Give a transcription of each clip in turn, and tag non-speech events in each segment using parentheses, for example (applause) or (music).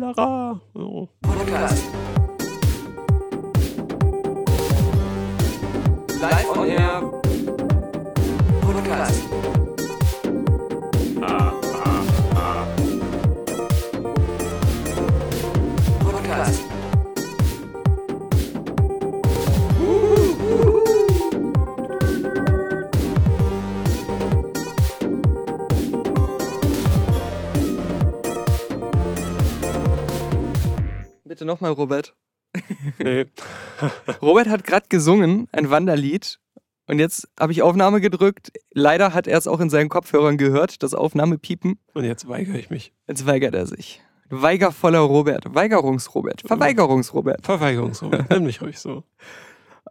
Lara. Oh. Nochmal, Robert. (laughs) Nee. (laughs) Robert hat gerade gesungen, ein Wanderlied. Und jetzt habe ich Aufnahme gedrückt. Leider hat er es auch in seinen Kopfhörern gehört, das Aufnahmepiepen. Und jetzt weigere ich mich. Jetzt weigert er sich. Weigervoller Robert. Weigerungs-Robert. Verweigerungs-Robert. Verweigerungsrobert. Nenn mich ruhig so.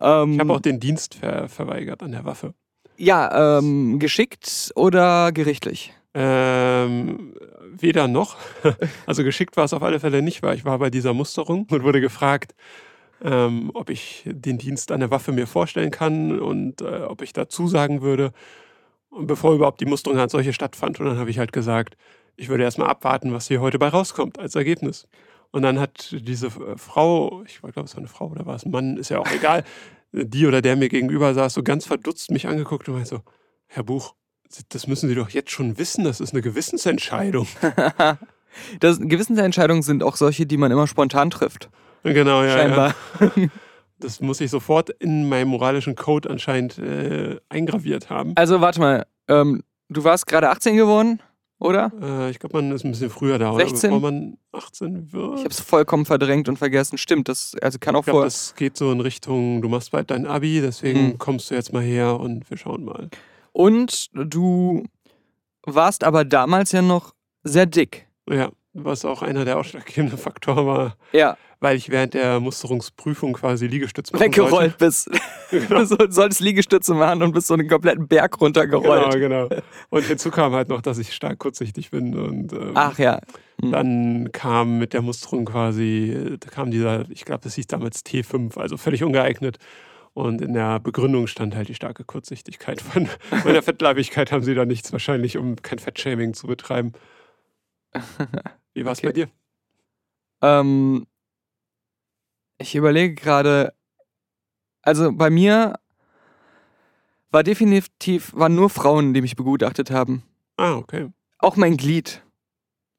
Ähm, Ich habe auch den Dienst ver verweigert an der Waffe. ja, ähm, geschickt oder gerichtlich? Ähm, weder noch. (laughs) Also geschickt war es auf alle Fälle nicht, weil ich war bei dieser Musterung und wurde gefragt, ähm, ob ich den Dienst an der Waffe mir vorstellen kann und äh, ob ich da zusagen würde, und bevor überhaupt die Musterung als solche stattfand. Und dann habe ich halt gesagt, ich würde erstmal abwarten, was hier heute bei rauskommt als Ergebnis. Und dann hat diese äh, Frau, ich glaube, es war eine Frau oder war es ein Mann, ist ja auch egal, (laughs) die oder der mir gegenüber saß, so ganz verdutzt mich angeguckt und meinte so, Herr Buch, das müssen Sie doch jetzt schon wissen, das ist eine Gewissensentscheidung. (laughs) Das, Gewissensentscheidungen sind auch solche, die man immer spontan trifft. Genau, ja. Scheinbar. Ja. (laughs) Das muss ich sofort in meinem moralischen Code anscheinend äh, eingraviert haben. Also warte mal, ähm, du warst gerade 18 geworden, oder? Äh, ich glaube, man ist ein bisschen früher da, oder? 16? Bevor man 18 wird. Ich habe es vollkommen verdrängt und vergessen. Stimmt, das also kann auch ich glaube, vor. das geht so in Richtung, du machst bald dein Abi, deswegen Hm. kommst du jetzt mal her und wir schauen mal. Und du warst aber damals ja noch sehr dick. Ja, was auch einer der ausschlaggebenden Faktoren war, Ja, weil ich während der Musterungsprüfung quasi Liegestütz machen weggerollt bist. (laughs) Genau. Du solltest Liegestütze machen und bist so einen kompletten Berg Genau, runtergerollt. genau. Und hinzu kam halt noch, dass ich stark kurzsichtig bin und ähm, Ach ja. Hm. Dann kam mit der Musterung quasi, da kam dieser, ich glaube, das hieß damals T5, also völlig ungeeignet. Und in der Begründung stand halt die starke Kurzsichtigkeit von (laughs) meiner Fettleibigkeit haben sie da nichts wahrscheinlich, um kein Fettshaming zu betreiben. Wie war es (laughs) Okay. bei dir? Ähm, ich überlege gerade, also bei mir war definitiv, waren nur Frauen, die mich begutachtet haben. Ah, okay. Auch mein Glied.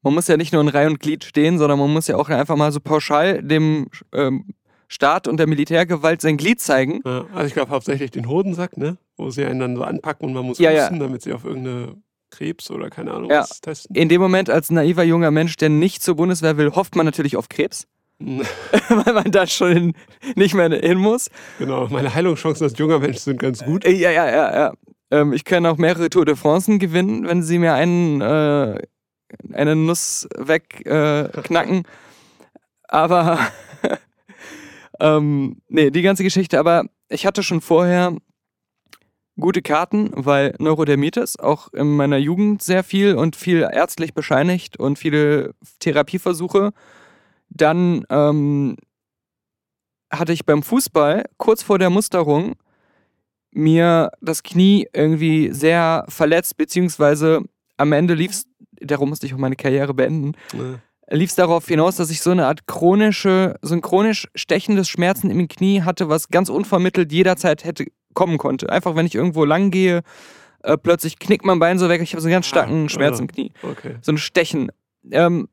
Man muss ja nicht nur in Reihe und Glied stehen, sondern man muss ja auch einfach mal so pauschal dem ähm, Staat und der Militärgewalt sein Glied zeigen. Ja, also ich glaube hauptsächlich den Hodensack, ne? Wo sie einen dann so anpacken und man muss Ja, ja. husten, damit sie auf irgendeine Krebs oder keine Ahnung Ja. was testen. In dem Moment als naiver junger Mensch, der nicht zur Bundeswehr will, hofft man natürlich auf Krebs, (laughs) weil man da schon nicht mehr hin muss. genau, meine Heilungschancen als junger Mensch sind ganz gut. Äh, Ja, ja, ja, ja. Ähm, ich kann auch mehrere Tour de France gewinnen, wenn sie mir einen, äh, eine Nuss wegknacken. Äh, aber ähm, nee, die ganze Geschichte. Aber ich hatte schon vorher gute Karten, weil Neurodermitis auch in meiner Jugend sehr viel und viel ärztlich bescheinigt und viele Therapieversuche. Dann ähm, hatte ich beim Fußball kurz vor der Musterung mir das Knie irgendwie sehr verletzt, beziehungsweise am Ende lief es, darum musste ich auch meine Karriere beenden, Ne? Lief es darauf hinaus, dass ich so eine Art chronische, so ein chronisch stechendes Schmerzen im Knie hatte, was ganz unvermittelt jederzeit hätte kommen konnte. Einfach wenn ich irgendwo lang gehe, äh, plötzlich knickt mein Bein so weg, ich habe so einen ganz starken Ah, Schmerz ah. im Knie. Okay. So ein Stechen. Ähm,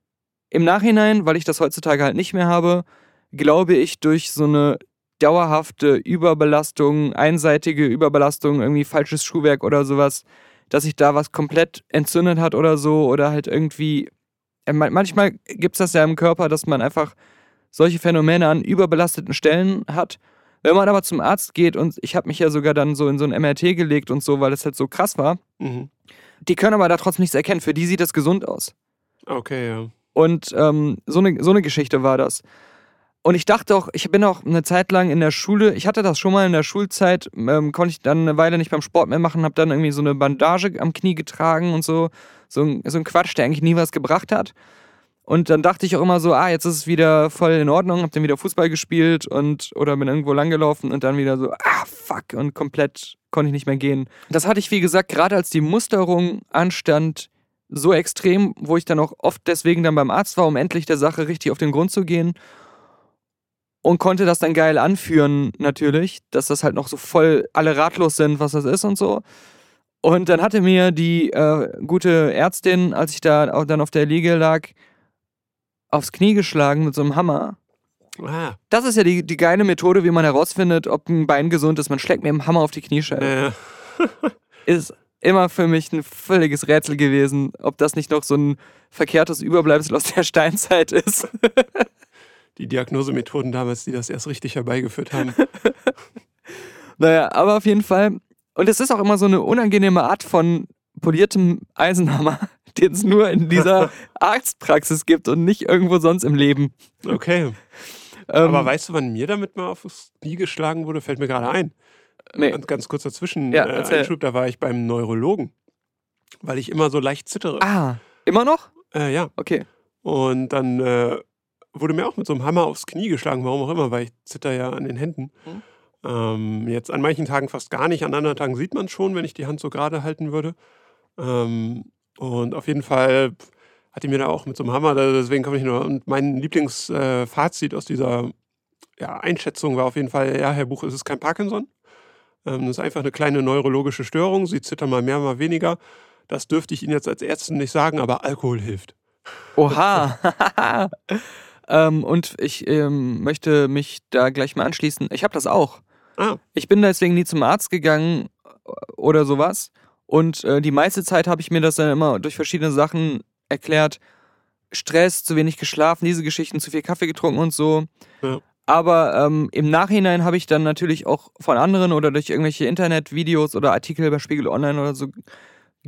Im Nachhinein, weil ich das heutzutage halt nicht mehr habe, glaube ich durch so eine dauerhafte Überbelastung, einseitige Überbelastung, irgendwie falsches Schuhwerk oder sowas, dass sich da was komplett entzündet hat oder so oder halt irgendwie. Äh, man- Manchmal gibt es das ja im Körper, dass man einfach solche Phänomene an überbelasteten Stellen hat. Wenn man aber zum Arzt geht und ich habe mich ja sogar dann so in so ein MRT gelegt und so, weil es halt so krass war, Mhm. die können aber da trotzdem nichts erkennen. Für die sieht das gesund aus. Okay, ja. Und ähm, so eine so eine Geschichte war das. Und ich dachte auch, ich bin auch eine Zeit lang in der Schule, ich hatte das schon mal in der Schulzeit, ähm, konnte ich dann eine Weile nicht beim Sport mehr machen, habe dann irgendwie so eine Bandage am Knie getragen und so. So ein, so ein Quatsch, der eigentlich nie was gebracht hat. Und dann dachte ich auch immer so, ah, jetzt ist es wieder voll in Ordnung, hab dann wieder Fußball gespielt und oder bin irgendwo langgelaufen und dann wieder so, ah, fuck, und komplett konnte ich nicht mehr gehen. Das hatte ich, wie gesagt, gerade als die Musterung anstand, so extrem, wo ich dann auch oft deswegen dann beim Arzt war, um endlich der Sache richtig auf den Grund zu gehen. Und konnte das dann geil anführen, natürlich, dass das halt noch so voll alle ratlos sind, was das ist und so. Und dann hatte mir die äh, gute Ärztin, als ich da auch dann auf der Liege lag, aufs Knie geschlagen mit so einem Hammer. Ah, Das ist ja die, die geile Methode, wie man herausfindet, ob ein Bein gesund ist. Man schlägt mit dem Hammer auf die Kniescheibe. äh, (laughs) Ist immer für mich ein völliges Rätsel gewesen, ob das nicht noch so ein verkehrtes Überbleibsel aus der Steinzeit ist. (laughs) die Diagnosemethoden damals, die das erst richtig herbeigeführt haben. (laughs) naja, aber auf jeden Fall. Und es ist auch immer so eine unangenehme Art von poliertem Eisenhammer, (laughs) den es nur in dieser (laughs) Arztpraxis gibt und nicht irgendwo sonst im Leben. Okay. Ähm, Aber weißt du, wann mir damit mal aufs Knie geschlagen wurde? Fällt mir gerade ein. nee. Ganz, ganz kurz dazwischen. Ja, äh. Einschub, da war ich beim Neurologen, weil ich immer so leicht zittere. Ah, immer noch? Äh, ja. Okay. Und dann äh, wurde mir auch mit so einem Hammer aufs Knie geschlagen, warum auch immer, weil ich zitter ja an den Händen. Mhm. Ähm, jetzt an manchen Tagen fast gar nicht, an anderen Tagen sieht man schon, wenn ich die Hand so gerade halten würde. Ähm, und auf jeden Fall hat die mir da auch mit so einem Hammer, deswegen komme ich nur. Und mein Lieblingsfazit äh, aus dieser ja, Einschätzung war auf jeden Fall, ja, Herr Buch, es ist kein Parkinson. Ähm, das ist einfach eine kleine neurologische Störung. Sie zittern mal mehr, mal weniger. Das dürfte ich Ihnen jetzt als Ärztin nicht sagen, aber Alkohol hilft. Oha. (laughs) ähm, und ich ähm, möchte mich da gleich mal anschließen. Ich habe das auch. Ah. Ich bin deswegen nie zum Arzt gegangen äh, oder sowas. Und äh, die meiste Zeit habe ich mir das dann immer durch verschiedene Sachen erklärt. Stress, zu wenig geschlafen, diese Geschichten, zu viel Kaffee getrunken und so. Ja. Aber ähm, im Nachhinein habe ich dann natürlich auch von anderen oder durch irgendwelche Internetvideos oder Artikel bei Spiegel Online oder so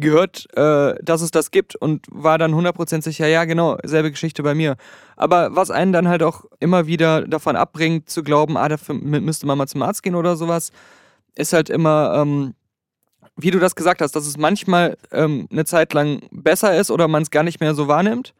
gehört, äh, dass es das gibt und war dann 100% sicher, ja genau, selbe Geschichte bei mir. Aber was einen dann halt auch immer wieder davon abbringt, zu glauben, ah, dafür mü- müsste man mal zum Arzt gehen oder sowas, ist halt immer, ähm, wie du das gesagt hast, dass es manchmal ähm, eine Zeit lang besser ist oder man es gar nicht mehr so wahrnimmt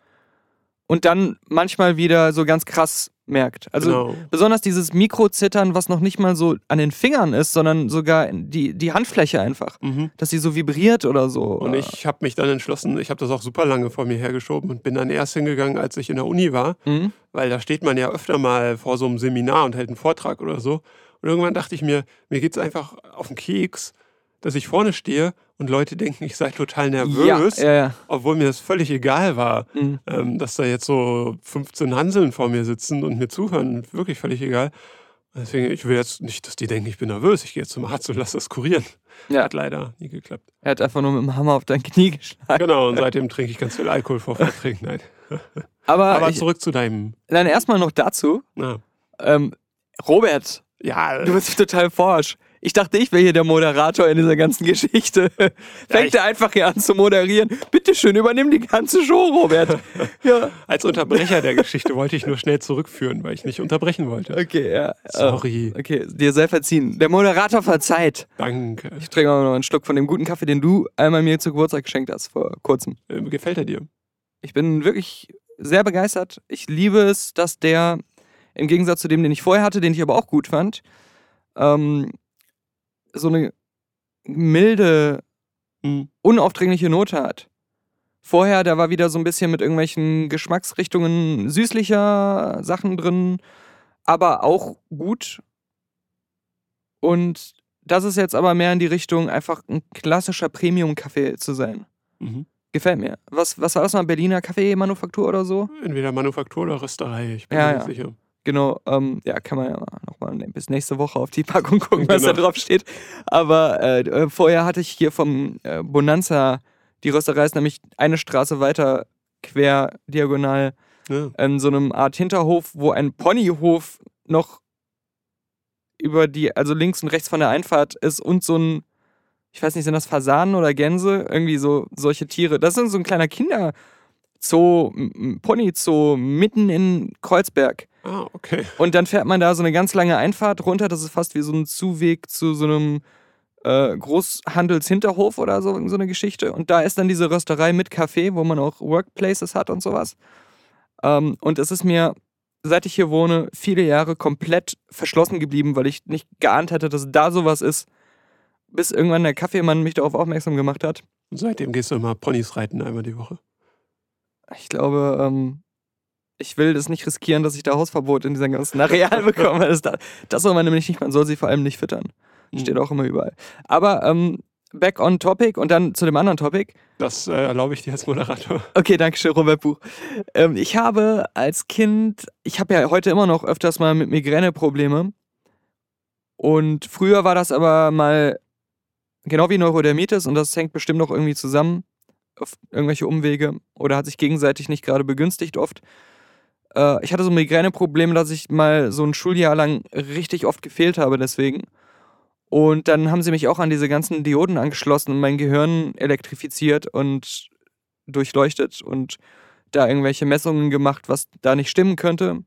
und dann manchmal wieder so ganz krass merkt. Also genau. besonders dieses Mikrozittern, was noch nicht mal so an den Fingern ist, sondern sogar die, die Handfläche einfach, Mhm. dass sie so vibriert oder so. Und ich habe mich dann entschlossen, ich habe das auch super lange vor mir hergeschoben und bin dann erst hingegangen, als ich in der Uni war, Mhm. weil da steht man ja öfter mal vor so einem Seminar und hält einen Vortrag oder so. Und irgendwann dachte ich mir, mir geht's einfach auf den Keks, dass ich vorne stehe und Leute denken, ich sei total nervös, Ja, ja, ja. obwohl mir das völlig egal war, Mhm. ähm, dass da jetzt so 15 Hanseln vor mir sitzen und mir zuhören. Wirklich völlig egal. Deswegen, ich will jetzt nicht, dass die denken, ich bin nervös. Ich gehe jetzt zum Arzt und lasse das kurieren. Ja. Hat leider nie geklappt. Er hat einfach nur mit dem Hammer auf dein Knie geschlagen. Genau, und seitdem trinke ich ganz viel Alkohol vor (laughs) Vorträgen. Nein. Aber, Aber ich, zurück zu deinem. dann erstmal noch dazu. Na, Ähm, Robert, ja, du bist total forsch. Ich dachte, ich wäre hier der Moderator in dieser ganzen Geschichte. (laughs) Fängt ich- er einfach hier an zu moderieren. Bitte schön, übernimm die ganze Show, Robert. (laughs) ja. als Unterbrecher der Geschichte wollte ich nur schnell zurückführen, weil ich nicht unterbrechen wollte. Okay, ja. Sorry, Äh, Okay, dir sei verziehen. Der Moderator verzeiht. danke. Ich trinke auch noch einen Schluck von dem guten Kaffee, den du einmal mir zu Geburtstag geschenkt hast vor kurzem. Ähm, Gefällt er dir? Ich bin wirklich sehr begeistert. Ich liebe es, dass der, im Gegensatz zu dem, den ich vorher hatte, den ich aber auch gut fand, ähm, so eine milde, Hm. unaufdringliche Note hat. Vorher, da war wieder so ein bisschen mit irgendwelchen Geschmacksrichtungen süßlicher Sachen drin, aber auch gut. Und das ist jetzt aber mehr in die Richtung, einfach ein klassischer Premium-Kaffee zu sein. Mhm. Gefällt mir. Was, was war das mal? Berliner Kaffeemanufaktur oder so? Entweder Manufaktur oder Rösterei, ich bin Ja, mir ja. nicht sicher. Genau, ähm, ja, kann man ja nochmal bis nächste Woche auf die Packung gucken, was Genau. da drauf steht. Aber äh, äh, vorher hatte ich hier vom äh, Bonanza, die Rösterei ist nämlich eine Straße weiter quer diagonal Ja. in so einem Art Hinterhof, wo ein Ponyhof noch über die, also links und rechts von der Einfahrt ist und so ein, ich weiß nicht, sind das Fasanen oder Gänse? Irgendwie so solche Tiere. Das ist so ein kleiner Kinderzoo, Ponyzoo mitten in Kreuzberg. Ah, okay. Und dann fährt man da so eine ganz lange Einfahrt runter. Das ist fast wie so ein Zuweg zu so einem äh, Großhandelshinterhof oder so, so eine Geschichte. Und da ist dann diese Rösterei mit Café, wo man auch Workplaces hat und sowas. Ähm, und es ist mir, seit ich hier wohne, viele Jahre komplett verschlossen geblieben, weil ich nicht geahnt hätte, dass da sowas ist. Bis irgendwann der Kaffeemann mich darauf aufmerksam gemacht hat. Seitdem gehst du immer Ponys reiten einmal die Woche. Ich glaube, ähm, ich will das nicht riskieren, dass ich da Hausverbot in dieser ganzen Areal (laughs) bekomme. Das, das soll man nämlich nicht, man soll sie vor allem nicht füttern. Steht Mhm. auch immer überall. Aber ähm, back on topic und dann zu dem anderen Topic. Das äh, erlaube ich dir als Moderator. (laughs) Okay, danke schön, Robert Buch. Ähm, ich habe als Kind, ich habe ja heute immer noch öfters mal mit Migräneprobleme. Und früher war das aber mal genau wie Neurodermitis und das hängt bestimmt noch irgendwie zusammen auf irgendwelche Umwege oder hat sich gegenseitig nicht gerade begünstigt oft. Äh, ich hatte so ein Migräneproblem, dass ich mal so ein Schuljahr lang richtig oft gefehlt habe deswegen. Und dann haben sie mich auch an diese ganzen Dioden angeschlossen und mein Gehirn elektrifiziert und durchleuchtet und da irgendwelche Messungen gemacht, was da nicht stimmen könnte.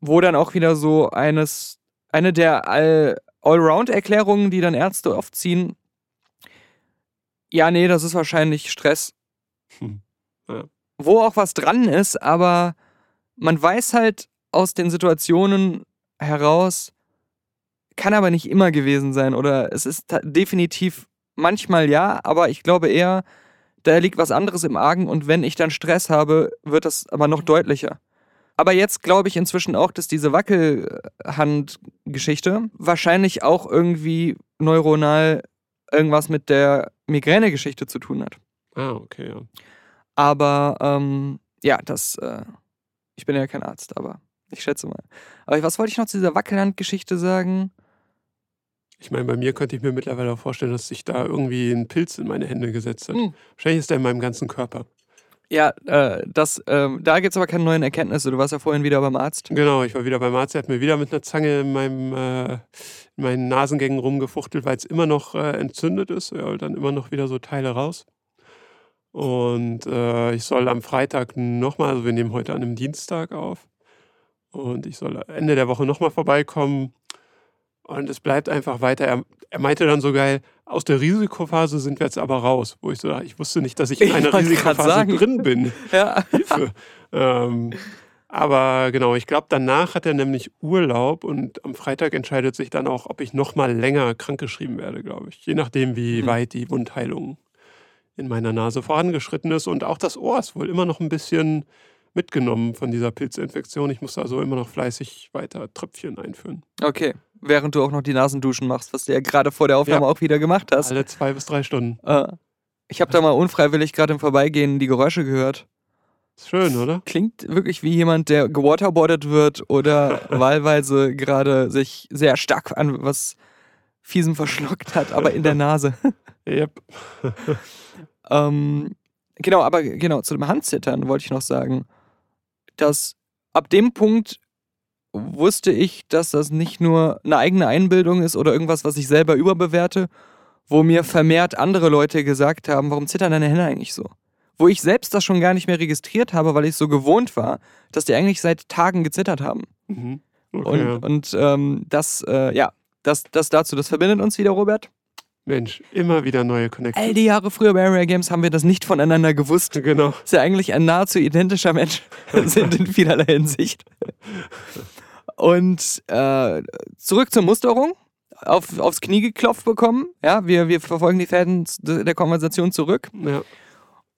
Wo dann auch wieder so eines, eine der All- Allround-Erklärungen, die dann Ärzte oft ziehen. Ja, nee, das ist wahrscheinlich Stress. Hm. Ja. Wo auch was dran ist, aber man weiß halt aus den Situationen heraus, kann aber nicht immer gewesen sein oder es ist definitiv manchmal ja, aber ich glaube eher, da liegt was anderes im Argen und wenn ich dann Stress habe, wird das aber noch deutlicher. Aber jetzt glaube ich inzwischen auch, dass diese Wackelhandgeschichte wahrscheinlich auch irgendwie neuronal irgendwas mit der Migräne-Geschichte zu tun hat. Ah, okay, ja. Aber ähm, ja, das, äh, ich bin ja kein Arzt, aber ich schätze mal. Aber was wollte ich noch zu dieser Wackelhandgeschichte sagen? Ich meine, bei mir könnte ich mir mittlerweile auch vorstellen, dass sich da irgendwie ein Pilz in meine Hände gesetzt hat. Hm. Wahrscheinlich ist der in meinem ganzen Körper. Ja, äh, das, ähm, da gibt es aber keine neuen Erkenntnisse. Du warst ja vorhin wieder beim Arzt. Genau, ich war wieder beim Arzt, er hat mir wieder mit einer Zange in, meinem, äh, in meinen Nasengängen rumgefuchtelt, weil es immer noch äh, entzündet ist. Er holt dann immer noch wieder so Teile raus. Und äh, ich soll am Freitag nochmal, also wir nehmen heute an einem Dienstag auf. Und ich soll Ende der Woche nochmal vorbeikommen. Und es bleibt einfach weiter. Er, er meinte dann so geil, aus der Risikophase sind wir jetzt aber raus. Wo ich so, ich wusste nicht, dass ich in Ich einer grad Risikophase drin bin. (laughs) Ja. Hilfe. ähm, aber genau, ich glaube, danach hat er nämlich Urlaub und am Freitag entscheidet sich dann auch, ob ich noch mal länger krankgeschrieben werde, glaube ich. Je nachdem, wie Mhm. weit die Wundheilung in meiner Nase vorangeschritten ist. Und auch das Ohr ist wohl immer noch ein bisschen mitgenommen von dieser Pilzinfektion. Ich muss also immer noch fleißig weiter Tröpfchen einführen. Okay. Während du auch noch die Nasenduschen machst, was du ja gerade vor der Aufnahme auch wieder gemacht hast. Alle zwei bis drei Stunden. Äh, ich habe da mal unfreiwillig gerade im Vorbeigehen die Geräusche gehört. Ist schön, oder? Klingt wirklich wie jemand, der gewaterboardet wird oder (laughs) wahlweise gerade sich sehr stark an was Fiesem verschluckt hat, aber in der (laughs) Nase. Yep. (laughs) Ähm, genau, aber genau, zu dem Handzittern wollte ich noch sagen, dass ab dem Punkt wusste ich, dass das nicht nur eine eigene Einbildung ist oder irgendwas, was ich selber überbewerte, wo mir vermehrt andere Leute gesagt haben, warum zittern deine Hände eigentlich so? Wo ich selbst das schon gar nicht mehr registriert habe, weil ich so gewohnt war, dass die eigentlich seit Tagen gezittert haben. Mhm. Okay, Und, und ähm, das, äh, ja, das, das dazu, das verbindet uns wieder, Robert. Mensch, immer wieder neue Connections. All die Jahre früher bei Area Games haben wir das nicht voneinander gewusst. Genau. ist ja eigentlich ein nahezu identischer Mensch (laughs) sind in vielerlei Hinsicht. Und äh, zurück zur Musterung. Auf, aufs Knie geklopft bekommen. Ja, wir, wir verfolgen die Fäden der Konversation zurück. Ja.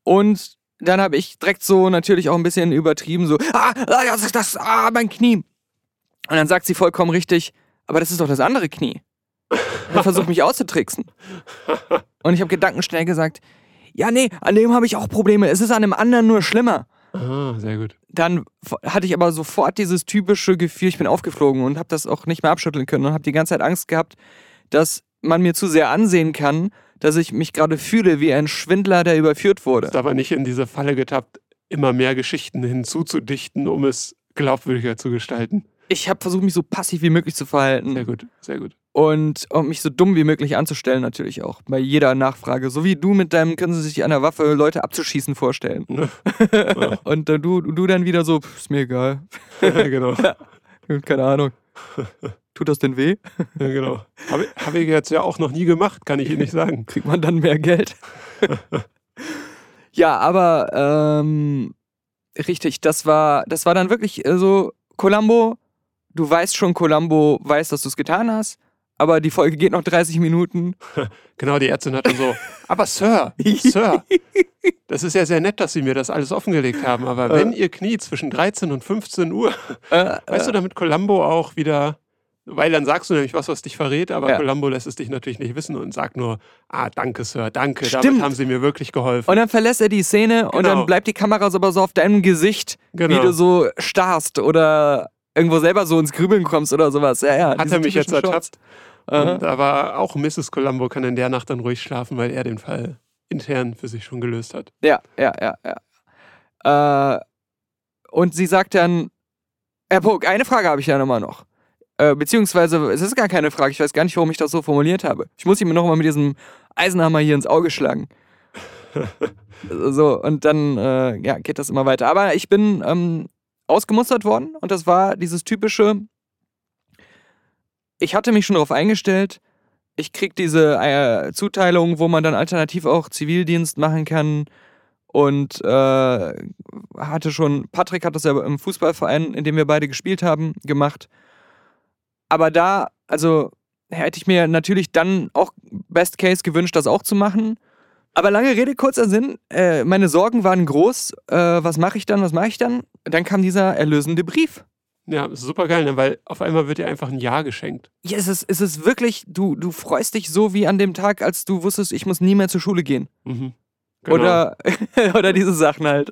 Und dann habe ich direkt so natürlich auch ein bisschen übertrieben, so, ah, ah, das ist das, ah, mein Knie. Und dann sagt sie vollkommen richtig, aber das ist doch das andere Knie. Und versucht mich auszutricksen. Und ich habe gedankenschnell gesagt, ja, nee, an dem habe ich auch Probleme. Es ist an dem anderen nur schlimmer. Ah, sehr gut. Dann hatte ich aber sofort dieses typische Gefühl, ich bin aufgeflogen und habe das auch nicht mehr abschütteln können und habe die ganze Zeit Angst gehabt, dass man mir zu sehr ansehen kann, dass ich mich gerade fühle wie ein Schwindler, der überführt wurde. Ist aber nicht in diese Falle getappt, immer mehr Geschichten hinzuzudichten, um es glaubwürdiger zu gestalten. Ich habe versucht, mich so passiv wie möglich zu verhalten. Sehr gut, sehr gut. Und um mich so dumm wie möglich anzustellen, natürlich auch. Bei jeder Nachfrage. So wie du mit deinem, können Sie sich an der Waffe Leute abzuschießen vorstellen. (laughs) Ja. Und äh, du, du dann wieder so, "Pff, ist mir egal. (laughs) genau. Keine Ahnung. (laughs) Tut das denn weh? Ja, genau. Habe hab ich jetzt ja auch noch nie gemacht, kann ich Ihnen nicht sagen. Kriegt man dann mehr Geld? ja, aber ähm, richtig, das war, das war dann wirklich äh, so, Columbo, du weißt schon, Columbo weiß, dass du es getan hast, aber die Folge geht noch 30 Minuten. (laughs) Genau, die Ärztin hat dann so, (laughs) aber Sir, (laughs) Sir, das ist ja sehr nett, dass Sie mir das alles offengelegt haben, aber wenn Ihr Knie zwischen 13 und 15 Uhr, Äh, weißt du, damit Columbo auch wieder, weil dann sagst du nämlich was, was dich verrät, aber Ja. Columbo lässt es dich natürlich nicht wissen und sagt nur, ah, danke, Sir, danke, Stimmt. damit haben Sie mir wirklich geholfen. Und dann verlässt er die Szene und Genau. dann bleibt die Kamera so aber so auf deinem Gesicht, wie Genau. du so starrst oder irgendwo selber so ins Grübeln kommst oder sowas. Ja, ja, Hat er mich jetzt ertappt? Und aber auch Mrs. Columbo kann in der Nacht dann ruhig schlafen, weil er den Fall intern für sich schon gelöst hat. Ja, ja, ja, ja. Äh, und sie sagt dann, Herr Pog, eine Frage habe ich ja nochmal noch. Äh, beziehungsweise, es ist gar keine Frage, ich weiß gar nicht, warum ich das so formuliert habe. Ich muss ihm nochmal mit diesem Eisenhammer hier ins Auge schlagen. (laughs) so, und dann äh, ja, geht das immer weiter. Aber ich bin ähm, ausgemustert worden und das war dieses typische, ich hatte mich schon darauf eingestellt, ich krieg diese äh, Zuteilung, wo man dann alternativ auch Zivildienst machen kann und äh, hatte schon, Patrick hat das ja im Fußballverein, in dem wir beide gespielt haben, gemacht. Aber da, also hätte ich mir natürlich dann auch Best Case gewünscht, das auch zu machen. Aber lange Rede, kurzer Sinn, äh, meine Sorgen waren groß. Äh, was mache ich dann, was mache ich dann? Dann kam dieser erlösende Brief. Ja, super geil, ne? weil auf einmal wird dir einfach ein Ja geschenkt. Ja, es ist, es ist wirklich, du, du freust dich so wie an dem Tag, als du wusstest, ich muss nie mehr zur Schule gehen. Mhm. Genau. Oder, (laughs) oder diese Sachen halt.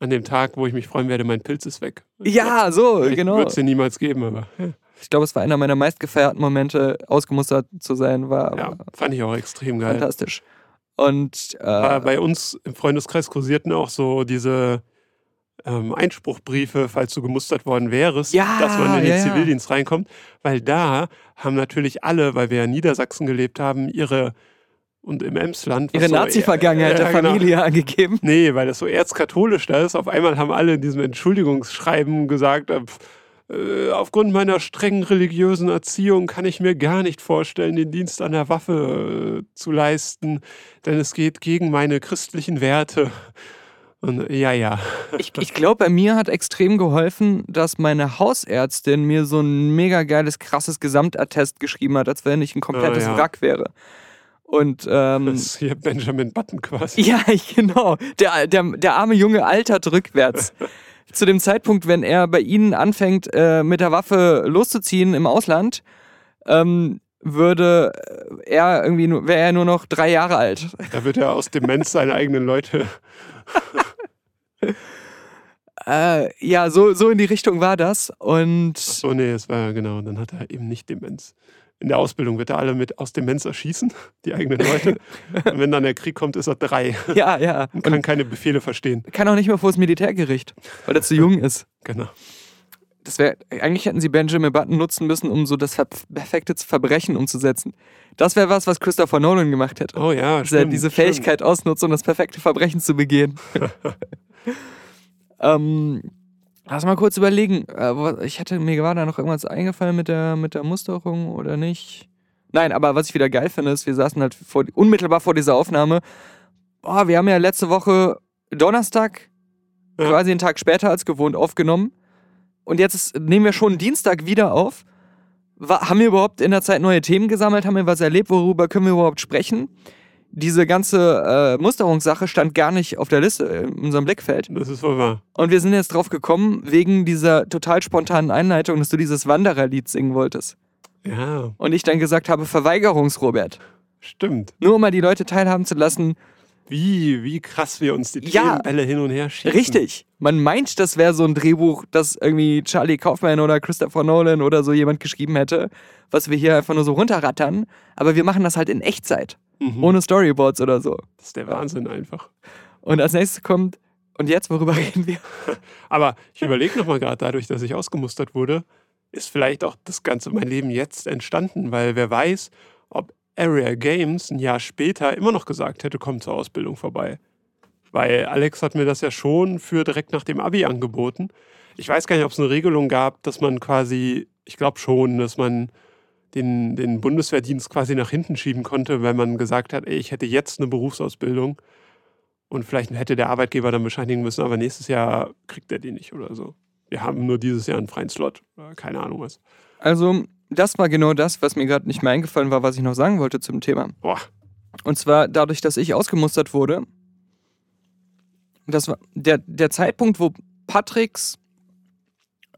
An dem Tag, wo ich mich freuen werde, mein Pilz ist weg. Ja, so, ich genau. Würde es dir niemals geben, aber ja, Ich glaube, es war einer meiner meistgefeierten Momente, ausgemustert zu sein, war ja, fand ich auch extrem geil. fantastisch. Und äh, bei uns im Freundeskreis kursierten auch so diese ähm, Einspruchbriefe, falls du gemustert worden wärst, Ja, dass man in den ja, ja. Zivildienst reinkommt. Weil da haben natürlich alle, weil wir ja in Niedersachsen gelebt haben, ihre und im Emsland. ihre so- Nazi-Vergangenheit Ja, der genau. Familie angegeben. Nee, weil das so erzkatholisch da ist. Auf einmal haben alle in diesem Entschuldigungsschreiben gesagt, äh, äh, aufgrund meiner strengen religiösen Erziehung kann ich mir gar nicht vorstellen, den Dienst an der Waffe äh, zu leisten, denn es geht gegen meine christlichen Werte. Und ja, ja. Ich, ich glaube, bei mir hat extrem geholfen, dass meine Hausärztin mir so ein mega geiles, krasses Gesamtattest geschrieben hat, als wenn ich ein komplettes Ah, ja. Wrack wäre. Und ähm, Das ist hier Benjamin Button quasi. Ja, ich- (laughs) genau. Der, der, der arme Junge altert rückwärts. (laughs) Zu dem Zeitpunkt, wenn er bei Ihnen anfängt, äh, mit der Waffe loszuziehen im Ausland, ähm, würde er irgendwie wäre er nur noch drei Jahre alt. Da wird er aus Demenz seine eigenen Leute. (laughs) Äh, ja, so, so in die Richtung war das. Und So, nee, es war genau, dann hat er eben nicht Demenz. In der Ausbildung wird er alle mit aus Demenz erschießen, die eigenen Leute. Und wenn dann der Krieg kommt, ist er drei (laughs) ja, ja. und Und kann keine Befehle verstehen. kann auch nicht mehr vor das Militärgericht, weil er zu jung ist. Genau. Das wär, eigentlich hätten sie Benjamin Button nutzen müssen, um so das perfekte Verbrechen umzusetzen. Das wäre was, was Christopher Nolan gemacht hätte. Oh ja, dass er stimmt, diese stimmt. Fähigkeit ausnutzt, um das perfekte Verbrechen zu begehen. (laughs) (laughs) ähm, lass mal kurz überlegen. Äh, ich hatte mir war da noch irgendwas eingefallen mit der, mit der Musterung oder nicht? Nein, aber was ich wieder geil finde, ist, wir saßen halt vor, unmittelbar vor dieser Aufnahme. Boah, wir haben ja letzte Woche Donnerstag, Ja. quasi einen Tag später als gewohnt, aufgenommen. Und jetzt ist, nehmen wir schon Dienstag wieder auf. Wa- haben wir überhaupt in der Zeit neue Themen gesammelt? Haben wir was erlebt? Worüber können wir überhaupt sprechen? Diese ganze äh, Musterungssache stand gar nicht auf der Liste in unserem Blickfeld. Das ist wohl wahr. Und wir sind jetzt drauf gekommen, wegen dieser total spontanen Einleitung, dass du dieses Wandererlied singen wolltest. Ja, Und ich dann gesagt habe, Verweigerungsrobert. stimmt. Nur um mal die Leute teilhaben zu lassen. Wie, wie krass wir uns die Ja. Themenbälle hin und her schießen. Richtig. Man meint, das wäre so ein Drehbuch, das irgendwie Charlie Kaufman oder Christopher Nolan oder so jemand geschrieben hätte, was wir hier einfach nur so runterrattern. Aber wir machen das halt in Echtzeit. Mhm. Ohne Storyboards oder so. Das ist der Wahnsinn einfach. Und als nächstes kommt, und jetzt, worüber (laughs) reden wir? Aber ich überlege nochmal gerade, dadurch, dass ich ausgemustert wurde, ist vielleicht auch das ganze mein Leben jetzt entstanden, weil wer weiß, ob Area Games ein Jahr später immer noch gesagt hätte, komm zur Ausbildung vorbei. Weil Alex hat mir das ja schon für direkt nach dem Abi angeboten. Ich weiß gar nicht, ob es eine Regelung gab, dass man quasi, ich glaube schon, dass man den, den Bundeswehrdienst quasi nach hinten schieben konnte, wenn man gesagt hat, ey, ich hätte jetzt eine Berufsausbildung. Und vielleicht hätte der Arbeitgeber dann bescheinigen müssen, aber nächstes Jahr kriegt er die nicht oder so. Wir haben nur dieses Jahr einen freien Slot. Keine Ahnung was. Also, das war genau das, was mir gerade nicht mehr eingefallen war, was ich noch sagen wollte zum Thema. Boah. Und zwar dadurch, dass ich ausgemustert wurde. Das war der, der Zeitpunkt, wo Patricks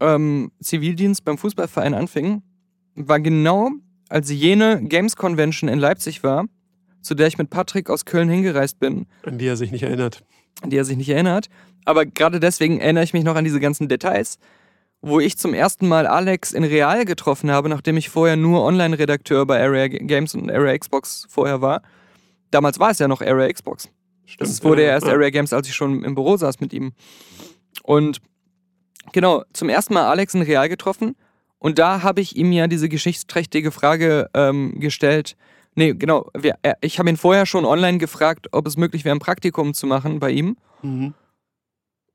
ähm, Zivildienst beim Fußballverein anfing, war genau, als jene Games Convention in Leipzig war, zu der ich mit Patrick aus Köln hingereist bin, An die er sich nicht erinnert. an die er sich nicht erinnert. Aber gerade deswegen erinnere ich mich noch an diese ganzen Details, wo ich zum ersten Mal Alex in Real getroffen habe, nachdem ich vorher nur Online-Redakteur bei Area Games und Area Xbox vorher war. Damals war es ja noch Area Xbox. Stimmt. Das wurde ja ja, erst ja. Area Games, als ich schon im Büro saß mit ihm. Und genau, zum ersten Mal Alex in Real getroffen. Und da habe ich ihm ja diese geschichtsträchtige Frage ähm, gestellt. Nee, genau. Wir, er, ich habe ihn vorher schon online gefragt, ob es möglich wäre, ein Praktikum zu machen bei ihm. Mhm.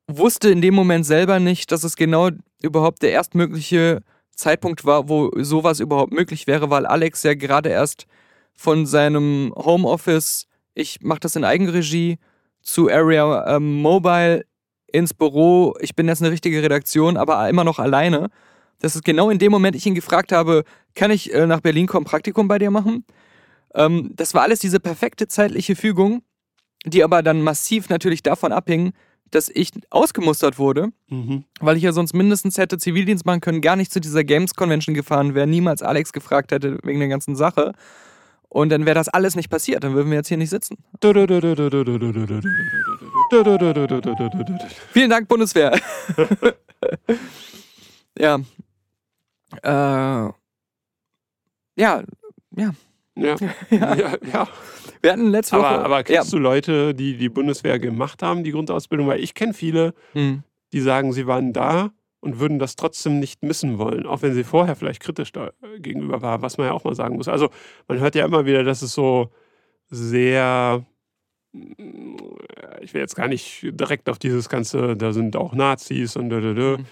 Wusste in dem Moment selber nicht, dass es genau überhaupt der erstmögliche Zeitpunkt war, wo sowas überhaupt möglich wäre, weil Alex ja gerade erst von seinem Homeoffice, ich mache das in Eigenregie, zu Area ähm, Mobile ins Büro. Ich bin jetzt eine richtige Redaktion, aber immer noch alleine. Das ist genau in dem Moment, ich ihn gefragt habe, kann ich äh, nach Berlin kommen, Praktikum bei dir machen? Ähm, das war alles diese perfekte zeitliche Fügung, die aber dann massiv natürlich davon abhing, dass ich ausgemustert wurde, Mhm. weil ich ja sonst mindestens hätte Zivildienst machen können, gar nicht zu dieser Games Convention gefahren wäre, niemals Alex gefragt hätte wegen der ganzen Sache. Und dann wäre das alles nicht passiert, dann würden wir jetzt hier nicht sitzen. Vielen Dank, Bundeswehr. ja. Äh, ja, Ja. (laughs) Ja. ja, ja. wir hatten letzte Woche. Aber, aber ja. kennst du Leute, die die Bundeswehr gemacht haben, die Grundausbildung? Weil ich kenne viele, Hm. die sagen, sie waren da und würden das trotzdem nicht missen wollen, auch wenn sie vorher vielleicht kritisch da äh, gegenüber war, was man ja auch mal sagen muss. Also man hört ja immer wieder, dass es so sehr, ich will jetzt gar nicht direkt auf dieses ganze, da sind auch Nazis und da, da, da. Mhm.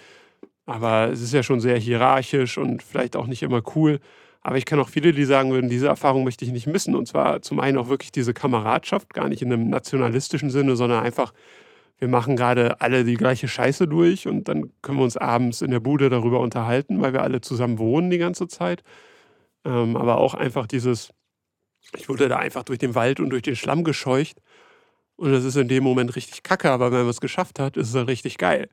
Aber es ist ja schon sehr hierarchisch und vielleicht auch nicht immer cool. Aber ich kenne auch viele, die sagen würden, diese Erfahrung möchte ich nicht missen. Und zwar zum einen auch wirklich diese Kameradschaft, gar nicht in einem nationalistischen Sinne, sondern einfach, wir machen gerade alle die gleiche Scheiße durch und dann können wir uns abends in der Bude darüber unterhalten, weil wir alle zusammen wohnen die ganze Zeit. Ähm, aber auch einfach dieses, ich wurde da einfach durch den Wald und durch den Schlamm gescheucht. Und das ist in dem Moment richtig kacke, aber wenn man es geschafft hat, ist es dann richtig geil.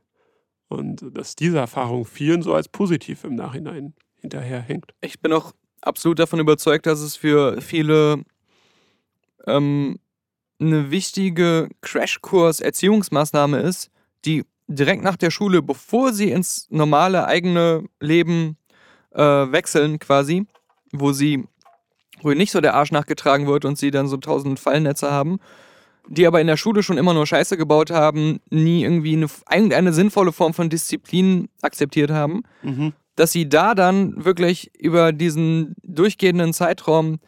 Und dass diese Erfahrung vielen so als positiv im Nachhinein hinterherhängt. Ich bin auch absolut davon überzeugt, dass es für viele ähm, eine wichtige Crashkurs-Erziehungsmaßnahme ist, die direkt nach der Schule, bevor sie ins normale eigene Leben äh, wechseln, quasi, wo sie, wo nicht so der Arsch nachgetragen wird und sie dann so tausend Fallnetze haben, die aber in der Schule schon immer nur Scheiße gebaut haben, nie irgendwie eine, irgendeine sinnvolle Form von Disziplin akzeptiert haben dass sie da dann wirklich über diesen durchgehenden Zeitraum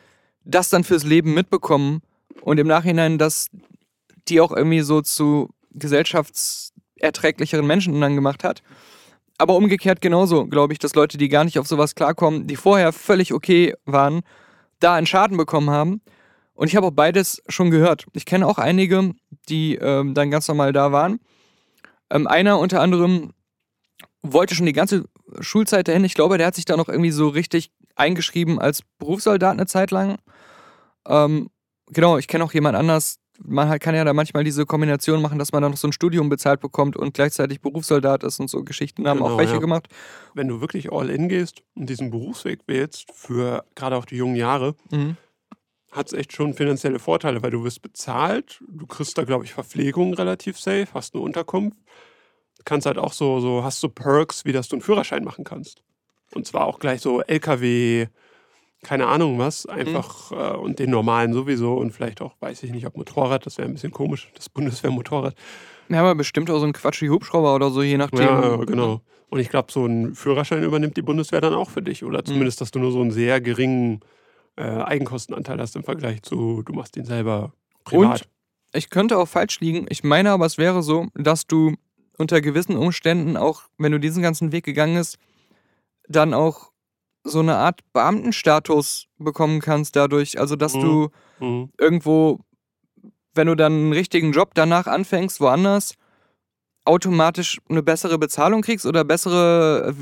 das dann fürs Leben mitbekommen und im Nachhinein, dass die auch irgendwie so zu gesellschaftserträglicheren Menschen dann gemacht hat. Aber umgekehrt genauso, glaube ich, dass Leute, die gar nicht auf sowas klarkommen, die vorher völlig okay waren, da einen Schaden bekommen haben. Und ich habe auch beides schon gehört. Ich kenne auch einige, die ähm, dann ganz normal da waren. Ähm, einer unter anderem wollte schon die ganze Schulzeit dahin. Ich glaube, der hat sich da noch irgendwie so richtig eingeschrieben als Berufssoldat eine Zeit lang. Ähm, genau, ich kenne auch jemand anders. Man kann ja da manchmal diese Kombination machen, dass man dann noch so ein Studium bezahlt bekommt und gleichzeitig Berufssoldat ist und so Geschichten haben Genau, auch welche ja. gemacht. Wenn du wirklich all in gehst und diesen Berufsweg wählst, für gerade auch die jungen Jahre, Mhm. Hat es echt schon finanzielle Vorteile, weil du wirst bezahlt, du kriegst da, glaube ich, Verpflegung relativ safe, hast eine Unterkunft, kannst halt auch so, so, hast so Perks, wie dass du einen Führerschein machen kannst. Und zwar auch gleich so LKW, keine Ahnung was, einfach äh, und den normalen sowieso und vielleicht auch, weiß ich nicht, ob Motorrad, das wäre ein bisschen komisch, das Bundeswehrmotorrad. Ja, aber bestimmt auch so ein Quatsch wie Hubschrauber oder so, je nachdem. Ja, genau. Und ich glaube, so ein Führerschein übernimmt die Bundeswehr dann auch für dich. Oder zumindest, dass du nur so einen sehr geringen äh, Eigenkostenanteil hast im Vergleich zu, du machst den selber privat. Ich könnte auch falsch liegen. Ich meine aber, es wäre so, dass du unter gewissen Umständen auch, wenn du diesen ganzen Weg gegangen bist, dann auch so eine Art Beamtenstatus bekommen kannst dadurch. Also, dass Mhm. du Mhm. irgendwo, wenn du dann einen richtigen Job danach anfängst, woanders, automatisch eine bessere Bezahlung kriegst oder bessere, äh,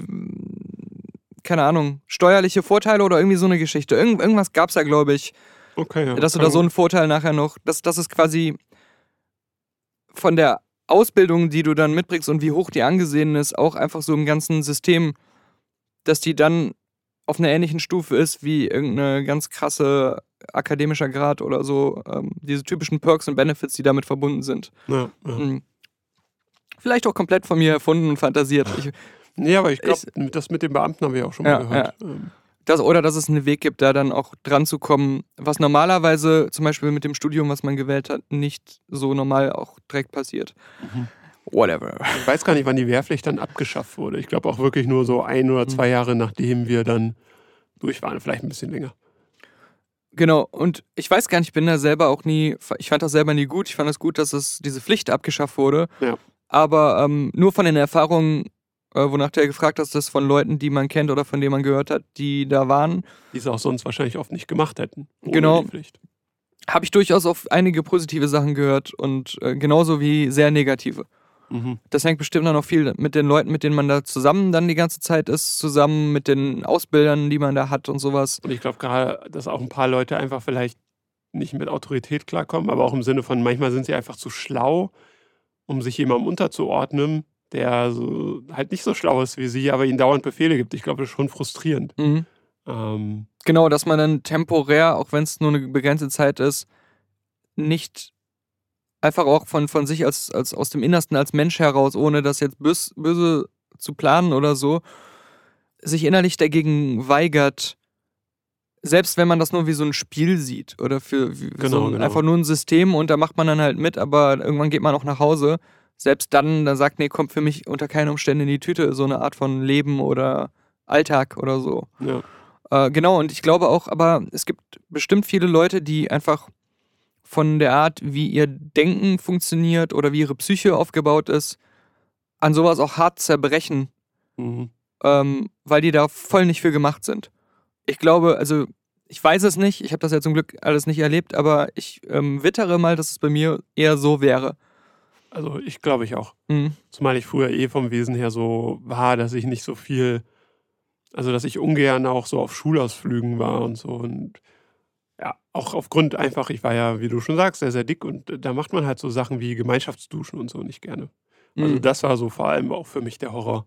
keine Ahnung, steuerliche Vorteile oder irgendwie so eine Geschichte. Irgend, irgendwas gab es da, glaube ich, Okay, ja. dass du da so gut. einen Vorteil nachher noch, dass das ist quasi von der Ausbildung, die du dann mitbringst und wie hoch die angesehen ist, auch einfach so im ganzen System, dass die dann auf einer ähnlichen Stufe ist wie irgendeine ganz krasse akademischer Grad oder so, ähm, diese typischen Perks und Benefits, die damit verbunden sind. Ja, ja. Mhm. Vielleicht auch komplett von mir erfunden und fantasiert. Ich, Nee, aber ich glaube, das mit den Beamten haben wir auch schon Ja, mal gehört. Ähm, das, oder dass es einen Weg gibt, da dann auch dran zu kommen, was normalerweise zum Beispiel mit dem Studium, was man gewählt hat, nicht so normal auch direkt passiert. Mhm. Whatever. Ich weiß gar nicht, wann die Wehrpflicht dann abgeschafft wurde. Ich glaube auch wirklich nur so ein oder zwei Jahre, nachdem wir dann durch waren. Vielleicht ein bisschen länger. Genau, und ich weiß gar nicht, ich bin da selber auch nie, ich fand das selber nie gut. Ich fand es gut, dass es diese Pflicht abgeschafft wurde. Ja. Aber ähm, nur von den Erfahrungen, äh, wonach du ja gefragt hast, das von Leuten, die man kennt oder von denen man gehört hat, die da waren, Die es auch sonst wahrscheinlich oft nicht gemacht hätten. Genau. Habe ich durchaus auf einige positive Sachen gehört und äh, genauso wie sehr negative. Mhm. Das hängt bestimmt dann noch viel mit den Leuten, mit denen man da zusammen dann die ganze Zeit ist, zusammen mit den Ausbildern, die man da hat und sowas. Und ich glaube gerade, dass auch ein paar Leute einfach vielleicht nicht mit Autorität klarkommen, aber auch im Sinne von, manchmal sind sie einfach zu schlau, um sich jemandem unterzuordnen, der so, halt nicht so schlau ist wie sie, aber ihnen dauernd Befehle gibt. Ich glaube, das ist schon frustrierend. Mhm. Ähm, Genau, dass man dann temporär, auch wenn es nur eine begrenzte Zeit ist, nicht einfach auch von, von sich als, als aus dem Innersten als Mensch heraus, ohne das jetzt bös, böse zu planen oder so, sich innerlich dagegen weigert, selbst wenn man das nur wie so ein Spiel sieht oder für Genau, so ein, genau. einfach nur ein System und da macht man dann halt mit, aber irgendwann geht man auch nach Hause. Selbst dann, dann sagt, nee, kommt für mich unter keinen Umständen in die Tüte, so eine Art von Leben oder Alltag oder so. ja. Äh, genau, und ich glaube auch, aber es gibt bestimmt viele Leute, die einfach von der Art, wie ihr Denken funktioniert oder wie ihre Psyche aufgebaut ist, an sowas auch hart zerbrechen, Mhm. ähm, weil die da voll nicht für gemacht sind. Ich glaube, also ich weiß es nicht, ich habe das ja zum Glück alles nicht erlebt, aber ich ähm, wittere mal, dass es bei mir eher so wäre. Also ich glaube ich auch. Mhm. Zumal ich früher eh vom Wesen her so war, dass ich nicht so viel, also dass ich ungern auch so auf Schulausflügen war und so. Und ja, auch aufgrund einfach, ich war ja, wie du schon sagst, sehr, sehr dick und da macht man halt so Sachen wie Gemeinschaftsduschen und so nicht gerne. Also Mhm. das war so vor allem auch für mich der Horror.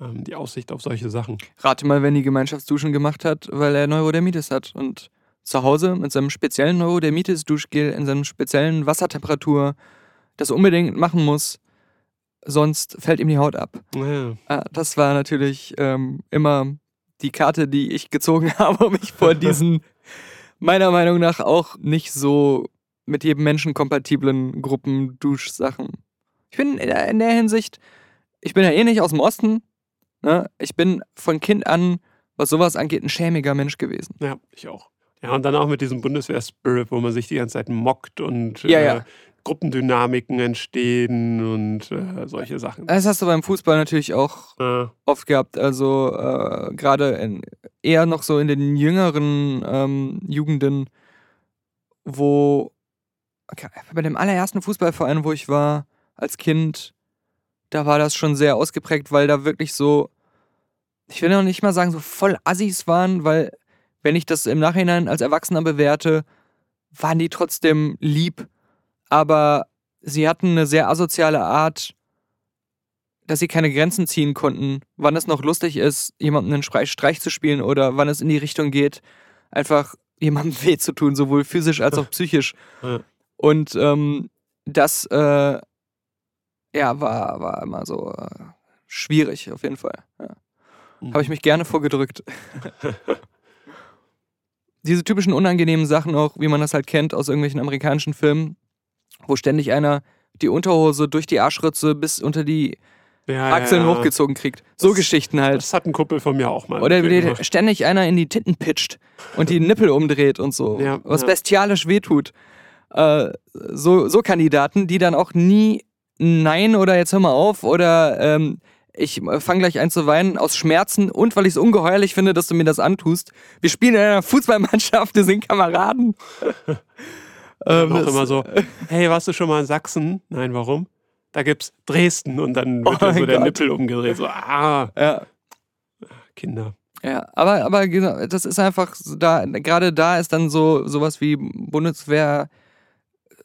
Ähm, die Aussicht auf solche Sachen. Rate mal, wenn die Gemeinschaftsduschen gemacht hat, weil er Neurodermitis hat und zu Hause mit seinem speziellen Neurodermitis-Duschgel in seiner speziellen Wassertemperatur das unbedingt machen muss, sonst fällt ihm die Haut ab. Ja, Ah, das war natürlich ähm, immer die Karte, die ich gezogen (laughs) habe, um mich vor diesen, (laughs) meiner Meinung nach auch nicht so mit jedem Menschen kompatiblen Gruppen-Duschsachen. Ich bin in der, in der Hinsicht, ich bin ja eh nicht aus dem Osten. Ne? Ich bin von Kind an, was sowas angeht, ein schämiger Mensch gewesen. ja, ich auch. Ja, und dann auch mit diesem Bundeswehr-Spirit, wo man sich die ganze Zeit mockt und Ja, äh, ja. Gruppendynamiken entstehen und äh, solche Sachen. Das hast du beim Fußball natürlich auch Äh, oft gehabt. Also äh, gerade eher noch so in den jüngeren ähm, Jugenden, wo okay, bei dem allerersten Fußballverein, wo ich war als Kind, da war das schon sehr ausgeprägt, weil da wirklich so, ich will noch nicht mal sagen, so voll Assis waren, weil wenn ich das im Nachhinein als Erwachsener bewerte, waren die trotzdem lieb, aber sie hatten eine sehr asoziale Art, dass sie keine Grenzen ziehen konnten, wann es noch lustig ist, jemandem einen Streich, zu spielen oder wann es in die Richtung geht, einfach jemandem (laughs) weh zu tun, sowohl physisch als auch psychisch. (laughs) Und ähm, das äh, ja, war, war immer so äh, schwierig, auf jeden Fall. Ja. Habe ich mich gerne vorgedrückt. (laughs) Diese typischen unangenehmen Sachen auch, wie man das halt kennt aus irgendwelchen amerikanischen Filmen, wo ständig einer die Unterhose durch die Arschritze bis unter die ja, Achseln ja, ja. hochgezogen kriegt. So Das- Geschichten halt. Das hat ein Kumpel von mir auch mal. Oder wie gemacht. ständig einer in die Titten pitcht und die Nippel umdreht und so. Was bestialisch wehtut. Äh, so, so Kandidaten, die dann auch nie Nein oder jetzt hör mal auf oder ähm, ich fange gleich an zu weinen aus Schmerzen und weil ich es ungeheuerlich finde, dass du mir das antust. Wir spielen in einer Fußballmannschaft, wir sind Kameraden. (laughs) ähm, auch immer so, hey, warst du schon mal in Sachsen? Nein, warum? Da gibt's Dresden und dann wird Oh so der Gott. Nippel umgedreht. So, ah, Ja, Kinder. Ja, aber, aber genau, das ist einfach, so da, gerade da ist dann so sowas wie Bundeswehr,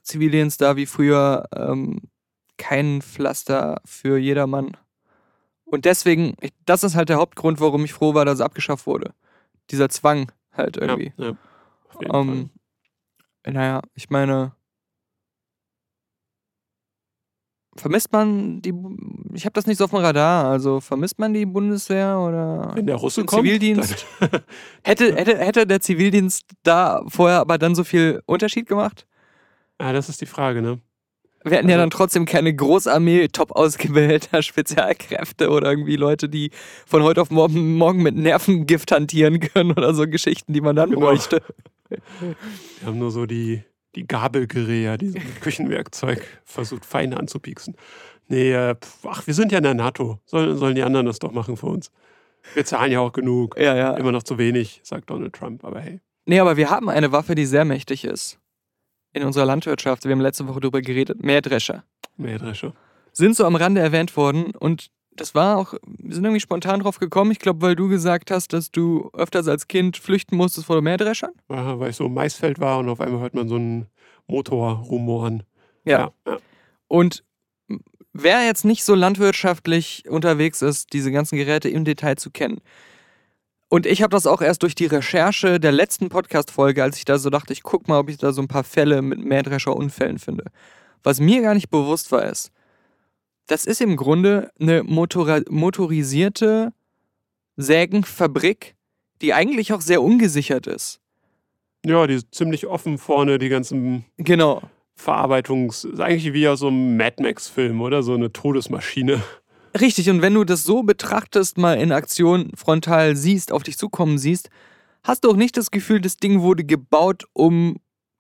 Zivildienst da wie früher ähm, kein Pflaster für jedermann. Und deswegen, ich, das ist halt der Hauptgrund, warum ich froh war, dass es abgeschafft wurde. Dieser Zwang halt irgendwie. Ja, ja. Auf jeden Fall. Ähm, naja, ich meine, vermisst man die, ich habe das nicht so auf dem Radar, also vermisst man die Bundeswehr oder Wenn der Russe kommt, Zivildienst? (laughs) hätte, hätte, hätte der Zivildienst da vorher aber dann so viel Unterschied gemacht? Ah, das ist die Frage, ne? Wir hätten ja Also- dann trotzdem keine Großarmee top ausgebildeter (laughs) Spezialkräfte oder irgendwie Leute, die von heute auf morgen, morgen mit Nervengift hantieren können oder so Geschichten, die man dann Genau. bräuchte. Wir haben nur so die, die Gabelgeräte, die mit Küchenwerkzeug versucht, fein anzupieksen. Nee, äh, ach, wir sind ja in der NATO. Sollen, sollen die anderen das doch machen für uns? Wir zahlen ja auch genug. Ja, ja. Immer noch zu wenig, sagt Donald Trump, aber hey. Nee, aber wir haben eine Waffe, die sehr mächtig ist. In unserer Landwirtschaft. Wir haben letzte Woche darüber geredet. Mähdrescher. Mähdrescher. Sind so am Rande erwähnt worden und das war auch, wir sind irgendwie spontan drauf gekommen. Ich glaube, weil du gesagt hast, dass du öfters als Kind flüchten musstest vor Mähdreschern. War, weil ich so im Maisfeld war und auf einmal hört man so einen Motor rumoren. Ja. ja. Und wer jetzt nicht so landwirtschaftlich unterwegs ist, diese ganzen Geräte im Detail zu kennen. Und ich habe das auch erst durch die Recherche der letzten Podcast-Folge, als ich da so dachte, ich guck mal, ob ich da so ein paar Fälle mit Mähdrescher-Unfällen finde. Was mir gar nicht bewusst war, ist, das ist im Grunde eine motora motorisierte Sägenfabrik, die eigentlich auch sehr ungesichert ist. Ja, die ist ziemlich offen vorne, die ganzen Genau. Verarbeitungs... Ist eigentlich wie aus so einem Mad Max-Film, oder? So eine Todesmaschine. Richtig, und wenn du das so betrachtest, mal in Aktion frontal siehst, auf dich zukommen siehst, hast du auch nicht das Gefühl, das Ding wurde gebaut, um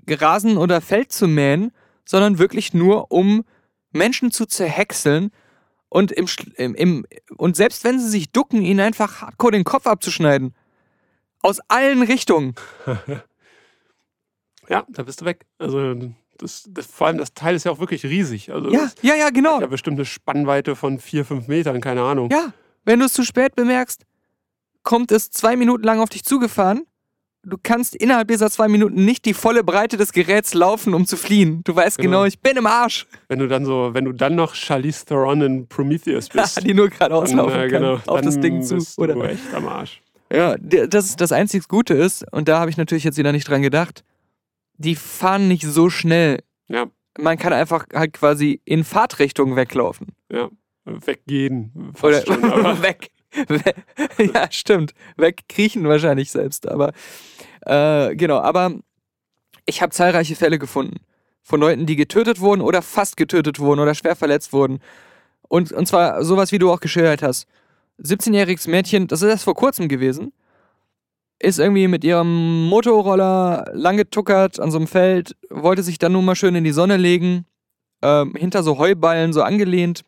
Rasen oder Feld zu mähen, sondern wirklich nur, um Menschen zu zerhäckseln und, im, Schl- im, im, und selbst wenn sie sich ducken, ihnen einfach hardcore den Kopf abzuschneiden. Aus allen Richtungen. (laughs) (laughs) Ja, da bist du weg. Also das, das, vor allem das Teil ist ja auch wirklich riesig. Also Ja, ja, ja, genau. hat ja bestimmt eine Spannweite von vier, fünf Metern, keine Ahnung. Ja, wenn du es zu spät bemerkst, kommt es zwei Minuten lang auf dich zugefahren. Du kannst innerhalb dieser zwei Minuten nicht die volle Breite des Geräts laufen, um zu fliehen. Du weißt genau, Genau. ich bin im Arsch. Wenn du dann so, wenn du dann noch Charlize Theron in Prometheus (laughs) bist, die nur geradeaus dann, laufen äh, kann, genau, auf das Ding zu. bist Oder? du echt am Arsch. Ja, das ist das einzig Gute ist, und da habe ich natürlich jetzt wieder nicht dran gedacht, die fahren nicht so schnell. Ja, Man kann einfach halt quasi in Fahrtrichtung weglaufen. ja. Weggehen. Fast Oder schon, (laughs) weg. We- (laughs) ja, stimmt. Wegkriechen wahrscheinlich selbst. Aber äh, genau, aber ich habe zahlreiche Fälle gefunden. Von Leuten, die getötet wurden oder fast getötet wurden oder schwer verletzt wurden. Und, und zwar sowas, wie du auch geschildert hast. 17-jähriges Mädchen, das ist erst vor kurzem gewesen, ist irgendwie mit ihrem Motorroller lang getuckert an so einem Feld, wollte sich dann nun mal schön in die Sonne legen, ähm, hinter so Heuballen so angelehnt,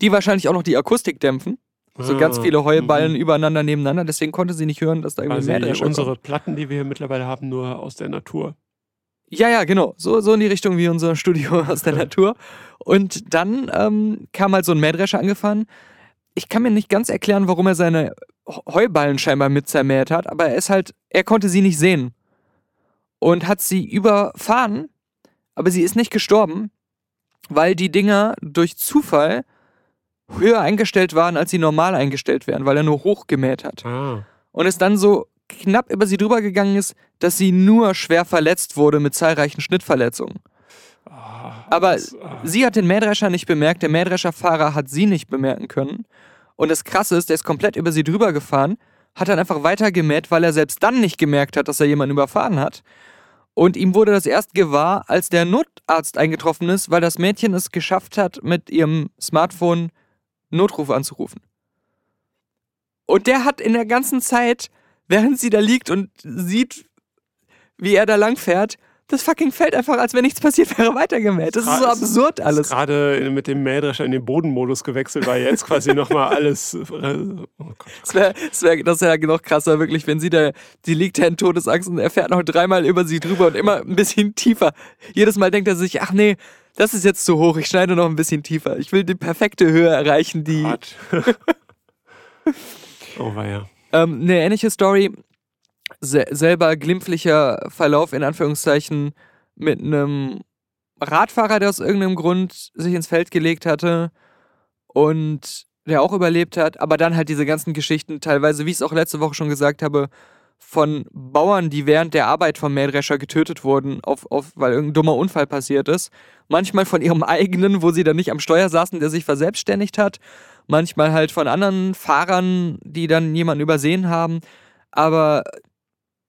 die wahrscheinlich auch noch die Akustik dämpfen. So ganz Ah, viele Heuballen mhm. übereinander nebeneinander, deswegen konnte sie nicht hören, dass da irgendwie Quasi ein Mähdrescher unsere kommt. Platten, die wir hier mittlerweile haben, nur aus der Natur. Ja, ja, genau. So, so in die Richtung wie unser Studio (laughs) aus der Natur. Und dann ähm, kam halt so ein Mähdrescher angefahren. Ich kann mir nicht ganz erklären, warum er seine Heuballen scheinbar mit zermäht hat, aber er ist halt, er konnte sie nicht sehen. Und hat sie überfahren, aber sie ist nicht gestorben, weil die Dinger durch Zufall höher eingestellt waren, als sie normal eingestellt wären, weil er nur hochgemäht hat. Ah. und es dann so knapp über sie drüber gegangen ist, dass sie nur schwer verletzt wurde mit zahlreichen Schnittverletzungen. Ah, Aber das, ah. sie hat den Mähdrescher nicht bemerkt, der Mähdrescherfahrer hat sie nicht bemerken können. Und das Krasse ist, der ist komplett über sie drüber gefahren, hat dann einfach weitergemäht, weil er selbst dann nicht gemerkt hat, dass er jemanden überfahren hat. Und ihm wurde das erst gewahr, als der Notarzt eingetroffen ist, weil das Mädchen es geschafft hat, mit ihrem Smartphone Notruf anzurufen. Und der hat in der ganzen Zeit, während sie da liegt und sieht, wie er da lang fährt, das fucking Feld einfach, als wenn nichts passiert wäre, weitergemäht. Das ist so absurd alles. gerade mit dem Mähdrescher in den Bodenmodus gewechselt, weil jetzt quasi nochmal alles. Äh, oh Gott. Das wäre das wär, das wär noch krasser, wirklich, wenn sie da, die liegt da in Todesangst und er fährt noch dreimal über sie drüber und immer ein bisschen tiefer. Jedes Mal denkt er sich, ach nee, das ist jetzt zu hoch, ich schneide noch ein bisschen tiefer. Ich will die perfekte Höhe erreichen, die. (laughs) Oh, war ja. Ähm, eine ähnliche Story, se selber glimpflicher Verlauf in Anführungszeichen mit einem Radfahrer, der aus irgendeinem Grund sich ins Feld gelegt hatte und der auch überlebt hat, aber dann halt diese ganzen Geschichten, teilweise, wie ich es auch letzte Woche schon gesagt habe, von Bauern, die während der Arbeit vom Mähdrescher getötet wurden, auf, auf, weil irgendein dummer Unfall passiert ist. Manchmal von ihrem (laughs) eigenen, wo sie dann nicht am Steuer saßen, der sich verselbstständigt hat. Manchmal halt von anderen Fahrern, die dann jemanden übersehen haben. Aber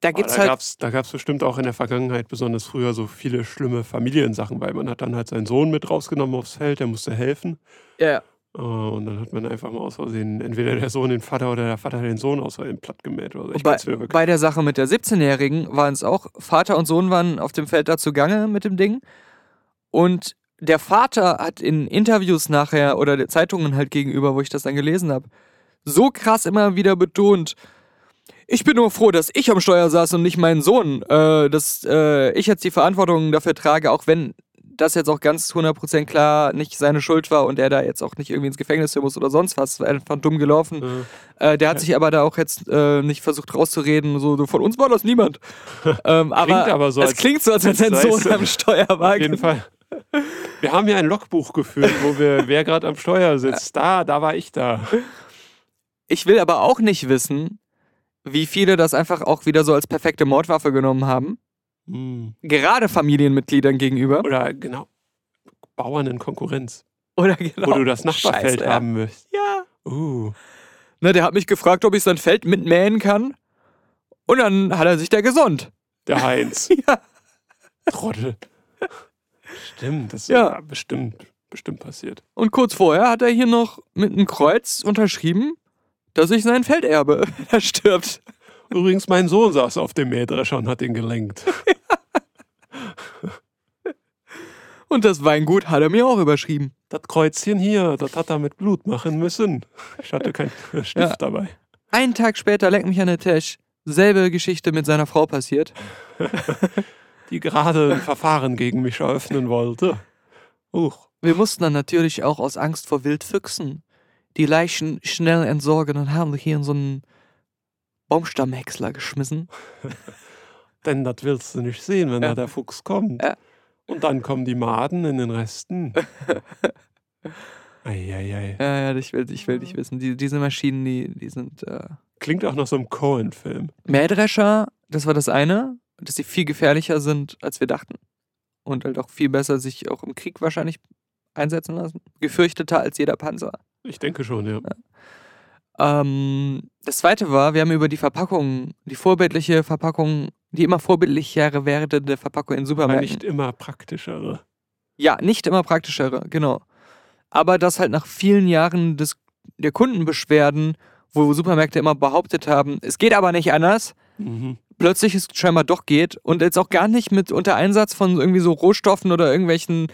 da gibt's da halt. gab's, da gab's bestimmt auch in der Vergangenheit, besonders früher, so viele schlimme Familiensachen, weil man hat dann halt seinen Sohn mit rausgenommen aufs Feld, der musste helfen. Ja, Äh, Und dann hat man einfach mal aus Versehen entweder der Sohn den Vater oder der Vater den Sohn aus Versehen platt gemäht. Oder so. Ich bei, bei der Sache mit der 17-Jährigen waren es auch, Vater und Sohn waren auf dem Feld da zugange mit dem Ding. Und der Vater hat in Interviews nachher oder der Zeitungen halt gegenüber, wo ich das dann gelesen habe, so krass immer wieder betont, ich bin nur froh, dass ich am Steuer saß und nicht mein Sohn, äh, dass äh, ich jetzt die Verantwortung dafür trage, auch wenn das jetzt auch ganz 100% klar nicht seine Schuld war und er da jetzt auch nicht irgendwie ins Gefängnis muss oder sonst was, einfach dumm gelaufen. Äh, Äh, der hat sich aber da auch jetzt äh, nicht versucht rauszureden, so, so von uns war das niemand. (laughs) ähm, aber, aber so, es klingt so, als wenn sein Sohn am Steuer war. auf jeden Fall. Wir haben ja ein Logbuch geführt, wo wir, (laughs) wer gerade am Steuer sitzt. Da, da war ich da. Ich will aber auch nicht wissen, wie viele das einfach auch wieder so als perfekte Mordwaffe genommen haben. Hm. Gerade Familienmitgliedern gegenüber. Oder genau, Bauern in Konkurrenz, Oder genau. wo du das Nachbarfeld Scheiße, haben möchtest. Ja. Uh, Ne, der hat mich gefragt, ob ich sein Feld mitmähen kann. Und dann hat er sich da gesund. der Heinz. (laughs) Ja. Trottel. Stimmt, das ist Ja. ja. bestimmt, bestimmt passiert. Und kurz vorher hat er hier noch mit einem Kreuz unterschrieben, dass ich sein Feld erbe, wenn (laughs) er stirbt. Übrigens, mein Sohn saß auf dem Mähdrescher und hat ihn gelenkt. (laughs) Und das Weingut hat er mir auch überschrieben. Das Kreuzchen hier, das hat er mit Blut machen müssen. Ich hatte keinen (laughs) Stift Ja. dabei. Einen Tag später, leck mich an der Tisch, selbe Geschichte mit seiner Frau passiert. Die gerade ein Verfahren gegen mich eröffnen wollte. Huch. Wir mussten dann natürlich auch aus Angst vor Wildfüchsen die Leichen schnell entsorgen und haben hier in so einen Baumstammhäcksler geschmissen. (laughs) Denn das willst du nicht sehen, wenn Ja. da der Fuchs kommt. Ja. Und dann kommen die Maden in den Resten. (laughs) Eieiei. Ja, ja, ich will, ich will nicht wissen. Die, diese Maschinen, die, die sind. Äh Klingt auch nach so einem Cohen-Film. Mähdrescher, das war das eine, dass sie viel gefährlicher sind, als wir dachten. Und halt auch viel besser sich auch im Krieg wahrscheinlich einsetzen lassen. Gefürchteter als jeder Panzer. Ich denke schon, ja. Ähm, das zweite war, wir haben über die Verpackung, die vorbildliche Verpackung, die immer vorbildlichere werdende Verpackung in Aber Supermärkten. nicht immer praktischere. Ja, nicht immer praktischere, genau. Aber das halt nach vielen Jahren des, der Kundenbeschwerden, wo Supermärkte immer behauptet haben, es geht aber nicht anders, Mhm. plötzlich es scheinbar doch geht und jetzt auch gar nicht mit unter Einsatz von irgendwie so Rohstoffen oder irgendwelchen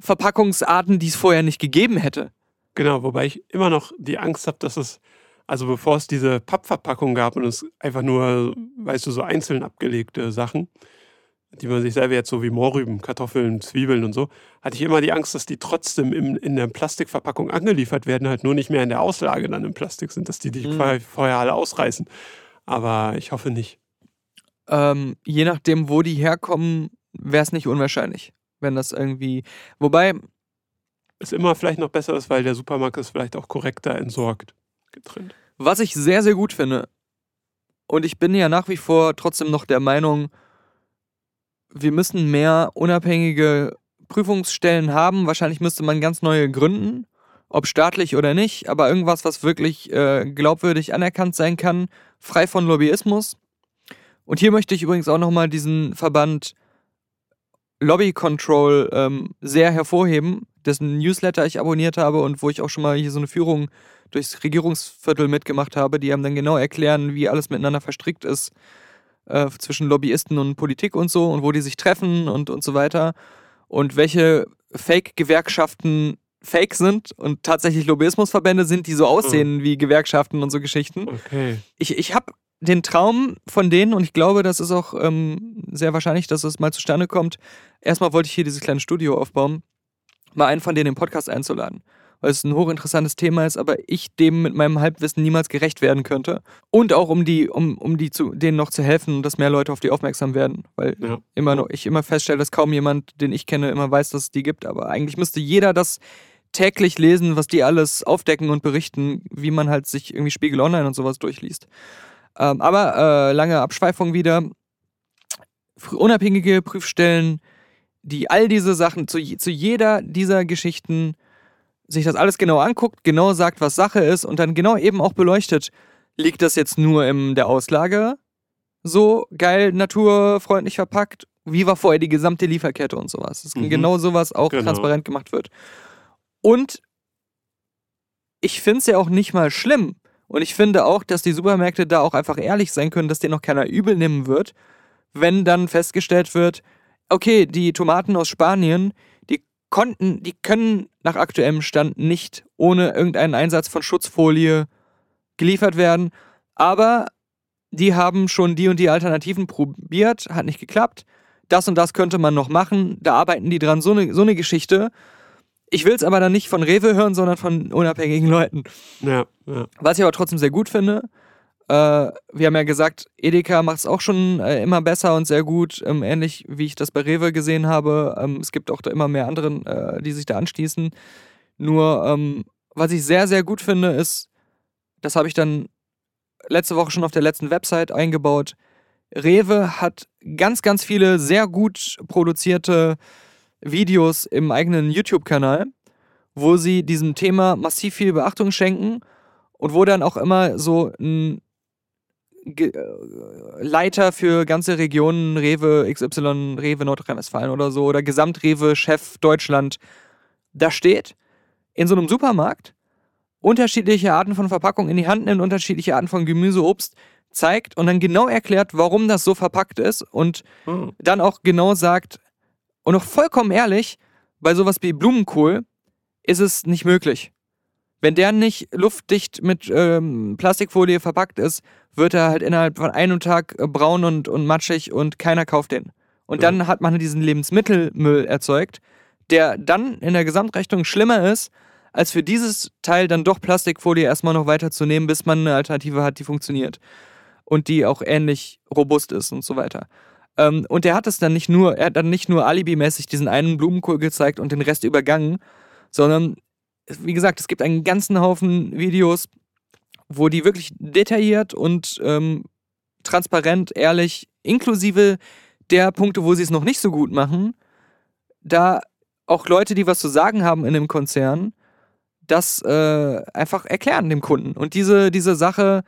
Verpackungsarten, die es vorher nicht gegeben hätte. Genau, wobei ich immer noch die Angst habe, dass es, also bevor es diese Pappverpackung gab und es einfach nur, weißt du, so einzeln abgelegte Sachen, die man sich selber jetzt so wie Mohrrüben, Kartoffeln, Zwiebeln und so, hatte ich immer die Angst, dass die trotzdem im, in der Plastikverpackung angeliefert werden, halt nur nicht mehr in der Auslage dann im Plastik sind, dass die die Mhm. vorher- vorher alle ausreißen. Aber ich hoffe nicht. Ähm, je nachdem, wo die herkommen, wäre es nicht unwahrscheinlich, wenn das irgendwie. Wobei, Ist immer vielleicht noch besser ist, weil der Supermarkt es vielleicht auch korrekter entsorgt, getrennt. was ich sehr, sehr gut finde, und ich bin ja nach wie vor trotzdem noch der Meinung, wir müssen mehr unabhängige Prüfungsstellen haben. Wahrscheinlich müsste man ganz neue gründen, ob staatlich oder nicht, aber irgendwas, was wirklich äh, glaubwürdig anerkannt sein kann, frei von Lobbyismus. Und hier möchte ich übrigens auch nochmal diesen Verband Lobby Control ähm, sehr hervorheben, dessen Newsletter ich abonniert habe und wo ich auch schon mal hier so eine Führung durchs Regierungsviertel mitgemacht habe, die einem dann genau erklären, wie alles miteinander verstrickt ist äh, zwischen Lobbyisten und Politik und so und wo die sich treffen und, und so weiter und welche Fake-Gewerkschaften fake sind und tatsächlich Lobbyismusverbände sind, die so aussehen wie Gewerkschaften und so Geschichten Okay. ich, ich habe den Traum von denen und ich glaube, das ist auch ähm, sehr wahrscheinlich, dass es mal zustande kommt. Erstmal wollte ich hier dieses kleine Studio aufbauen, mal einen von denen im Podcast einzuladen weil es ein hochinteressantes Thema ist, aber ich dem mit meinem Halbwissen niemals gerecht werden könnte. Und auch um die, um, um die zu, denen noch zu helfen dass mehr Leute auf die aufmerksam werden. Weil Ja. immer noch, ich immer feststelle, dass kaum jemand, den ich kenne, immer weiß, dass es die gibt. Aber eigentlich müsste jeder das täglich lesen, was die alles aufdecken und berichten, wie man halt sich irgendwie Spiegel Online und sowas durchliest. Ähm, aber äh, lange Abschweifung wieder. Unabhängige Prüfstellen, die all diese Sachen zu, zu jeder dieser Geschichten sich das alles genau anguckt, genau sagt, was Sache ist und dann genau eben auch beleuchtet, liegt das jetzt nur in der Auslage so geil naturfreundlich verpackt? Wie war vorher die gesamte Lieferkette und sowas? Dass Mhm. genau sowas auch Genau. transparent gemacht wird. Und ich finde es ja auch nicht mal schlimm. Und ich finde auch, dass die Supermärkte da auch einfach ehrlich sein können, dass denen noch keiner übel nehmen wird, wenn dann festgestellt wird, okay, die Tomaten aus Spanien, die konnten, die können nach aktuellem Stand nicht ohne irgendeinen Einsatz von Schutzfolie geliefert werden, aber die haben schon die und die Alternativen probiert, hat nicht geklappt. Das und das könnte man noch machen, da arbeiten die dran, so eine so eine Geschichte. Ich will es aber dann nicht von Rewe hören, sondern von unabhängigen Leuten. Ja, ja. Was ich aber trotzdem sehr gut finde, äh, wir haben ja gesagt, Edeka macht es auch schon äh, immer besser und sehr gut, ähm, ähnlich wie ich das bei Rewe gesehen habe. Ähm, es gibt auch da immer mehr anderen, äh, die sich da anschließen. Nur, ähm, was ich sehr, sehr gut finde, ist, das habe ich dann letzte Woche schon auf der letzten Website eingebaut. Rewe hat ganz, ganz viele sehr gut produzierte Videos im eigenen YouTube-Kanal, wo sie diesem Thema massiv viel Beachtung schenken und wo dann auch immer so ein Ge äh, Leiter für ganze Regionen, Rewe XY, Rewe Nordrhein-Westfalen oder so, oder Gesamtrewe-Chef Deutschland, da steht, in so einem Supermarkt, unterschiedliche Arten von Verpackung in die Hand nimmt, unterschiedliche Arten von Gemüse, Obst zeigt und dann genau erklärt, warum das so verpackt ist und Oh. dann auch genau sagt, und auch vollkommen ehrlich, bei sowas wie Blumenkohl ist es nicht möglich. Wenn der nicht luftdicht mit ähm, Plastikfolie verpackt ist, wird er halt innerhalb von einem Tag äh, braun und, und matschig und keiner kauft den. Und dann hat man diesen Lebensmittelmüll erzeugt, der dann in der Gesamtrechnung schlimmer ist, als für dieses Teil dann doch Plastikfolie erstmal noch weiterzunehmen, bis man eine Alternative hat, die funktioniert. Und die auch ähnlich robust ist und so weiter. Ähm, und er hat es dann nicht nur, er hat dann nicht nur alibimäßig diesen einen Blumenkohl gezeigt und den Rest übergangen, sondern, wie gesagt, es gibt einen ganzen Haufen Videos, wo die wirklich detailliert und ähm, transparent, ehrlich, inklusive der Punkte, wo sie es noch nicht so gut machen, da auch Leute, die was zu sagen haben in dem Konzern, das äh, einfach erklären dem Kunden. Und diese, diese Sache,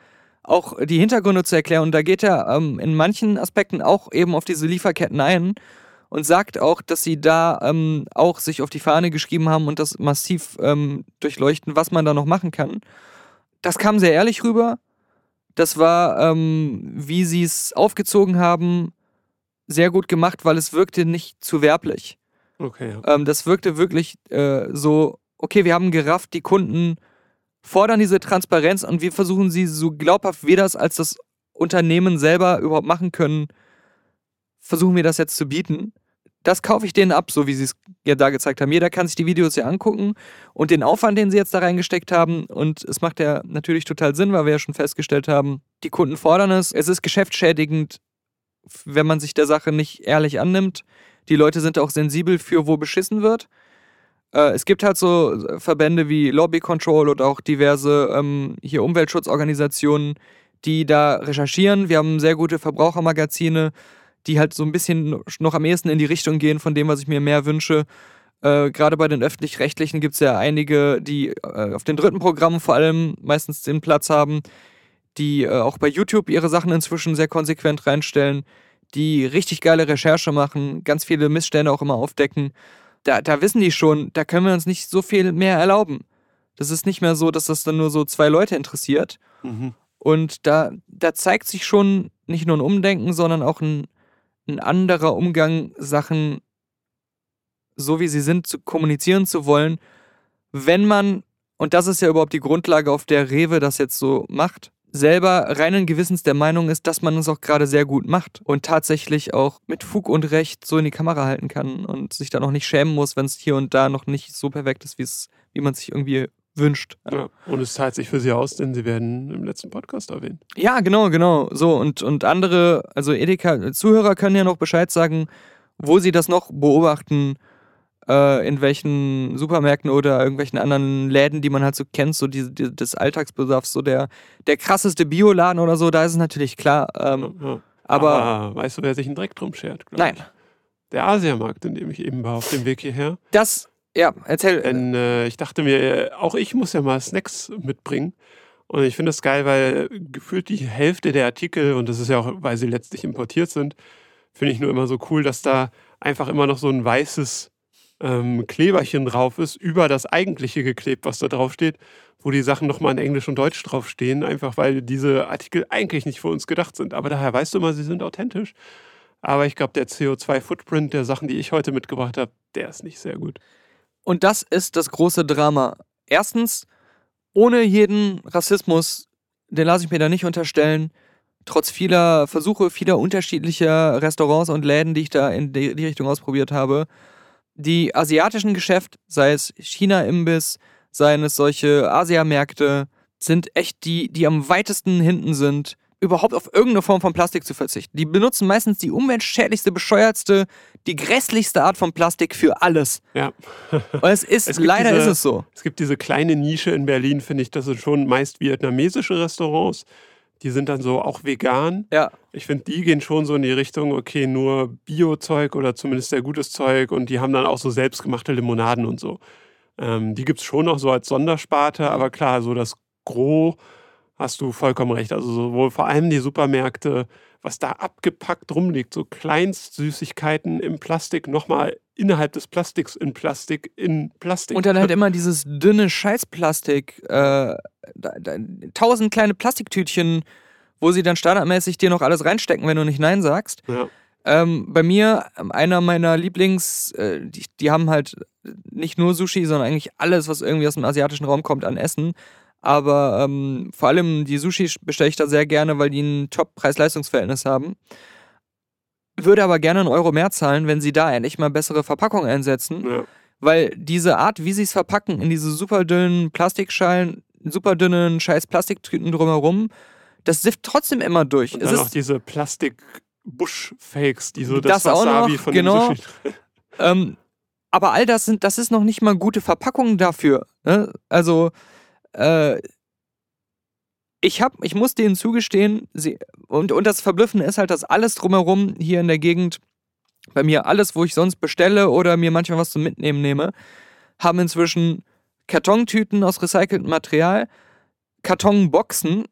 auch die Hintergründe zu erklären. Und da geht er ähm, in manchen Aspekten auch eben auf diese Lieferketten ein und sagt auch, dass sie da ähm, auch sich auf die Fahne geschrieben haben und das massiv ähm, durchleuchten, was man da noch machen kann. Das kam sehr ehrlich rüber. Das war, ähm, wie sie es aufgezogen haben, sehr gut gemacht, weil es wirkte nicht zu werblich. Okay. Ähm, das wirkte wirklich äh, so, okay, wir haben gerafft, die Kunden fordern diese Transparenz und wir versuchen sie so glaubhaft wir das als das Unternehmen selber überhaupt machen können, versuchen wir das jetzt zu bieten. Das kaufe ich denen ab, so wie sie es ja da gezeigt haben. Jeder kann sich die Videos ja angucken und den Aufwand, den sie jetzt da reingesteckt haben. Und es macht ja natürlich total Sinn, weil wir ja schon festgestellt haben, die Kunden fordern es. Es ist geschäftsschädigend, wenn man sich der Sache nicht ehrlich annimmt. Die Leute sind auch sensibel für, wo beschissen wird. Äh, es gibt halt so Verbände wie Lobby Control oder auch diverse ähm, hier Umweltschutzorganisationen, die da recherchieren. Wir haben sehr gute Verbrauchermagazine, die halt so ein bisschen noch am ehesten in die Richtung gehen von dem, was ich mir mehr wünsche. Äh, Gerade bei den öffentlich-rechtlichen gibt es ja einige, die äh, auf den dritten Programmen vor allem meistens den Platz haben, die äh, auch bei YouTube ihre Sachen inzwischen sehr konsequent reinstellen, die richtig geile Recherche machen, ganz viele Missstände auch immer aufdecken. Da, da wissen die schon, da können wir uns nicht so viel mehr erlauben. Das ist nicht mehr so, dass das dann nur so zwei Leute interessiert. Mhm. Und da, da zeigt sich schon nicht nur ein Umdenken, sondern auch ein, ein anderer Umgang, Sachen so wie sie sind, zu kommunizieren zu wollen, wenn man, und das ist ja überhaupt die Grundlage, auf der Rewe das jetzt so macht, selber reinen Gewissens der Meinung ist, dass man es auch gerade sehr gut macht und tatsächlich auch mit Fug und Recht so in die Kamera halten kann und sich da noch nicht schämen muss, wenn es hier und da noch nicht so perfekt ist, wie man sich irgendwie wünscht. Ja. Und es zahlt sich für sie aus, denn sie werden im letzten Podcast erwähnt. Ja, genau, genau. So, und, und andere, also Edeka, Zuhörer können ja noch Bescheid sagen, wo sie das noch beobachten, äh, in welchen Supermärkten oder irgendwelchen anderen Läden, die man halt so kennt, so die, die, des Alltagsbedarfs, so der, der krasseste Bioladen oder so, da ist es natürlich klar. Ähm, Ja. aber Aber weißt du, wer sich einen Dreck drum schert? nein, ich? Der Asiamarkt, in dem ich eben war, auf dem Weg hierher. das, ja, erzähl. Denn äh, ich dachte mir, äh, auch ich muss ja mal Snacks mitbringen. Und ich finde das geil, weil gefühlt die Hälfte der Artikel, und das ist ja auch, weil sie letztlich importiert sind, finde ich nur immer so cool, dass da einfach immer noch so ein weißes ähm, Kleberchen drauf ist, über das eigentliche geklebt, was da drauf steht, wo die Sachen nochmal in Englisch und Deutsch draufstehen, einfach weil diese Artikel eigentlich nicht für uns gedacht sind. Aber daher weißt du immer, sie sind authentisch. Aber ich glaube, der CO2-Footprint der Sachen, die ich heute mitgebracht habe, der ist nicht sehr gut. Und das ist das große Drama. Erstens, ohne jeden Rassismus, den lasse ich mir da nicht unterstellen, trotz vieler Versuche, vieler unterschiedlicher Restaurants und Läden, die ich da in die, die Richtung ausprobiert habe, die asiatischen Geschäfte, sei es China-Imbiss, seien es solche Asiamärkte, sind echt die, die am weitesten hinten sind, überhaupt auf irgendeine Form von Plastik zu verzichten. Die benutzen meistens die umweltschädlichste, bescheuertste, die grässlichste Art von Plastik für alles. Ja. Und es ist, (laughs) Es leider diese- ist es so. Es gibt diese kleine Nische in Berlin, finde ich, das sind schon meist vietnamesische Restaurants. Die sind dann so auch vegan. Ja. Ich finde, die gehen schon so in die Richtung, okay, nur Bio-Zeug oder zumindest sehr gutes Zeug und die haben dann auch so selbstgemachte Limonaden und so. Ähm, die gibt es schon noch so als Sondersparte, aber klar, so das Gros hast du vollkommen recht. Also sowohl vor allem die Supermärkte, was da abgepackt rumliegt, so Kleinstsüßigkeiten im Plastik, nochmal innerhalb des Plastiks in Plastik in Plastik. Und dann halt immer dieses dünne Scheißplastik, äh, tausend kleine Plastiktütchen, wo sie dann standardmäßig dir noch alles reinstecken, wenn du nicht Nein sagst. ja. Ähm, bei mir, einer meiner Lieblings, äh, die, die haben halt nicht nur Sushi, sondern eigentlich alles, was irgendwie aus dem asiatischen Raum kommt an Essen. Aber ähm, vor allem die Sushi bestelle ich da sehr gerne, weil die ein Top-Preis-Leistungsverhältnis haben. Würde aber gerne einen Euro mehr zahlen, wenn sie da endlich mal bessere Verpackungen einsetzen. Ja. Weil diese Art, wie sie es verpacken, in diese super dünnen Plastikschalen, super dünnen scheiß Plastiktüten drumherum, das sifft trotzdem immer durch. Und Es dann auch ist, diese Plastik-Busch-Fakes, die so das, Das auch Wasabi noch, von genau. dem Sushi. ähm, aber all das sind, das ist noch nicht mal gute Verpackungen dafür. Ne? Also, äh, ich hab, ich muss denen zugestehen, sie, und, und das Verblüffende ist halt, dass alles drumherum hier in der Gegend, bei mir alles, wo ich sonst bestelle oder mir manchmal was zum Mitnehmen nehme, haben inzwischen Kartontüten aus recyceltem Material, Kartonboxen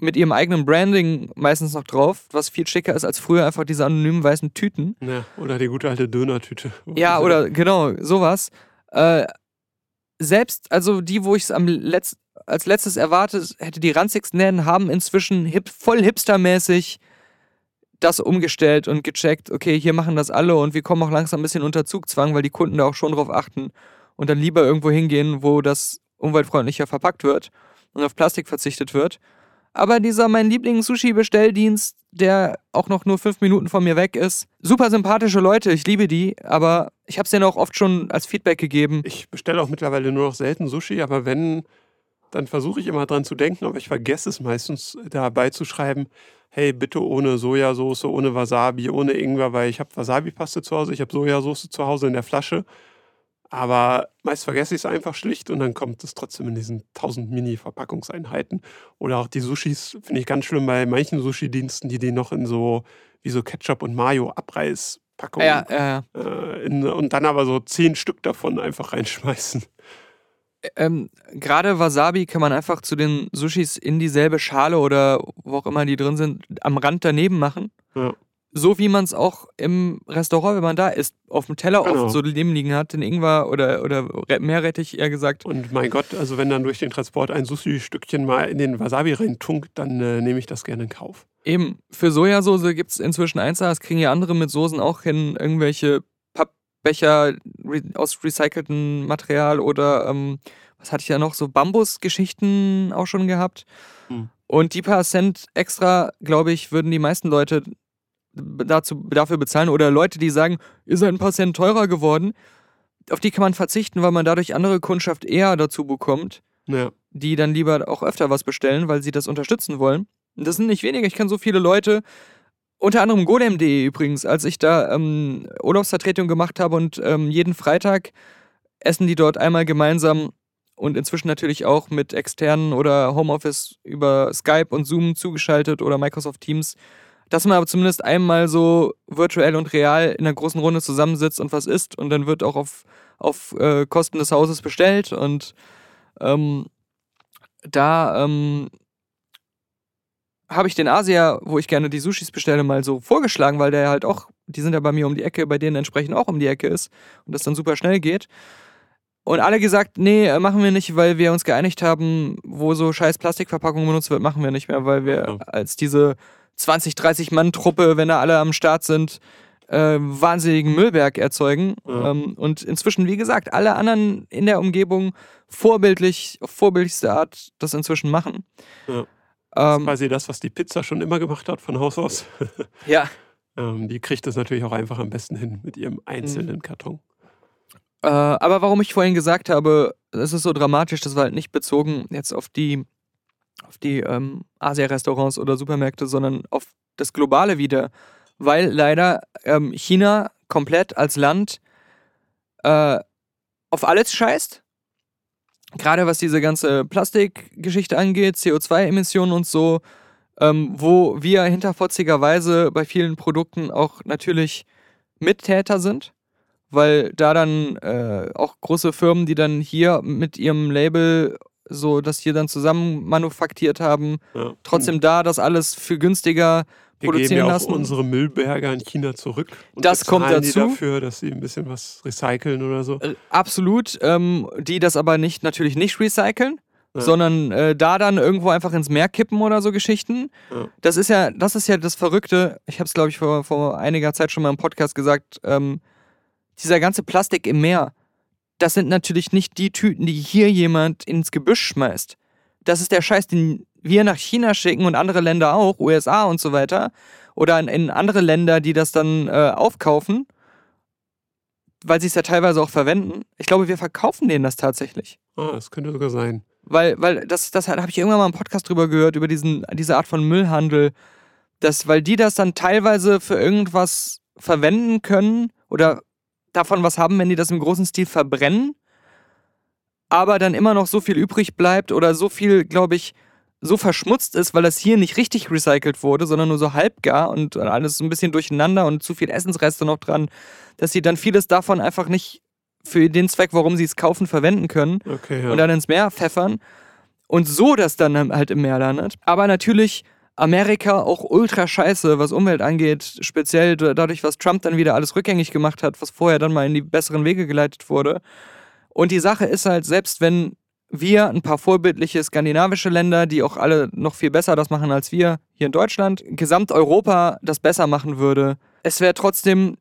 mit ihrem eigenen Branding meistens noch drauf, was viel schicker ist als früher einfach diese anonymen weißen Tüten. Ja, oder die gute alte Dönertüte. Ja, (laughs) oder genau, sowas. Äh, selbst, also die, wo ich es Letz als letztes erwartet hätte, die ranzigsten Läden haben inzwischen hip voll hipstermäßig das umgestellt und gecheckt, okay, hier machen das alle und wir kommen auch langsam ein bisschen unter Zugzwang, weil die Kunden da auch schon drauf achten und dann lieber irgendwo hingehen, wo das umweltfreundlicher verpackt wird und auf Plastik verzichtet wird. Aber dieser mein Lieblings-Sushi-Bestelldienst, der auch noch nur fünf Minuten von mir weg ist, super sympathische Leute, ich liebe die, aber ich habe es denen auch oft schon als Feedback gegeben. Ich bestelle auch mittlerweile nur noch selten Sushi, aber wenn, dann versuche ich immer dran zu denken, aber ich vergesse es meistens dabei zu schreiben, hey, bitte ohne Sojasauce, ohne Wasabi, ohne Ingwer, weil ich habe Wasabi-Paste zu Hause, ich habe Sojasauce zu Hause in der Flasche. Aber meist vergesse ich es einfach schlicht und dann kommt es trotzdem in diesen 1000 Mini-Verpackungseinheiten. Oder auch die Sushis finde ich ganz schlimm bei manchen Sushi-Diensten, die die noch in so, wie so Ketchup und Mayo Abreißpackungen Ja, ja, ja. äh, in, und dann aber so zehn Stück davon einfach reinschmeißen. Ähm, Gerade Wasabi kann man einfach zu den Sushis in dieselbe Schale oder wo auch immer die drin sind, am Rand daneben machen. Ja. So wie man es auch im Restaurant, wenn man da ist, auf dem Teller Genau. oft so daneben liegen hat, den Ingwer oder, oder Re- Meerrettich eher gesagt. Und mein Gott, also wenn dann durch den Transport ein Sushi-Stückchen mal in den Wasabi reintunkt, dann äh, nehme ich das gerne in Kauf. Eben, für Sojasauce gibt es inzwischen eins, das kriegen ja andere mit Soßen auch hin, irgendwelche Pappbecher aus recyceltem Material oder ähm, was hatte ich ja noch, so Bambusgeschichten auch schon gehabt. Hm. Und die paar Cent extra, glaube ich, würden die meisten Leute dazu, dafür bezahlen. Oder Leute, die sagen, ihr seid ein paar Cent teurer geworden. Auf die kann man verzichten, weil man dadurch andere Kundschaft eher dazu bekommt, Ja. die dann lieber auch öfter was bestellen, weil sie das unterstützen wollen. Und das sind nicht wenige. Ich kann so viele Leute, unter anderem Golem.de übrigens, als ich da ähm, Urlaubsvertretung gemacht habe und ähm, jeden Freitag essen die dort einmal gemeinsam und inzwischen natürlich auch mit externen oder Homeoffice über Skype und Zoom zugeschaltet oder Microsoft Teams, dass man aber zumindest einmal so virtuell und real in einer großen Runde zusammensitzt und was isst und dann wird auch auf, auf äh, Kosten des Hauses bestellt und ähm, da ähm, habe ich den Asia, wo ich gerne die Sushis bestelle, mal so vorgeschlagen, weil der halt auch, die sind ja bei mir um die Ecke, bei denen entsprechend auch um die Ecke ist und das dann super schnell geht. Und alle gesagt, nee, äh, machen wir nicht, weil wir uns geeinigt haben, wo so scheiß Plastikverpackung benutzt wird, machen wir nicht mehr, weil wir als diese 20, 30 Mann-Truppe, wenn da alle am Start sind, äh, wahnsinnigen Müllberg erzeugen. Ja. Ähm, und inzwischen, wie gesagt, alle anderen in der Umgebung vorbildlich, auf vorbildlichste Art das inzwischen machen. Ja. Das ist Ähm, quasi das, was die Pizza schon immer gemacht hat von Haus aus. (laughs) ja. ähm, die kriegt es natürlich auch einfach am besten hin mit ihrem Mhm. einzelnen Karton. Äh, aber warum ich vorhin gesagt habe, es ist so dramatisch, das war halt nicht bezogen jetzt auf die, auf die ähm, Asia-Restaurants oder Supermärkte, sondern auf das Globale wieder. Weil leider ähm, China komplett als Land äh, auf alles scheißt. Gerade was diese ganze Plastikgeschichte angeht, CO2-Emissionen und so, ähm, wo wir hinterfotzigerweise bei vielen Produkten auch natürlich Mittäter sind weil da dann äh, auch große Firmen, die dann hier mit ihrem Label so das hier dann zusammen manufaktiert haben, Ja. trotzdem da das alles für günstiger wir geben produzieren ja auch lassen. unsere Müllberger in China zurück. Und Das kommt bezahlen die dazu. dafür, dass sie ein bisschen was recyceln oder so. Äh, Absolut, ähm, die das aber nicht natürlich nicht recyceln, Ja. sondern äh, da dann irgendwo einfach ins Meer kippen oder so Geschichten. Ja. Das ist ja, das ist ja das Verrückte. Ich habe es glaube ich vor, vor einiger Zeit schon mal im Podcast gesagt. Ähm, dieser ganze Plastik im Meer, das sind natürlich nicht die Tüten, die hier jemand ins Gebüsch schmeißt. Das ist der Scheiß, den wir nach China schicken und andere Länder auch, USA und so weiter, oder in, in andere Länder, die das dann äh, aufkaufen weil sie es ja teilweise auch verwenden. Ich glaube, wir verkaufen denen das tatsächlich. Ah, das könnte sogar sein. Weil, weil das, das habe ich irgendwann mal im Podcast drüber gehört, über diesen, diese Art von Müllhandel. Das, weil die das dann teilweise für irgendwas verwenden können oder davon was haben, wenn die das im großen Stil verbrennen, aber dann immer noch so viel übrig bleibt oder so viel, glaube ich, so verschmutzt ist, weil das hier nicht richtig recycelt wurde, sondern nur so halbgar und alles so ein bisschen durcheinander und zu viel Essensreste noch dran, dass sie dann vieles davon einfach nicht für den Zweck, warum sie es kaufen, verwenden können Okay, ja. und dann ins Meer pfeffern und so das dann halt im Meer landet. Aber natürlich Amerika auch ultra scheiße, was Umwelt angeht, speziell dadurch, was Trump dann wieder alles rückgängig gemacht hat, was vorher dann mal in die besseren Wege geleitet wurde. Und die Sache ist halt, selbst wenn wir ein paar vorbildliche skandinavische Länder, die auch alle noch viel besser das machen als wir hier in Deutschland, Gesamteuropa das besser machen würde, es wäre trotzdem,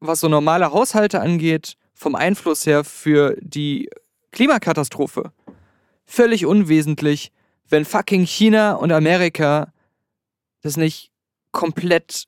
was so normale Haushalte angeht, vom Einfluss her für die Klimakatastrophe völlig unwesentlich, wenn fucking China und Amerika das nicht komplett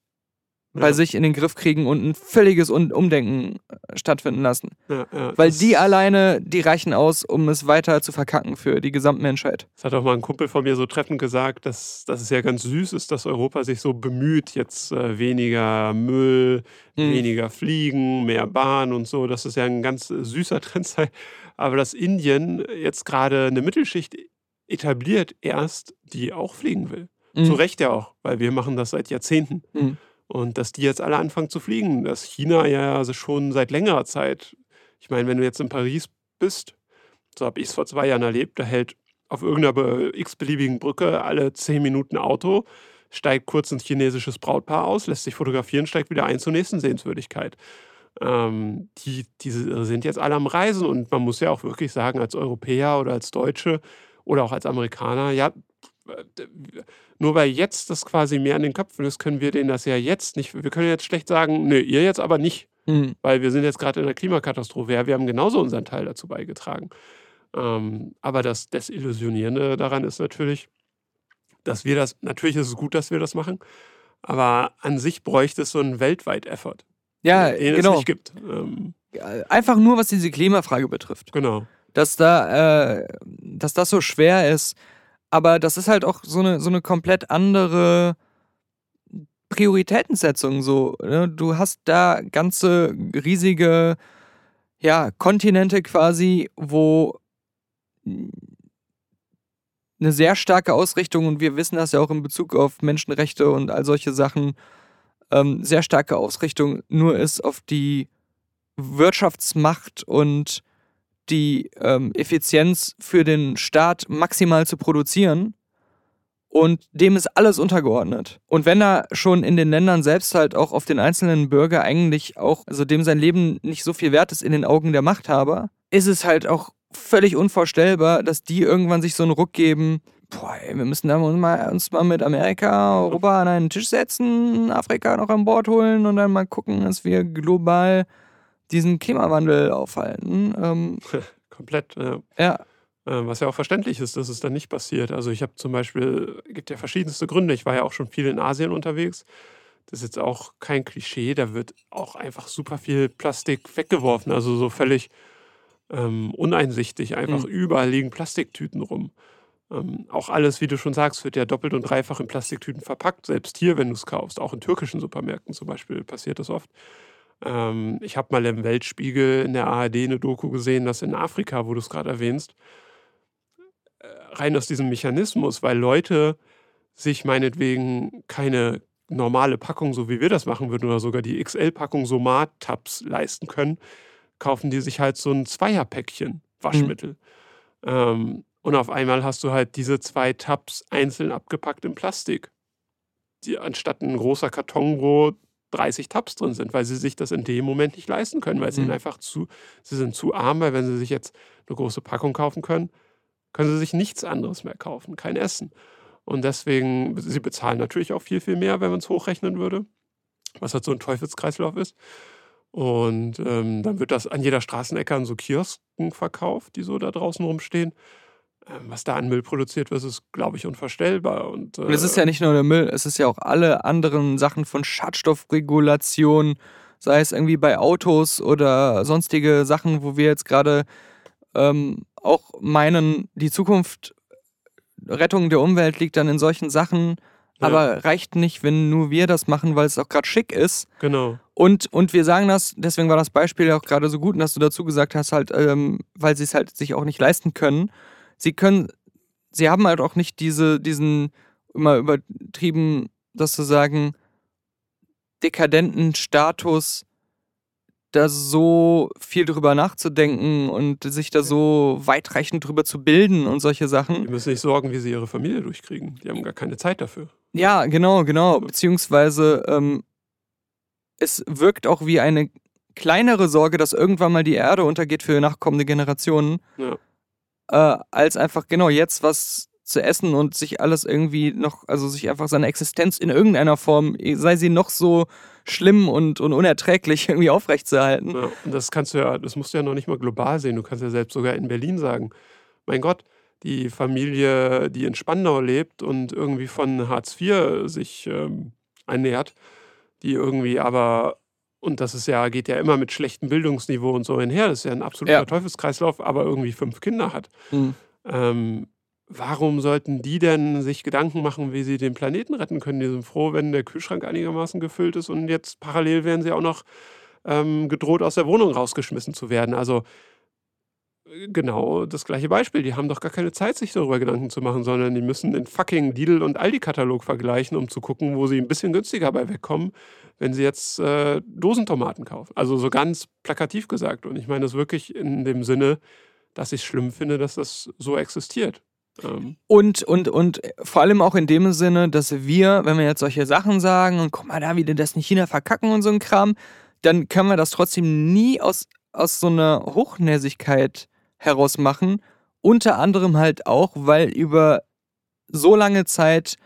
bei Ja. sich in den Griff kriegen und ein völliges Umdenken äh, stattfinden lassen. ja, ja. Weil das, die alleine, die reichen aus, um es weiter zu verkacken für die Gesamtmenschheit. Das hat auch mal ein Kumpel von mir so treffend gesagt, dass, dass es ja ganz süß ist, dass Europa sich so bemüht, jetzt äh, weniger Müll, Hm. weniger Fliegen, mehr Bahn und so, dass es ja ein ganz äh, süßer (laughs) Trend sei. Aber dass Indien jetzt gerade eine Mittelschicht etabliert erst, die auch fliegen will. Mhm. Zu Recht ja auch, weil wir machen das seit Jahrzehnten. Mhm. Und dass die jetzt alle anfangen zu fliegen. Dass China ja also schon seit längerer Zeit, ich meine, wenn du jetzt in Paris bist, so habe ich es vor zwei Jahren erlebt, da hält auf irgendeiner be- x-beliebigen Brücke alle zehn Minuten Auto, steigt kurz ein chinesisches Brautpaar aus, lässt sich fotografieren, steigt wieder ein zur nächsten Sehenswürdigkeit. Ähm, die, diese sind jetzt alle am Reisen und man muss ja auch wirklich sagen, als Europäer oder als Deutsche oder auch als Amerikaner, ja, nur weil jetzt das quasi mehr in den Köpfen ist, können wir denen das ja jetzt nicht. Wir können jetzt schlecht sagen, nö, ihr jetzt aber nicht, Mhm. weil wir sind jetzt gerade in einer Klimakatastrophe. Ja, wir haben genauso unseren Teil dazu beigetragen. Ähm, aber das Desillusionierende daran ist natürlich, dass wir das, natürlich ist es gut, dass wir das machen, aber an sich bräuchte es so einen Weltweit-Effort, Ja, den es genau. nicht gibt. Ähm, Einfach nur, was diese Klimafrage betrifft. genau. dass da, äh, dass das so schwer ist. Aber das ist halt auch so eine, so eine komplett andere Prioritätensetzung. So, ne? Du hast da ganze riesige ja, Kontinente quasi, wo eine sehr starke Ausrichtung, und wir wissen das ja auch in Bezug auf Menschenrechte und all solche Sachen, ähm, sehr starke Ausrichtung nur ist auf die Wirtschaftsmacht und die ähm, Effizienz für den Staat maximal zu produzieren. Und dem ist alles untergeordnet. Und wenn er schon in den Ländern selbst halt auch auf den einzelnen Bürger eigentlich auch, also dem sein Leben nicht so viel wert ist in den Augen der Machthaber, ist es halt auch völlig unvorstellbar, dass die irgendwann sich so einen Ruck geben. Boah, ey, wir müssen da mal, uns mal mit Amerika, Europa an einen Tisch setzen, Afrika noch an Bord holen und dann mal gucken, dass wir global diesen Klimawandel aufhalten. Ähm, (laughs) Komplett. Ja. ja, Äh, Was ja auch verständlich ist, dass es dann nicht passiert. Also ich habe zum Beispiel, gibt ja verschiedenste Gründe. Ich war ja auch schon viel in Asien unterwegs. Das ist jetzt auch kein Klischee. Da wird auch einfach super viel Plastik weggeworfen. Also so völlig ähm, uneinsichtig. Einfach Mhm. überall liegen Plastiktüten rum. Ähm, auch alles, wie du schon sagst, wird ja doppelt und dreifach in Plastiktüten verpackt. Selbst hier, wenn du es kaufst. Auch in türkischen Supermärkten zum Beispiel passiert das oft. Ähm, ich habe mal im Weltspiegel in der ARD eine Doku gesehen, dass in Afrika, wo du es gerade erwähnst, äh, rein aus diesem Mechanismus, weil Leute sich meinetwegen keine normale Packung, so wie wir das machen würden, oder sogar die XL-Packung Somat-Tabs leisten können, kaufen die sich halt so ein Zweierpäckchen Waschmittel. Ähm, und auf einmal hast du halt diese zwei Tabs einzeln abgepackt in Plastik. Die, anstatt ein großer Karton, wo 30 Tabs drin sind, weil sie sich das in dem Moment nicht leisten können, weil sie Mhm. sind einfach zu, sie sind zu arm, weil wenn sie sich jetzt eine große Packung kaufen können, können sie sich nichts anderes mehr kaufen, kein Essen. Und deswegen, sie bezahlen natürlich auch viel, viel mehr, wenn man es hochrechnen würde, was halt so ein Teufelskreislauf ist. Und ähm, dann wird das an jeder Straßenecke an so Kiosken verkauft, die so da draußen rumstehen. Ähm, was da an Müll produziert wird, ist, glaube ich, unvorstellbar. Und, äh, Und es ist ja nicht nur der Müll, es ist ja auch alle anderen Sachen von Schadstoffregulation, sei es irgendwie bei Autos oder sonstige Sachen, wo wir jetzt gerade ähm, auch meinen, die Zukunft, Rettung der Umwelt liegt dann in solchen Sachen, Ja. aber reicht nicht, wenn nur wir das machen, weil es auch gerade schick ist. Genau. Und, und wir sagen das, deswegen war das Beispiel ja auch gerade so gut, dass du dazu gesagt hast, halt, ähm, weil sie es halt sich auch nicht leisten können. Sie können, sie haben halt auch nicht diese, diesen immer übertrieben, das zu sagen, dekadenten Status, da so viel drüber nachzudenken und sich da so weitreichend drüber zu bilden und solche Sachen. Die müssen sich sorgen, wie sie ihre Familie durchkriegen. Die haben gar keine Zeit dafür. Ja, genau, genau. Beziehungsweise ähm, es wirkt auch wie eine kleinere Sorge, dass irgendwann mal die Erde untergeht für nachkommende Generationen, Ja. Äh, als einfach genau jetzt was zu essen und sich alles irgendwie noch, also sich einfach seine Existenz in irgendeiner Form, sei sie noch so schlimm und, und unerträglich (laughs) irgendwie aufrechtzuerhalten. Ja, das kannst du ja, das musst du ja noch nicht mal global sehen. Du kannst ja selbst sogar in Berlin sagen, mein Gott, die Familie, die in Spandau lebt und irgendwie von Hartz IV sich ähm, ernährt, die irgendwie aber, und das ist ja, geht ja immer mit schlechtem Bildungsniveau und so hinher, das ist ja ein absoluter Ja. Teufelskreislauf, aber irgendwie fünf Kinder hat. Hm. Ähm, warum sollten die denn sich Gedanken machen, wie sie den Planeten retten können? Die sind froh, wenn der Kühlschrank einigermaßen gefüllt ist und jetzt parallel werden sie auch noch ähm, gedroht, aus der Wohnung rausgeschmissen zu werden. Also genau das gleiche Beispiel. Die haben doch gar keine Zeit, sich darüber Gedanken zu machen, sondern die müssen den fucking Lidl- und Aldi-Katalog vergleichen, um zu gucken, wo sie ein bisschen günstiger bei wegkommen, wenn sie jetzt äh, Dosentomaten kaufen. Also so ganz plakativ gesagt. Und ich meine das wirklich in dem Sinne, dass ich es schlimm finde, dass das so existiert. Ähm, Und, und, und vor allem auch in dem Sinne, dass wir, wenn wir jetzt solche Sachen sagen und guck mal da, wie die das in China verkacken und so ein Kram, dann können wir das trotzdem nie aus, aus so einer Hochnäsigkeit heraus machen. Unter anderem halt auch, weil über so lange Zeit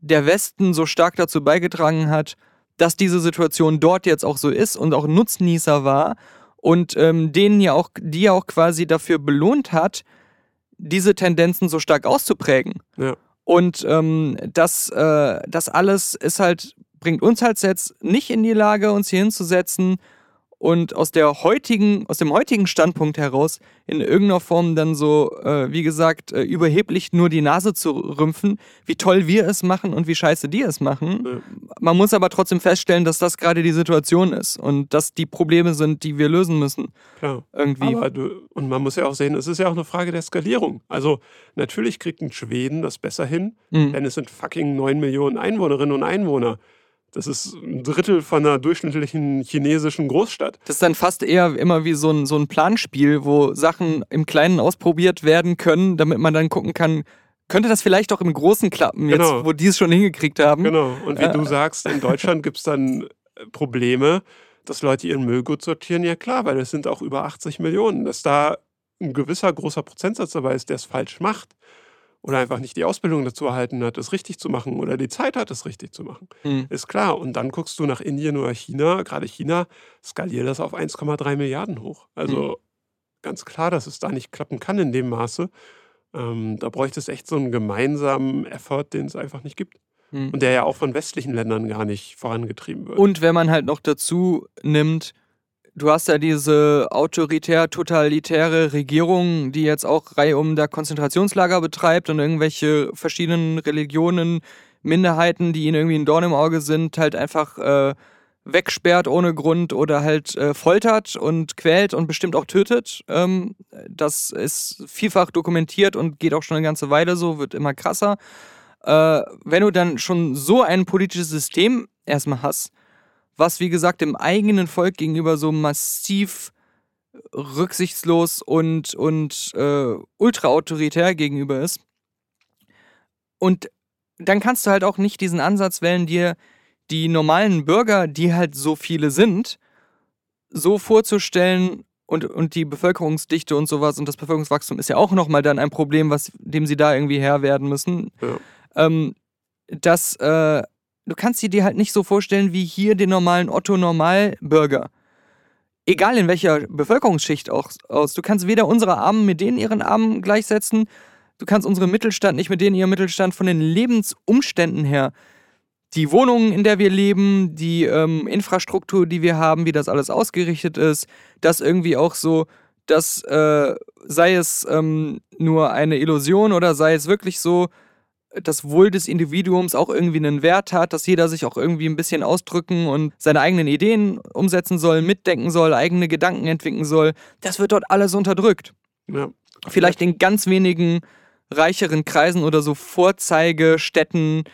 der Westen so stark dazu beigetragen hat, dass diese Situation dort jetzt auch so ist und auch Nutznießer war und ähm, denen ja auch, die ja auch quasi dafür belohnt hat, diese Tendenzen so stark auszuprägen. Ja. Und ähm, das, äh, das alles ist halt, bringt uns halt jetzt nicht in die Lage, uns hier hinzusetzen und aus der heutigen, aus dem heutigen Standpunkt heraus in irgendeiner Form dann so, äh, wie gesagt, äh, überheblich nur die Nase zu rümpfen, wie toll wir es machen und wie scheiße die es machen. Ja. Man muss aber trotzdem feststellen, dass das gerade die Situation ist und dass die Probleme sind, die wir lösen müssen. Klar. Irgendwie. Aber du, und man muss ja auch sehen, es ist ja auch eine Frage der Skalierung. Also natürlich kriegt ein Schweden das besser hin, Mhm. denn es sind fucking 9 Millionen Einwohnerinnen und Einwohner. Das ist ein Drittel von einer durchschnittlichen chinesischen Großstadt. Das ist dann fast eher immer wie so ein, so ein Planspiel, wo Sachen im Kleinen ausprobiert werden können, damit man dann gucken kann, könnte das vielleicht auch im Großen klappen, jetzt Genau. wo die es schon hingekriegt haben. Genau. Und wie Äh, du sagst, in Deutschland gibt es dann äh, Probleme, dass Leute ihren Müll gut sortieren. Ja klar, weil es sind auch über 80 Millionen. Dass da ein gewisser großer Prozentsatz dabei ist, der es falsch macht. Oder einfach nicht die Ausbildung dazu erhalten hat, es richtig zu machen. Oder die Zeit hat, es richtig zu machen. Mhm. Ist klar. Und dann guckst du nach Indien oder China, gerade China, skaliert das auf 1,3 Milliarden hoch. Also ganz klar, dass es da nicht klappen kann in dem Maße. Ähm, da bräuchte es echt so einen gemeinsamen Effort, den es einfach nicht gibt. Mhm. Und der ja auch von westlichen Ländern gar nicht vorangetrieben wird. Und wenn man halt noch dazu nimmt, du hast ja diese autoritär-totalitäre Regierung, die jetzt auch Reihe um da Konzentrationslager betreibt und irgendwelche verschiedenen Religionen, Minderheiten, die ihnen irgendwie ein Dorn im Auge sind, halt einfach äh, wegsperrt ohne Grund oder halt äh, foltert und quält und bestimmt auch tötet. Ähm, das ist vielfach dokumentiert und geht auch schon eine ganze Weile so, wird immer krasser. Äh, wenn du dann schon so ein politisches System erstmal hast, was wie gesagt dem eigenen Volk gegenüber so massiv rücksichtslos und, und äh, ultraautoritär gegenüber ist. Und dann kannst du halt auch nicht diesen Ansatz wählen, dir die normalen Bürger, die halt so viele sind, so vorzustellen und, und die Bevölkerungsdichte und sowas und das Bevölkerungswachstum ist ja auch nochmal dann ein Problem, was, dem sie da irgendwie Herr werden müssen. Ja. Ähm, dass äh, du kannst sie dir halt nicht so vorstellen wie hier den normalen Otto-Normalbürger. Egal in welcher Bevölkerungsschicht auch aus. Du kannst weder unsere Armen mit denen ihren Armen gleichsetzen, du kannst unseren Mittelstand nicht mit denen ihrem Mittelstand von den Lebensumständen her. Die Wohnungen, in der wir leben, die ähm, Infrastruktur, die wir haben, wie das alles ausgerichtet ist, das irgendwie auch so, dass äh, sei es ähm, nur eine Illusion oder sei es wirklich so, das Wohl des Individuums auch irgendwie einen Wert hat, dass jeder sich auch irgendwie ein bisschen ausdrücken und seine eigenen Ideen umsetzen soll, mitdenken soll, eigene Gedanken entwickeln soll. Das wird dort alles unterdrückt. Ja. Vielleicht in ganz wenigen reicheren Kreisen oder so Vorzeigestädten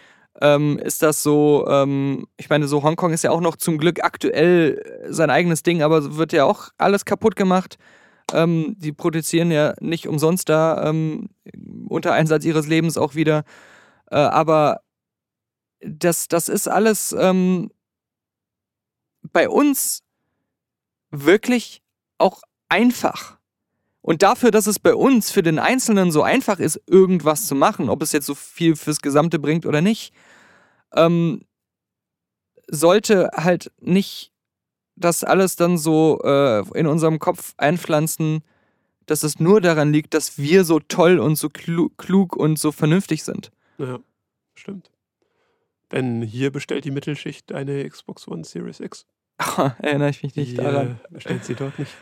ähm, ist das so, ähm, ich meine, so Hongkong ist ja auch noch zum Glück aktuell sein eigenes Ding, aber wird ja auch alles kaputt gemacht. Ähm, die produzieren ja nicht umsonst da ähm, unter Einsatz ihres Lebens auch wieder. Äh, aber das, das ist alles ähm, bei uns wirklich auch einfach. Und dafür, dass es bei uns für den Einzelnen so einfach ist, irgendwas zu machen, ob es jetzt so viel fürs Gesamte bringt oder nicht, ähm, sollte halt nicht das alles dann so äh, in unserem Kopf einpflanzen, dass es nur daran liegt, dass wir so toll und so klu klug und so vernünftig sind. Ja, stimmt. Denn hier bestellt die Mittelschicht eine Xbox One Series X. (laughs) Erinnere ich mich nicht Die, daran. äh, bestellt sie dort nicht.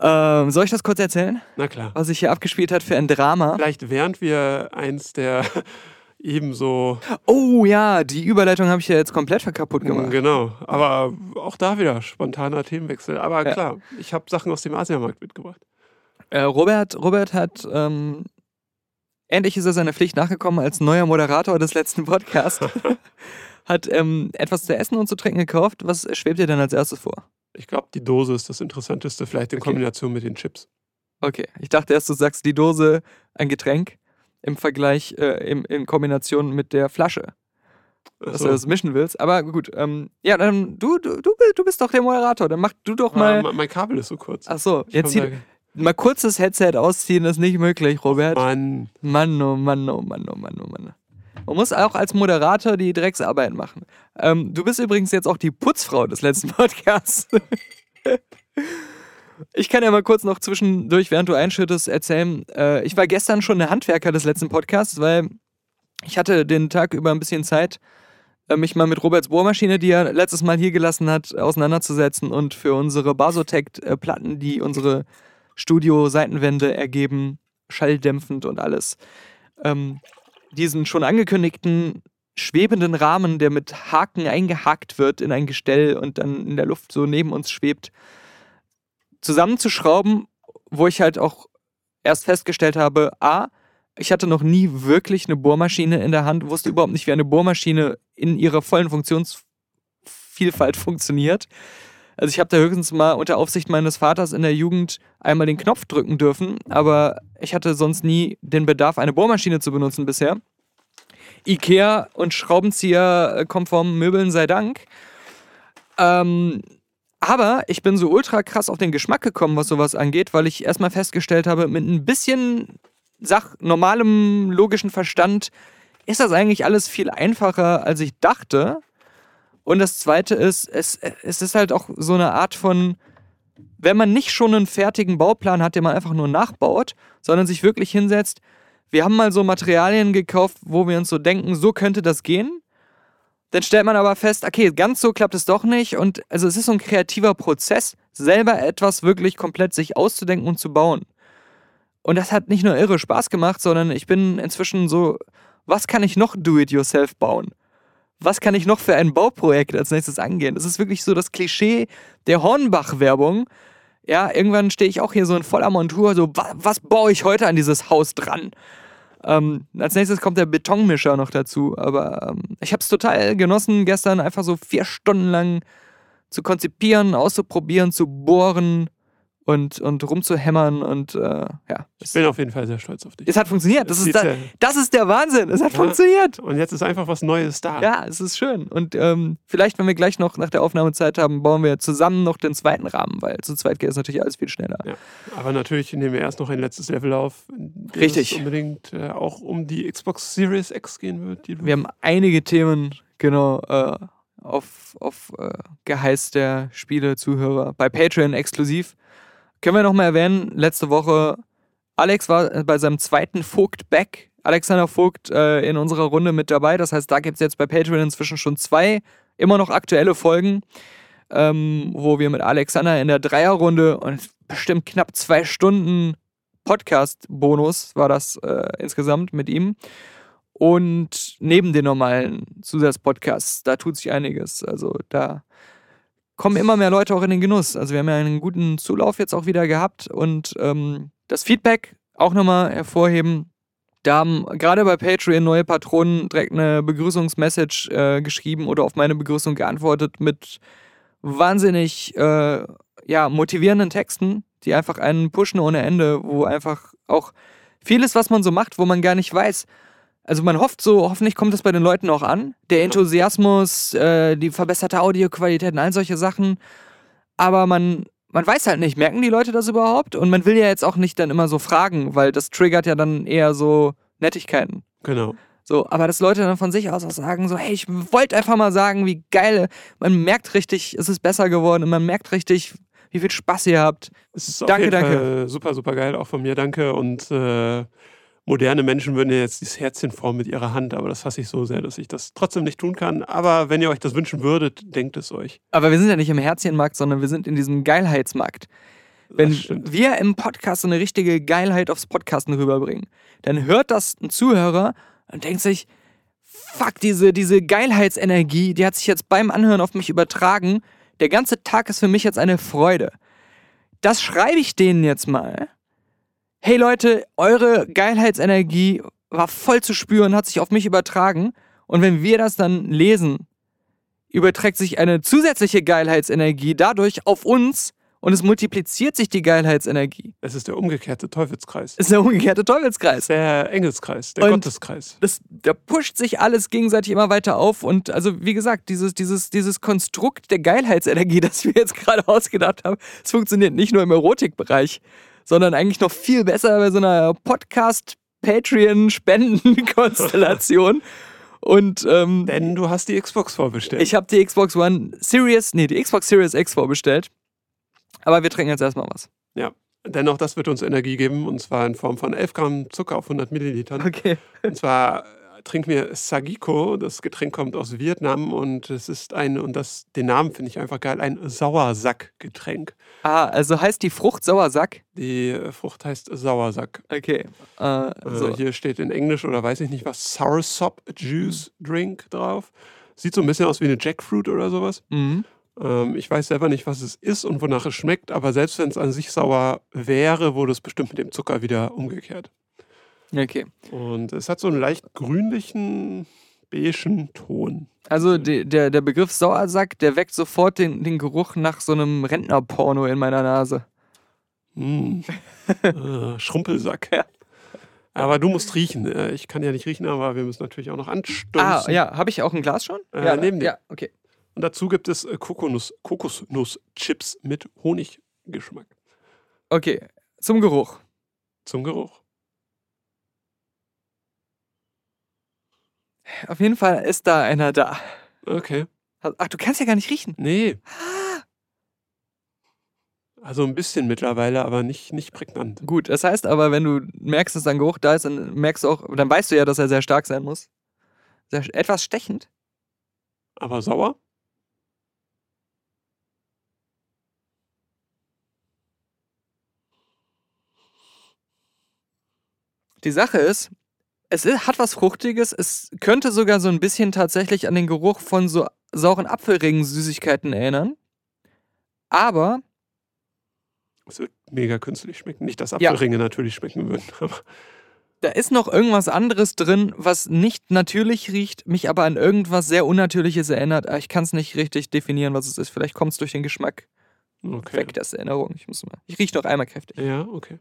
Ähm, soll ich das kurz erzählen, Na klar. was sich hier abgespielt hat für ein Drama? Vielleicht während wir eins der ebenso Oh ja, die Überleitung habe ich ja jetzt komplett kaputt gemacht. Genau, aber auch da wieder spontaner Themenwechsel. Aber Ja. klar, ich habe Sachen aus dem Asiamarkt mitgebracht. Äh, Robert, Robert hat, ähm, endlich ist er seiner Pflicht nachgekommen als neuer Moderator des letzten Podcasts. (laughs) hat ähm, etwas zu essen und zu trinken gekauft. Was schwebt dir denn als erstes vor? Ich glaube, die Dose ist das Interessanteste, vielleicht in Okay. Kombination mit den Chips. Okay, ich dachte erst, du sagst die Dose ein Getränk im Vergleich, äh, im, in Kombination mit der Flasche, dass Achso. du das mischen willst. Aber gut, ähm, ja, dann du, du, du, bi- du bist doch der Moderator. Dann mach du doch Ah, mal. mein- mein Kabel ist so kurz. Ach so, Ich jetzt hier, mal kurz das Headset ausziehen, ist nicht möglich, Robert. Mann, Mann, oh Mann, oh Mann, oh Mann, oh Mann. Man muss auch als Moderator die Drecksarbeit machen. Ähm, du bist übrigens jetzt auch die Putzfrau des letzten (laughs) Podcasts. Ich kann ja mal kurz noch zwischendurch, während du einschüttest, erzählen. Äh, ich war gestern schon der Handwerker des letzten Podcasts, weil Ich hatte den Tag über ein bisschen Zeit, äh, mich mal mit Roberts Bohrmaschine, die er letztes Mal hier gelassen hat, auseinanderzusetzen und für unsere Basotec-Platten, die unsere Studio-Seitenwände ergeben, schalldämpfend und alles, ähm, diesen schon angekündigten schwebenden Rahmen, der mit Haken eingehakt wird in ein Gestell und dann in der Luft so neben uns schwebt, zusammenzuschrauben, wo ich halt auch erst festgestellt habe, a, ich hatte noch nie wirklich eine Bohrmaschine in der Hand, wusste überhaupt nicht, wie eine Bohrmaschine in ihrer vollen Funktionsvielfalt (laughs) funktioniert. Also ich habe da höchstens mal unter Aufsicht meines Vaters in der Jugend einmal den Knopf drücken dürfen, aber ich hatte sonst nie den Bedarf, eine Bohrmaschine zu benutzen bisher. Ikea und Schraubenzieher äh, konform Möbeln sei Dank. Ähm, aber ich bin so ultra krass auf den Geschmack gekommen, was sowas angeht, weil ich erstmal festgestellt habe, mit ein bisschen Sach normalem logischen Verstand ist das eigentlich alles viel einfacher, als ich dachte. Und das Zweite ist, es, es ist halt auch so eine Art von, wenn man nicht schon einen fertigen Bauplan hat, den man einfach nur nachbaut, sondern sich wirklich hinsetzt, wir haben mal so Materialien gekauft, wo wir uns so denken, so könnte das gehen. Dann stellt man aber fest, okay, ganz so klappt es doch nicht. Und also es ist so ein kreativer Prozess, selber etwas wirklich komplett sich auszudenken und zu bauen. Und das hat nicht nur irre Spaß gemacht, sondern ich bin inzwischen so, was kann ich noch do-it-yourself bauen? Was kann ich noch für ein Bauprojekt als nächstes angehen? Das ist wirklich so das Klischee der Hornbach-Werbung. Ja, irgendwann stehe ich auch hier so in voller Montur, so, was, was baue ich heute an dieses Haus dran? Ähm, als nächstes kommt der Betonmischer noch dazu. Aber ähm, ich habe es total genossen, gestern einfach so vier Stunden lang zu konzipieren, auszuprobieren, zu bohren und, und rumzuhämmern und äh, ja. Ich bin auf jeden Fall sehr stolz auf dich. Es hat funktioniert. Das, ist, da, das ist der Wahnsinn. Es hat Ja. funktioniert. Und jetzt ist einfach was Neues da. Ja, es ist schön. Und ähm, vielleicht, wenn wir gleich noch nach der Aufnahme Zeit haben, bauen wir zusammen noch den zweiten Rahmen, weil zu zweit geht es natürlich alles viel schneller. Ja. Aber natürlich nehmen wir erst noch ein letztes Level auf, Richtig. es unbedingt äh, auch um die Xbox Series X gehen wird. Wir haben einige Themen, genau, äh, auf, auf äh, Geheiß der Spiele-Zuhörer. Bei Patreon exklusiv. Können wir noch mal erwähnen, letzte Woche, Alex war bei seinem zweiten Vogt-Back. Alexander Vogt äh, in unserer Runde mit dabei. Das heißt, da gibt es jetzt bei Patreon inzwischen schon zwei immer noch aktuelle Folgen, ähm, wo wir mit Alexander in der Dreierrunde und bestimmt knapp zwei Stunden Podcast-Bonus war das äh, insgesamt mit ihm. Und neben den normalen Zusatzpodcasts, da tut sich einiges. Also da kommen immer mehr Leute auch in den Genuss. Also wir haben ja einen guten Zulauf jetzt auch wieder gehabt und ähm, das Feedback auch nochmal hervorheben. Da haben gerade bei Patreon neue Patronen direkt eine Begrüßungsmessage äh, geschrieben oder auf meine Begrüßung geantwortet mit wahnsinnig äh, ja, motivierenden Texten, die einfach einen pushen ohne Ende, wo einfach auch vieles, was man so macht, wo man gar nicht weiß. Also man hofft so, hoffentlich kommt das bei den Leuten auch an. Der Enthusiasmus, äh, die verbesserte Audioqualität und all solche Sachen. Aber man, man weiß halt nicht, merken die Leute das überhaupt? Und man will ja jetzt auch nicht dann immer so fragen, weil das triggert ja dann eher so Nettigkeiten. Genau. So, aber dass Leute dann von sich aus auch sagen, so, hey, ich wollte einfach mal sagen, wie geil, man merkt richtig, es ist besser geworden und man merkt richtig, wie viel Spaß ihr habt. Es ist auf Danke, jeden danke. Fall super, super geil, auch von mir, danke. Und äh, moderne Menschen würden ja jetzt dieses Herzchen formen mit ihrer Hand, aber das hasse ich so sehr, dass ich das trotzdem nicht tun kann. Aber wenn ihr euch das wünschen würdet, denkt es euch. Aber wir sind ja nicht im Herzchenmarkt, sondern wir sind in diesem Geilheitsmarkt. Wenn wir im Podcast so eine richtige Geilheit aufs Podcasten rüberbringen, dann hört das ein Zuhörer und denkt sich, fuck, diese, diese Geilheitsenergie, die hat sich jetzt beim Anhören auf mich übertragen. Der ganze Tag ist für mich jetzt eine Freude. Das schreibe ich denen jetzt mal. Hey Leute, eure Geilheitsenergie war voll zu spüren, hat sich auf mich übertragen. Und wenn wir das dann lesen, überträgt sich eine zusätzliche Geilheitsenergie dadurch auf uns und es multipliziert sich die Geilheitsenergie. Es ist der umgekehrte Teufelskreis. Es ist der umgekehrte Teufelskreis. Der Engelskreis, der Und- Gotteskreis. Das, da pusht sich alles gegenseitig immer weiter auf und also wie gesagt, dieses, dieses, dieses Konstrukt der Geilheitsenergie, (laughs) das wir jetzt gerade ausgedacht haben, es funktioniert nicht nur im Erotikbereich, sondern eigentlich noch viel besser bei so einer Podcast-Patreon-Spenden-Konstellation. Und ähm, Denn du hast die Xbox vorbestellt. Ich habe die Xbox One Series, nee, die Xbox Series X vorbestellt. Aber wir trinken jetzt erstmal was. ja. Denn auch das wird uns Energie geben, und zwar in Form von 11 Gramm Zucker auf 100 Millilitern. Okay. Und zwar trinke mir Sagiko. Das Getränk kommt aus Vietnam und es ist ein, und das, den Namen finde ich einfach geil, ein Sauersackgetränk. Ah, also heißt die Frucht Sauersack? Die äh, Frucht heißt Sauersack. Okay. Äh, so. Hier steht in Englisch oder weiß ich nicht was, Soursop Juice Drink drauf. Sieht so ein bisschen aus wie eine Jackfruit oder sowas. Mhm. Ähm, ich weiß selber nicht, was es ist und wonach es schmeckt, aber selbst wenn es an sich sauer wäre, wurde es bestimmt mit dem Zucker wieder umgekehrt. Okay. Und es hat so einen leicht grünlichen, beigen Ton. Also die, der, der Begriff Sauersack, der weckt sofort den, den Geruch nach so einem Rentnerporno in meiner Nase. Mm. (laughs) äh, Schrumpelsack. Ja. Aber du musst riechen. Äh, Ich kann ja nicht riechen, aber wir müssen natürlich auch noch anstoßen. Ah, ja. Habe ich auch ein Glas schon? Äh, ja, neben dir. Ja, okay. Und dazu gibt es äh, Kokosnuss, Kokosnusschips mit Honiggeschmack. Okay. Zum Geruch. Zum Geruch. Auf jeden Fall ist da einer da. Okay. Ach, du kannst ja gar nicht riechen. Nee. Also ein bisschen mittlerweile, aber nicht, nicht prägnant. Gut, das heißt aber, wenn du merkst, dass ein Geruch da ist, dann merkst du auch, dann weißt du ja, dass er sehr stark sein muss. Sehr, etwas stechend. Aber sauer? Die Sache ist, es i- hat was Fruchtiges. Es könnte sogar so ein bisschen tatsächlich an den Geruch von so sauren Apfelringen-Süßigkeiten erinnern. Aber Es wird mega künstlich schmecken. Nicht, dass Ja. Apfelringe natürlich schmecken würden. (laughs) Aber da ist noch irgendwas anderes drin, was nicht natürlich riecht, mich aber an irgendwas sehr Unnatürliches erinnert. Aber Ich kann es nicht richtig definieren, was es ist. Vielleicht kommt es durch den Geschmack okay. weg, das Erinnerung. Ich muss mal. Ich rieche noch einmal kräftig. Ja, okay.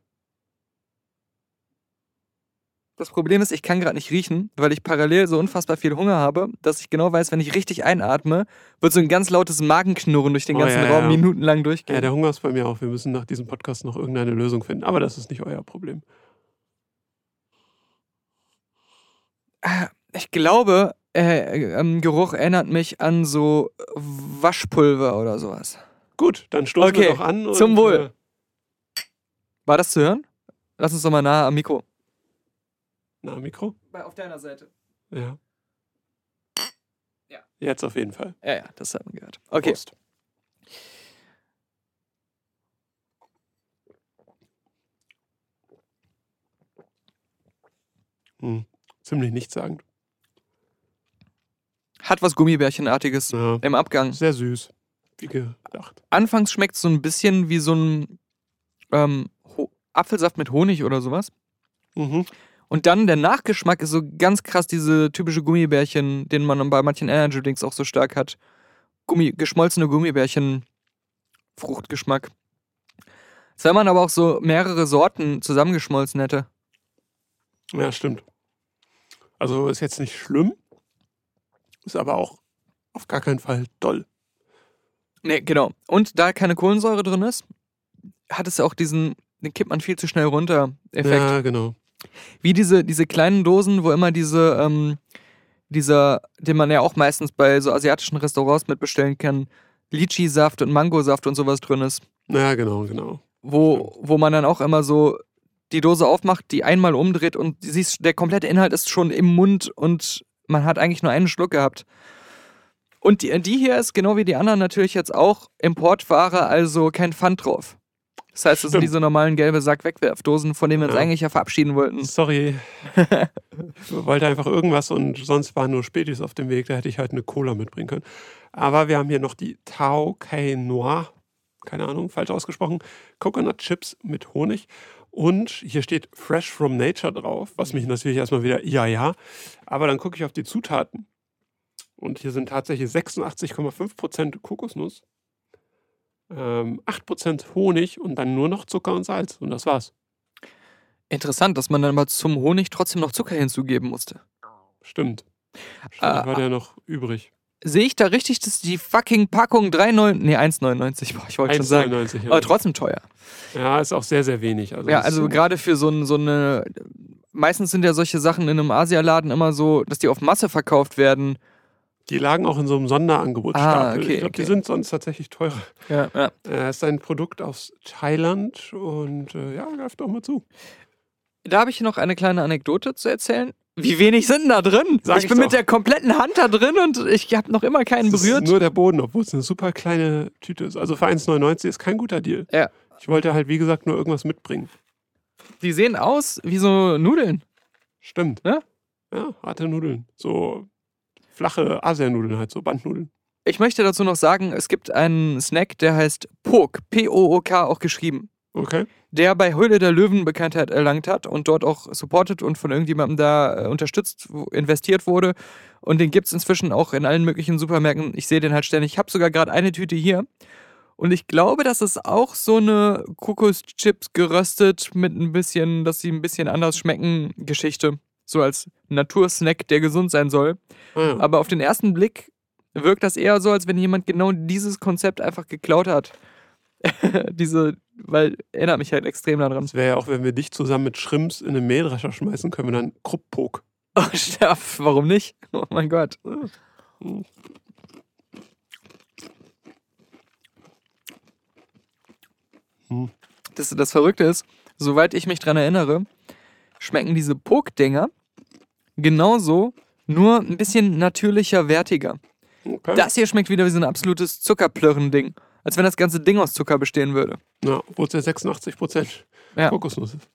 Das Problem ist, ich kann gerade nicht riechen, weil ich parallel so unfassbar viel Hunger habe, dass ich genau weiß, wenn ich richtig einatme, wird so ein ganz lautes Magenknurren durch den Oh, ganzen ja, Raum ja. minutenlang Ja, durchgehen. der Hunger ist bei mir auch. Wir müssen nach diesem Podcast noch irgendeine Lösung finden. Aber das ist nicht euer Problem. Ah, ich glaube, äh, ähm, Geruch erinnert mich an so Waschpulver oder sowas. Gut, dann stoßen Okay, wir doch an. Und, zum Wohl. Äh, War das zu hören? Lass uns doch mal nahe am Mikro. Na, Mikro? Auf deiner Seite. Ja. Ja. Jetzt auf jeden Fall. Ja, ja, das hat man gehört. Okay. Prost. Hm. Ziemlich nichtssagend. Hat was Gummibärchenartiges Ja. im Abgang. Sehr süß. Wie gedacht. Anfangs schmeckt es so ein bisschen wie so ein ähm, Apfelsaft mit Honig oder sowas. Mhm. Und dann der Nachgeschmack ist so ganz krass diese typische Gummibärchen, den man bei manchen Energy Drinks auch so stark hat. Gummi, geschmolzene Gummibärchen, Fruchtgeschmack. Als wenn man aber auch so mehrere Sorten zusammengeschmolzen hätte. Ja, stimmt. Also ist jetzt nicht schlimm, ist aber auch auf gar keinen Fall doll. Ne, genau. Und da keine Kohlensäure drin ist, hat es ja auch diesen, den kippt man viel zu schnell runter, Effekt. Ja, genau. Wie diese, diese kleinen Dosen, wo immer diese, ähm, dieser, den man ja auch meistens bei so asiatischen Restaurants mitbestellen kann, Lychee-Saft und Mangosaft und sowas drin ist. Ja, genau, genau. Wo, wo man dann auch immer so die Dose aufmacht, die einmal umdreht und siehst, der komplette Inhalt ist schon im Mund und man hat eigentlich nur einen Schluck gehabt. Und die, die hier ist genau wie die anderen natürlich jetzt auch Importware, also kein Pfand drauf. Das heißt, es sind diese normalen gelbe Sack-Wegwerfdosen, von denen wir uns Ja. eigentlich ja verabschieden wollten. Sorry. ich (laughs) wollte einfach irgendwas und sonst waren nur Spätis auf dem Weg. Da hätte ich halt eine Cola mitbringen können. Aber wir haben hier noch die Tao Kei Noir. Keine Ahnung, falsch ausgesprochen. Coconut Chips mit Honig. Und hier steht Fresh from Nature drauf, was mich natürlich erstmal wieder, ja, ja. Aber dann gucke ich auf die Zutaten. Und hier sind tatsächlich 86,5% Kokosnuss, ähm, 8% Honig und dann nur noch Zucker und Salz. Und das war's. Interessant, dass man dann aber zum Honig trotzdem noch Zucker hinzugeben musste. Stimmt. Stimmt, Ah, war der noch übrig. Sehe ich da richtig, dass die fucking Packung 3,9, nee, 1,99, boah, ich wollte schon sagen. 1,99, Aber ja. trotzdem teuer. ja, ist auch sehr, sehr wenig. Also Ja, also gerade für so, ein, so eine. Meistens sind ja solche Sachen in einem Asialaden immer so, dass die auf Masse verkauft werden. Die lagen auch in so einem Sonderangebot. Ah, okay, ich glaube, die okay. sind sonst tatsächlich teurer. Ja, ja. Äh, ist ein Produkt aus Thailand und äh, ja, greift doch mal zu. Da habe ich noch eine kleine Anekdote zu erzählen. Wie wenig sind da drin? Sag ich ich bin doch. mit der kompletten Hand da drin und ich habe noch immer keinen Das berührt. ist nur der Boden, obwohl es eine super kleine Tüte ist. Also für 1,99 ist kein guter Deal. Ja. Ich wollte halt, wie gesagt, nur irgendwas mitbringen. Die sehen aus wie so Nudeln. Stimmt. Ja? Ja, harte Nudeln. So flache Asianudeln halt, so Bandnudeln. Ich möchte dazu noch sagen, es gibt einen Snack, der heißt Pok, P-O-O-K auch geschrieben, Okay. der bei Höhle der Löwen Bekanntheit erlangt hat und dort auch supported und von irgendjemandem da äh, unterstützt, investiert wurde. Und den gibt es inzwischen auch in allen möglichen Supermärkten. Ich sehe den halt ständig. Ich habe sogar gerade eine Tüte hier. Und ich glaube, das ist auch so eine Kokoschips geröstet mit ein bisschen, dass sie ein bisschen anders schmecken, Geschichte. So als Natursnack, der gesund sein soll. Ja. Aber auf den ersten Blick wirkt das eher so, als wenn jemand genau dieses Konzept einfach geklaut hat. (laughs) Diese, weil erinnert mich halt extrem daran. Das wäre ja auch, wenn wir dich zusammen mit Shrimps in einen Mähdrescher schmeißen, können wir dann Krupp-Pok. Oh, Steff, warum nicht? Oh mein Gott. Hm. Das, das Verrückte ist, soweit ich mich dran erinnere, schmecken diese Pok-Dinger genauso, nur ein bisschen natürlicher, wertiger. Okay. Das hier schmeckt wieder wie so ein absolutes Zuckerplörren-Ding. Als wenn das ganze Ding aus Zucker bestehen würde. Ja, obwohl es ja 86% Ja. Kokosnuss ist.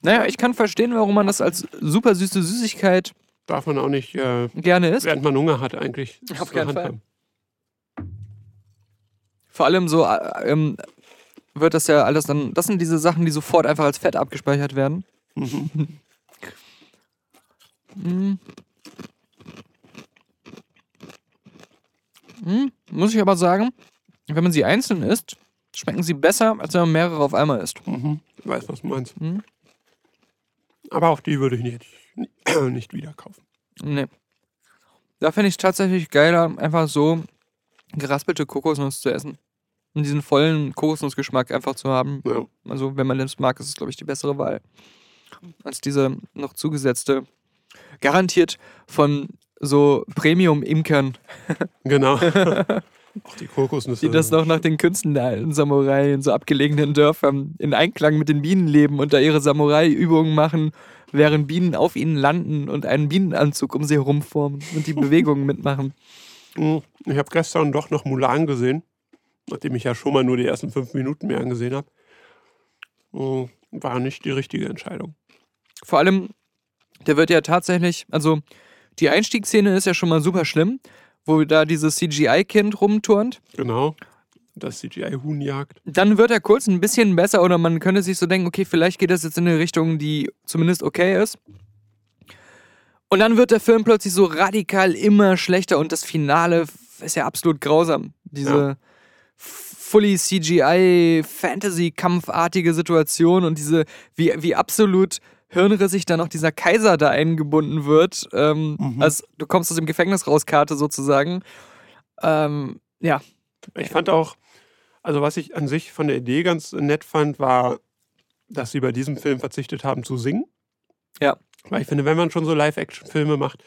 Naja, ich kann verstehen, warum man das als super süße Süßigkeit Darf man auch nicht, äh, gerne isst. während man Hunger hat, eigentlich. Auf keinen Fall. Vor allem so äh, ähm, wird das ja alles dann. Das sind diese Sachen, die sofort einfach als Fett abgespeichert werden. Mhm. (laughs) Mm, Muss ich aber sagen, wenn man sie einzeln isst, schmecken sie besser, als wenn man mehrere auf einmal isst. Mhm. Ich weiß, was du meinst. Mhm. Aber auch die würde ich nicht, (clears throat) nicht wieder kaufen. Nee. Da finde ich es tatsächlich geiler, einfach so geraspelte Kokosnuss zu essen. Und diesen vollen Kokosnussgeschmack einfach zu haben. Ja. Also, wenn man das mag, ist es, glaube ich, die bessere Wahl. Als diese noch zugesetzte, garantiert von so Premium-Imkern, (laughs) Genau. auch die Kokosnüsse. die das noch nach den Künsten der alten Samurai in so abgelegenen Dörfern in Einklang mit den Bienen leben und da ihre Samurai-Übungen machen, während Bienen auf ihnen landen und einen Bienenanzug um sie herum formen und die (laughs) Bewegungen mitmachen. Mhm. Ich habe gestern doch noch Mulan gesehen, nachdem ich ja schon mal nur die ersten fünf Minuten mehr angesehen habe. Mhm. War nicht die richtige Entscheidung. Vor allem, der wird ja tatsächlich, also die Einstiegsszene ist ja schon mal super schlimm, wo da dieses CGI-Kind rumturnt. Genau. Das CGI-Huhn jagt. Dann wird er kurz ein bisschen besser oder man könnte sich so denken, okay, vielleicht geht das jetzt in eine Richtung, die zumindest okay ist. Und dann wird der Film plötzlich so radikal immer schlechter und das Finale ist ja absolut grausam. Diese Ja. Fully CGI Fantasy-Kampfartige Situation und diese, wie, wie absolut hirnrissig dann auch dieser Kaiser da eingebunden wird. Ähm, Mhm. Also du kommst aus dem Gefängnis raus, Karte sozusagen. Ähm, ja, Ich fand auch, also was ich an sich von der Idee ganz nett fand, war, dass sie bei diesem Film verzichtet haben zu singen. Ja. Weil ich finde, wenn man schon so Live-Action-Filme macht,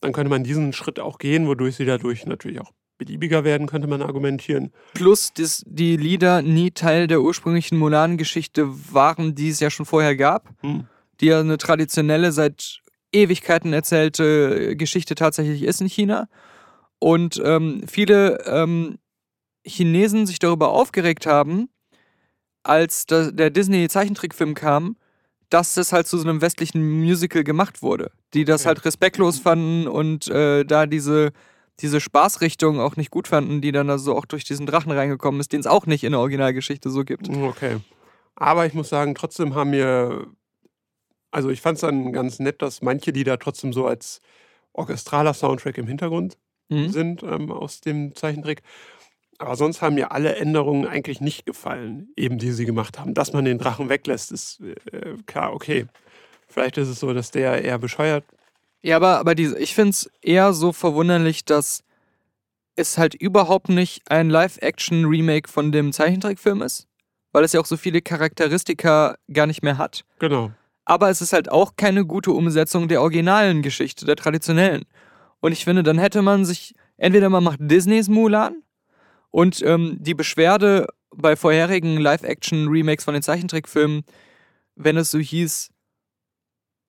dann könnte man diesen Schritt auch gehen, wodurch sie dadurch natürlich auch beliebiger werden, könnte man argumentieren. Plus, dass die Lieder nie Teil der ursprünglichen Mulan-Geschichte waren, die es ja schon vorher gab. Hm. Die ja eine traditionelle, seit Ewigkeiten erzählte Geschichte tatsächlich ist in China. Und ähm, viele ähm, Chinesen sich darüber aufgeregt haben, als der Disney-Zeichentrickfilm kam, dass das halt zu so einem westlichen Musical gemacht wurde. Die das Okay. halt respektlos fanden und äh, da diese, diese Spaßrichtung auch nicht gut fanden, die dann also auch durch diesen Drachen reingekommen ist, den es auch nicht in der Originalgeschichte so gibt. Okay. Aber ich muss sagen, trotzdem haben mir, also ich fand es dann ganz nett, dass manche Lieder trotzdem so als orchestraler Soundtrack im Hintergrund Mhm. sind ähm, aus dem Zeichentrick. Aber sonst haben mir alle Änderungen eigentlich nicht gefallen, eben die sie gemacht haben. Dass man den Drachen weglässt, ist äh, klar, okay. Vielleicht ist es so, dass der eher bescheuert. Ja, aber, aber diese, ich finde es eher so verwunderlich, dass es halt überhaupt nicht ein Live-Action-Remake von dem Zeichentrickfilm ist, weil es ja auch so viele Charakteristika gar nicht mehr hat. Genau. Aber es ist halt auch keine gute Umsetzung der originalen Geschichte, der traditionellen. Und ich finde, dann hätte man sich, entweder man macht Disneys Mulan und ähm, die Beschwerde bei vorherigen Live-Action-Remakes von den Zeichentrickfilmen wenn es so hieß,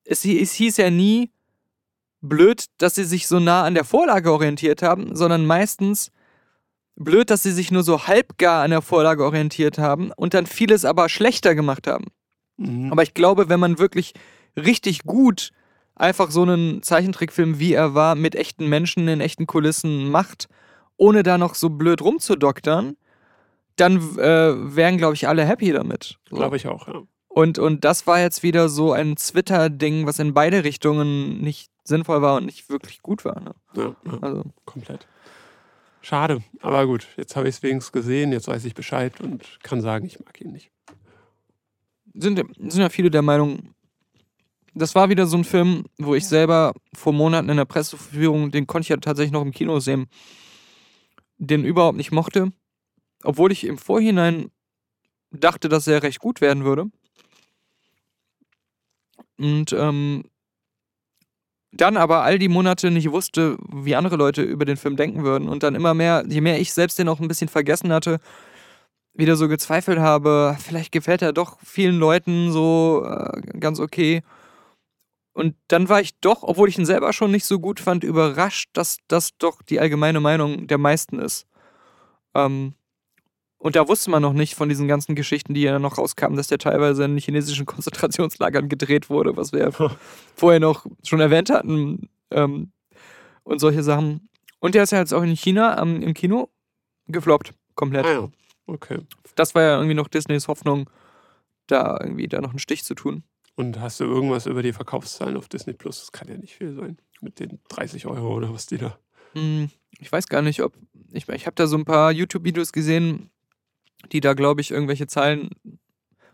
es, es hieß ja nie blöd, dass sie sich so nah an der Vorlage orientiert haben, sondern meistens blöd, dass sie sich nur so halbgar an der Vorlage orientiert haben und dann vieles aber schlechter gemacht haben. Mhm. Aber ich glaube, wenn man wirklich richtig gut einfach so einen Zeichentrickfilm, wie er war, mit echten Menschen in echten Kulissen macht, ohne da noch so blöd rumzudoktern, dann äh, wären, glaube ich, alle happy damit. So. Glaube ich auch, ja. Und, und das war jetzt wieder so ein Twitter-Ding, was in beide Richtungen nicht sinnvoll war und nicht wirklich gut war. Ne? ja, ja. Also, Komplett. Schade, aber gut, jetzt habe ich es wenigstens gesehen, jetzt weiß ich Bescheid und kann sagen, ich mag ihn nicht. sind, sind ja viele der Meinung, das war wieder so ein Film, wo ich selber vor Monaten in der Presseführung, den konnte ich ja tatsächlich noch im Kino sehen, den überhaupt nicht mochte, obwohl ich im Vorhinein dachte, dass er recht gut werden würde. Und ähm, dann aber all die Monate nicht wusste, wie andere Leute über den Film denken würden und dann immer mehr, je mehr ich selbst den auch ein bisschen vergessen hatte, wieder so gezweifelt habe, vielleicht gefällt er doch vielen Leuten so äh, ganz okay. Und dann war ich doch, obwohl ich ihn selber schon nicht so gut fand, überrascht, dass das doch die allgemeine Meinung der meisten ist. Ähm, und da wusste man noch nicht von diesen ganzen Geschichten, die ja noch rauskamen, dass der teilweise in chinesischen (laughs) Konzentrationslagern gedreht wurde, was wir ja vorher noch schon erwähnt hatten. Ähm, und solche Sachen. Und der ist ja jetzt auch in China am, im Kino gefloppt. Komplett Ah ja, okay. das war ja irgendwie noch Disneys Hoffnung, da irgendwie da noch einen Stich zu tun. Und hast du irgendwas über die Verkaufszahlen auf Disney Plus? Das kann ja nicht viel sein. Mit den 30 Euro oder was die da. Hm, ich weiß gar nicht, ob. Ich, ich habe da so ein paar YouTube-Videos gesehen, die da, glaube ich, irgendwelche Zahlen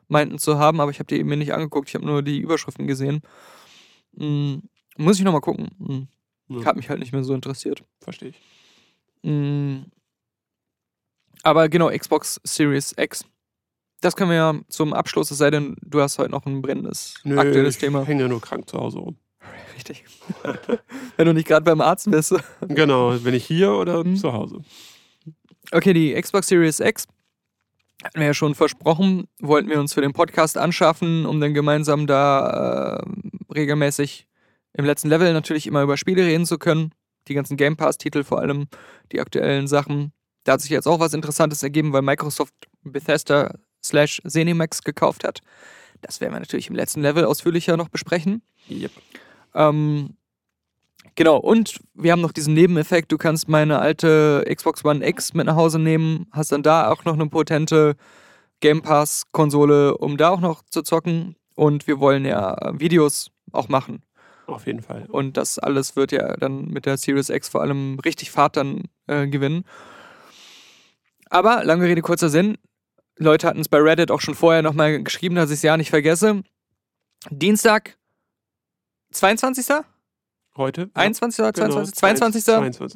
meinten zu haben, aber ich habe die mir nicht angeguckt. Ich habe nur die Überschriften gesehen. Hm, muss ich nochmal gucken. Hm, Ja, hat mich halt nicht mehr so interessiert. Verstehe ich. Mm. Aber genau, Xbox Series X. Das können wir ja zum Abschluss, es sei denn, du hast heute noch ein brennendes Nö, aktuelles ich Thema. hänge ja nur krank zu Hause rum. (laughs) Richtig. (laughs) Wenn du nicht gerade beim Arzt bist. Genau, bin ich hier oder Mhm. zu Hause? Okay, die Xbox Series X hatten wir ja schon versprochen, wollten wir uns für den Podcast anschaffen, um dann gemeinsam da äh, regelmäßig im letzten Level natürlich immer über Spiele reden zu können. Die ganzen Game Pass-Titel vor allem, die aktuellen Sachen. Da hat sich jetzt auch was Interessantes ergeben, weil Microsoft Bethesda slash Zenimax gekauft hat. Das werden wir natürlich im letzten Level ausführlicher noch besprechen. Yep. Ähm, genau, und wir haben noch diesen Nebeneffekt, du kannst meine alte Xbox One X mit nach Hause nehmen, hast dann da auch noch eine potente Game Pass-Konsole, um da auch noch zu zocken. Und wir wollen ja Videos auch machen. Auf jeden Fall. Und das alles wird ja dann mit der Series X vor allem richtig Fahrt dann äh, gewinnen. Aber, lange Rede, kurzer Sinn. Leute hatten es bei Reddit auch schon vorher nochmal geschrieben, dass ich es ja nicht vergesse. Dienstag, 22. Heute? Ja, 21. oder genau, 22. 22.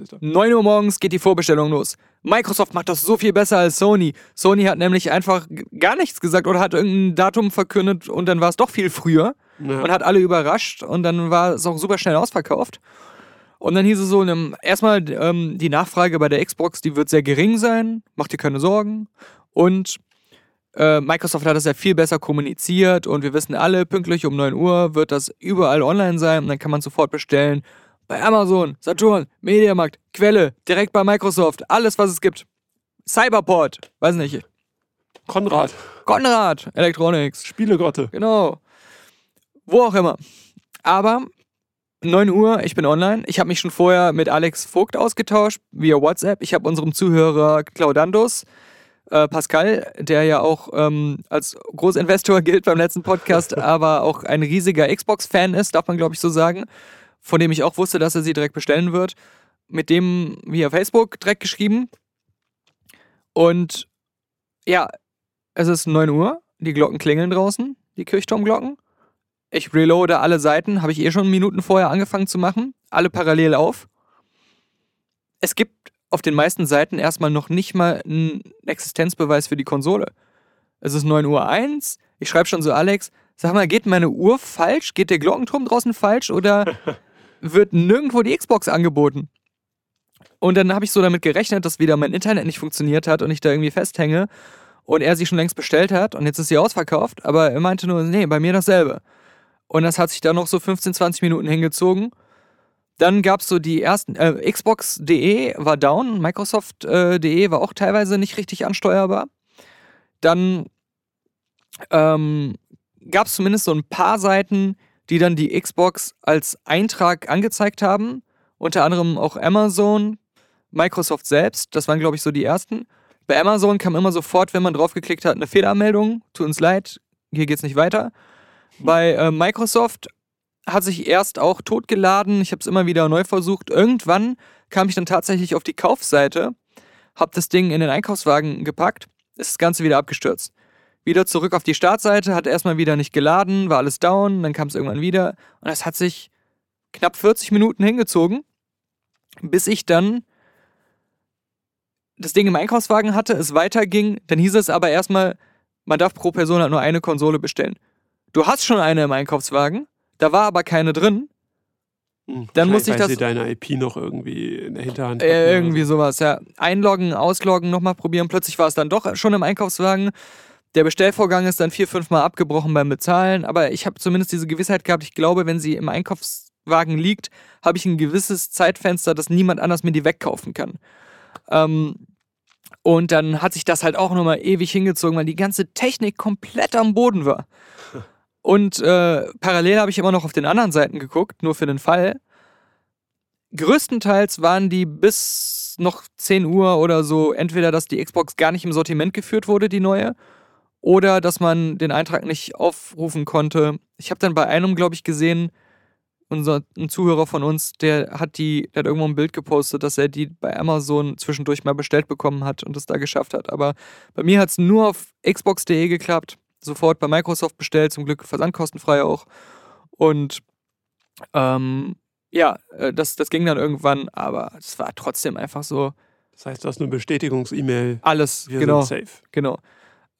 22. 9 Uhr morgens geht die Vorbestellung los. Microsoft macht das so viel besser als Sony. Sony hat nämlich einfach gar nichts gesagt oder hat irgendein Datum verkündet und dann war es doch viel früher Ja. und hat alle überrascht und dann war es auch super schnell ausverkauft. Und dann hieß es so, erstmal ähm, die Nachfrage bei der Xbox, die wird sehr gering sein, macht dir keine Sorgen. Und äh, Microsoft hat das ja viel besser kommuniziert und wir wissen alle, pünktlich um 9 Uhr wird das überall online sein und dann kann man sofort bestellen. Bei Amazon, Saturn, Mediamarkt, Quelle, direkt bei Microsoft, alles was es gibt. Cyberport, weiß nicht, Konrad, Konrad, Electronics, Spielegrotte. Genau. Wo auch immer. Aber 9 Uhr, ich bin online. Ich habe mich schon vorher mit Alex Vogt ausgetauscht via WhatsApp. Ich habe unserem Zuhörer Claudandos, äh, Pascal, der ja auch ähm, als Großinvestor (laughs) gilt beim letzten Podcast, (laughs) aber auch ein riesiger Xbox-Fan ist, darf man glaube ich so sagen, von dem ich auch wusste, dass er sie direkt bestellen wird. Mit dem via Facebook direkt geschrieben. Und ja, es ist 9 Uhr, die Glocken klingeln draußen, die Kirchturmglocken. Ich reloade alle Seiten, habe ich eh schon Minuten vorher angefangen zu machen, alle parallel auf. Es gibt auf den meisten Seiten erstmal noch nicht mal einen Existenzbeweis für die Konsole. Es ist 9 Uhr 1, ich schreibe schon so Alex, sag mal, geht meine Uhr falsch? Geht der Glockenturm draußen falsch oder (laughs) wird nirgendwo die Xbox angeboten? Und dann habe ich so damit gerechnet, dass wieder mein Internet nicht funktioniert hat und ich da irgendwie festhänge. und er sie schon längst bestellt hat und jetzt ist sie ausverkauft, aber er meinte nur, nee, bei mir dasselbe. Und das hat sich dann noch so 15, 20 Minuten hingezogen. Dann gab es so die ersten, äh, Xbox.de war down, Microsoft.de war auch teilweise nicht richtig ansteuerbar. Dann ähm, gab es zumindest so ein paar Seiten, die dann die Xbox als Eintrag angezeigt haben. Unter anderem auch Amazon, Microsoft selbst, das waren glaube ich so die ersten. Bei Amazon kam immer sofort, wenn man draufgeklickt hat, eine Fehlermeldung. Tut uns leid, hier geht's nicht weiter. Bei äh, Microsoft hat sich erst auch totgeladen. Ich habe es immer wieder neu versucht. Irgendwann kam ich dann tatsächlich auf die Kaufseite, habe das Ding in den Einkaufswagen gepackt, ist das Ganze wieder abgestürzt. Wieder zurück auf die Startseite, hat erstmal wieder nicht geladen, war alles down, dann kam es irgendwann wieder. Und das hat sich knapp 40 Minuten hingezogen, bis ich dann das Ding im Einkaufswagen hatte, es weiterging. Dann hieß es aber erstmal, man darf pro Person halt nur eine Konsole bestellen. Du hast schon eine im Einkaufswagen, da war aber keine drin. Hm, Dann muss vielleicht, ich das- sie deine IP noch irgendwie in der Hinterhand Äh, irgendwie sowas, ja. Einloggen, ausloggen, nochmal probieren. Plötzlich war es dann doch schon im Einkaufswagen. Der Bestellvorgang ist dann vier, fünf Mal abgebrochen beim Bezahlen. Aber ich habe zumindest diese Gewissheit gehabt, ich glaube, wenn sie im Einkaufswagen liegt, habe ich ein gewisses Zeitfenster, dass niemand anders mir die wegkaufen kann. Ähm, und dann hat sich das halt auch nochmal ewig hingezogen, weil die ganze Technik komplett am Boden war. (laughs) Und äh, parallel habe ich immer noch auf den anderen Seiten geguckt, nur für den Fall. Größtenteils waren die bis noch 10 Uhr oder so entweder, dass die Xbox gar nicht im Sortiment geführt wurde, die neue, oder dass man den Eintrag nicht aufrufen konnte. Ich habe dann bei einem, glaube ich, gesehen, unser ein Zuhörer von uns, der hat die, der hat irgendwo ein Bild gepostet, dass er die bei Amazon zwischendurch mal bestellt bekommen hat und es da geschafft hat. Aber bei mir hat es nur auf Xbox.de geklappt. Sofort bei Microsoft bestellt, zum Glück versandkostenfrei auch. Und ähm, ja, äh, das, das ging dann irgendwann, aber es war trotzdem einfach so Das heißt, du hast eine Bestätigungs-E-Mail. alles, Wir genau, sind safe. genau.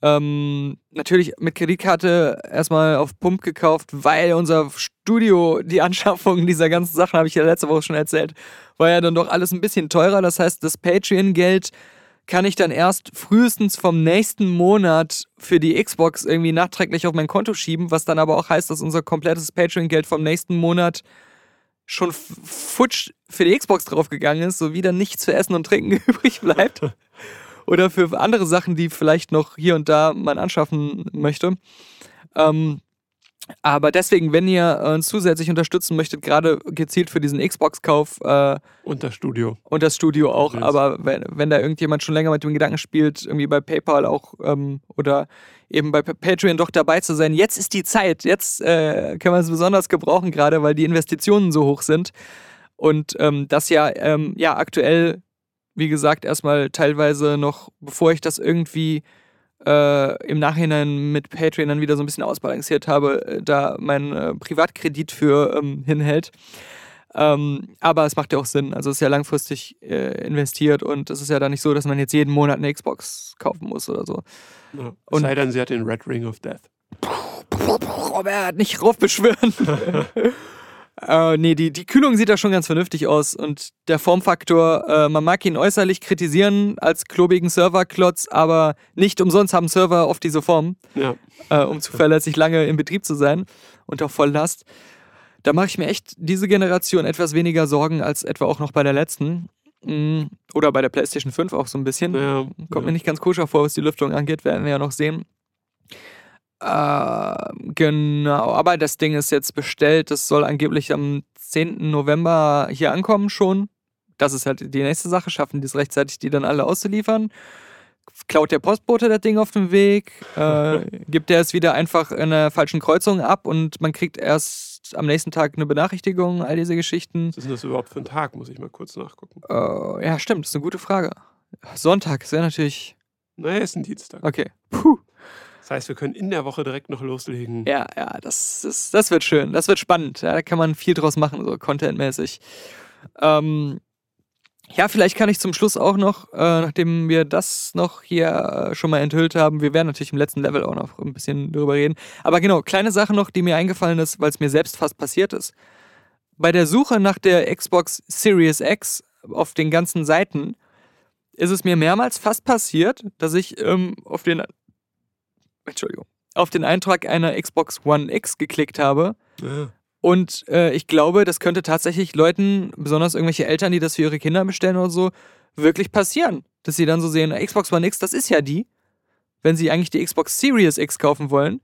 Ähm, natürlich mit Kreditkarte erstmal auf Pump gekauft, weil unser Studio, die Anschaffung dieser ganzen Sachen, habe ich ja letzte Woche schon erzählt, war ja dann doch alles ein bisschen teurer. Das heißt, das Patreon-Geld kann ich dann erst frühestens vom nächsten Monat für die Xbox irgendwie nachträglich auf mein Konto schieben, was dann aber auch heißt, dass unser komplettes Patreon-Geld vom nächsten Monat schon futsch für die Xbox draufgegangen ist, so wieder nichts für Essen und Trinken (laughs) übrig bleibt. Oder für andere Sachen, die vielleicht noch hier und da man anschaffen möchte. Ähm, aber deswegen, wenn ihr uns zusätzlich unterstützen möchtet, gerade gezielt für diesen Xbox-Kauf äh, Und das Studio. und das Studio auch, Yes. aber wenn, wenn da irgendjemand schon länger mit dem Gedanken spielt, irgendwie bei PayPal auch ähm, oder eben bei Pa- Patreon doch dabei zu sein, jetzt ist die Zeit, jetzt äh, können wir es besonders gebrauchen, gerade weil die Investitionen so hoch sind und ähm, das ja, ähm, ja aktuell, wie gesagt, erstmal teilweise noch, bevor ich das irgendwie äh, im Nachhinein mit Patreon dann wieder so ein bisschen ausbalanciert habe, äh, da mein äh, Privatkredit für ähm, hinhält. Ähm, aber es macht ja auch Sinn. Also es ist ja langfristig äh, investiert und es ist ja dann nicht so, dass man jetzt jeden Monat eine Xbox kaufen muss oder so. Ja. Und- sei denn, sie hat den Red Ring of Death. Robert, nicht raufbeschwören. (laughs) äh, nee, die, die Kühlung sieht da schon ganz vernünftig aus und der Formfaktor, äh, man mag ihn äußerlich kritisieren als klobigen Serverklotz, aber nicht umsonst haben Server oft diese Form. Ja. äh, um zuverlässig lange in Betrieb zu sein und auf Volllast. Da mache ich mir echt diese Generation etwas weniger Sorgen als etwa auch noch bei der letzten. Mm, Oder bei der PlayStation 5 auch so ein bisschen. ja. Kommt ja. mir nicht ganz koscher vor, was die Lüftung angeht, werden wir ja noch sehen. Äh, genau, aber das Ding ist jetzt bestellt. Das soll angeblich am 10. November hier ankommen schon. Das ist halt die nächste Sache. Schaffen die es rechtzeitig, die dann alle auszuliefern? Klaut der Postbote das Ding auf dem Weg? Äh, (laughs) gibt der es wieder einfach in einer falschen Kreuzung ab und man kriegt erst am nächsten Tag eine Benachrichtigung? All diese Geschichten. Was ist denn das überhaupt für ein Tag? Muss ich mal kurz nachgucken. Äh, ja, stimmt, das ist eine gute Frage. Sonntag ist ja natürlich. Naja, ist ein Dienstag. Okay. Puh. Das heißt, wir können in der Woche direkt noch loslegen. Ja, ja, das, ist, das wird schön. Das wird spannend. Ja, da kann man viel draus machen, so contentmäßig. Ähm, ja, vielleicht kann ich zum Schluss auch noch, äh, nachdem wir das noch hier äh, schon mal enthüllt haben, wir werden natürlich im letzten Level auch noch ein bisschen drüber reden. Aber genau, kleine Sache noch, die mir eingefallen ist, weil es mir selbst fast passiert ist. Bei der Suche nach der Xbox Series X auf den ganzen Seiten ist es mir mehrmals fast passiert, dass ich ähm, auf den Entschuldigung, auf den Eintrag einer Xbox One X geklickt habe. Ja. Und äh, ich glaube, das könnte tatsächlich Leuten, besonders irgendwelche Eltern, die das für ihre Kinder bestellen oder so, wirklich passieren. Dass sie dann so sehen, Xbox One X, das ist ja die. Wenn sie eigentlich die Xbox Series X kaufen wollen.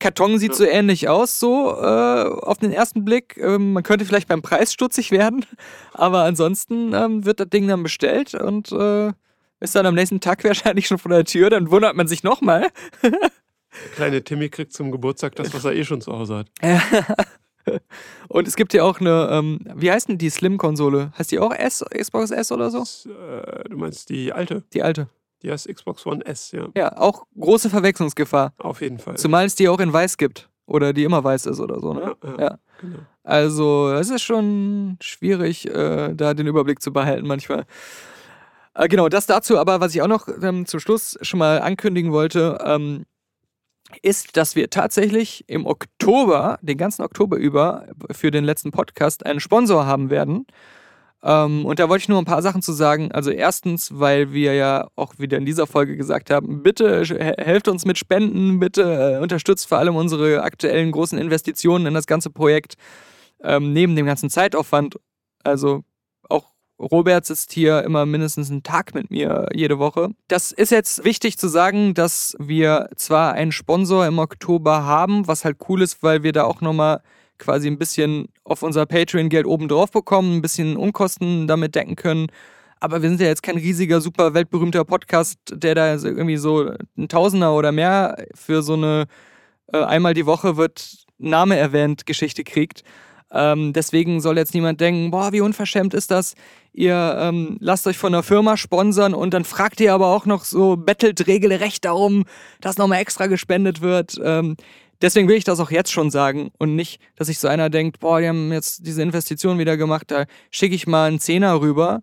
Karton sieht Ja. so ähnlich aus, so äh, auf den ersten Blick. Ähm, man könnte vielleicht beim Preis stutzig (laughs) werden, aber ansonsten ähm, wird das Ding dann bestellt und äh, ist dann am nächsten Tag (laughs) wahrscheinlich schon vor der Tür. Dann wundert man sich nochmal. Der (laughs) kleine Timmy kriegt zum Geburtstag das, was er eh schon zu Hause hat. (laughs) Und es gibt ja auch eine, ähm, wie heißt denn die Slim-Konsole? Heißt die auch S, Xbox S oder so? Das, äh, du meinst die alte? Die alte. Die heißt Xbox One S, ja. Ja, auch große Verwechslungsgefahr. Auf jeden Fall. Zumal es die auch in weiß gibt. Oder die immer weiß ist oder so, ne? ja, ja, Ja. Genau. Also, es ist schon schwierig, äh, da den Überblick zu behalten manchmal. Äh, genau, das dazu, aber was ich auch noch ähm, zum Schluss schon mal ankündigen wollte, ähm, ist, dass wir tatsächlich im Oktober, den ganzen Oktober über, für den letzten Podcast einen Sponsor haben werden. Ähm, und da wollte ich nur ein paar Sachen zu sagen. Also erstens, weil wir ja auch wieder in dieser Folge gesagt haben, bitte he- helft uns mit Spenden, bitte äh, unterstützt vor allem unsere aktuellen großen Investitionen in das ganze Projekt ähm, neben dem ganzen Zeitaufwand. Also Robert sitzt hier immer mindestens einen Tag mit mir jede Woche. Das ist jetzt wichtig zu sagen, dass wir zwar einen Sponsor im Oktober haben, was halt cool ist, weil wir da auch nochmal quasi ein bisschen auf unser Patreon-Geld oben drauf bekommen, ein bisschen Unkosten damit decken können. Aber wir sind ja jetzt kein riesiger, super weltberühmter Podcast, der da irgendwie so ein Tausender oder mehr für so eine äh, einmal die Woche wird Name erwähnt Geschichte kriegt. Ähm, deswegen soll jetzt niemand denken, boah, wie unverschämt ist das? Ihr ähm, lasst euch von einer Firma sponsern und dann fragt ihr aber auch noch so, bettelt regelrecht darum, dass nochmal extra gespendet wird. Ähm, deswegen will ich das auch jetzt schon sagen und nicht, dass sich so einer denkt, boah, die haben jetzt diese Investition wieder gemacht, da schicke ich mal einen Zehner rüber.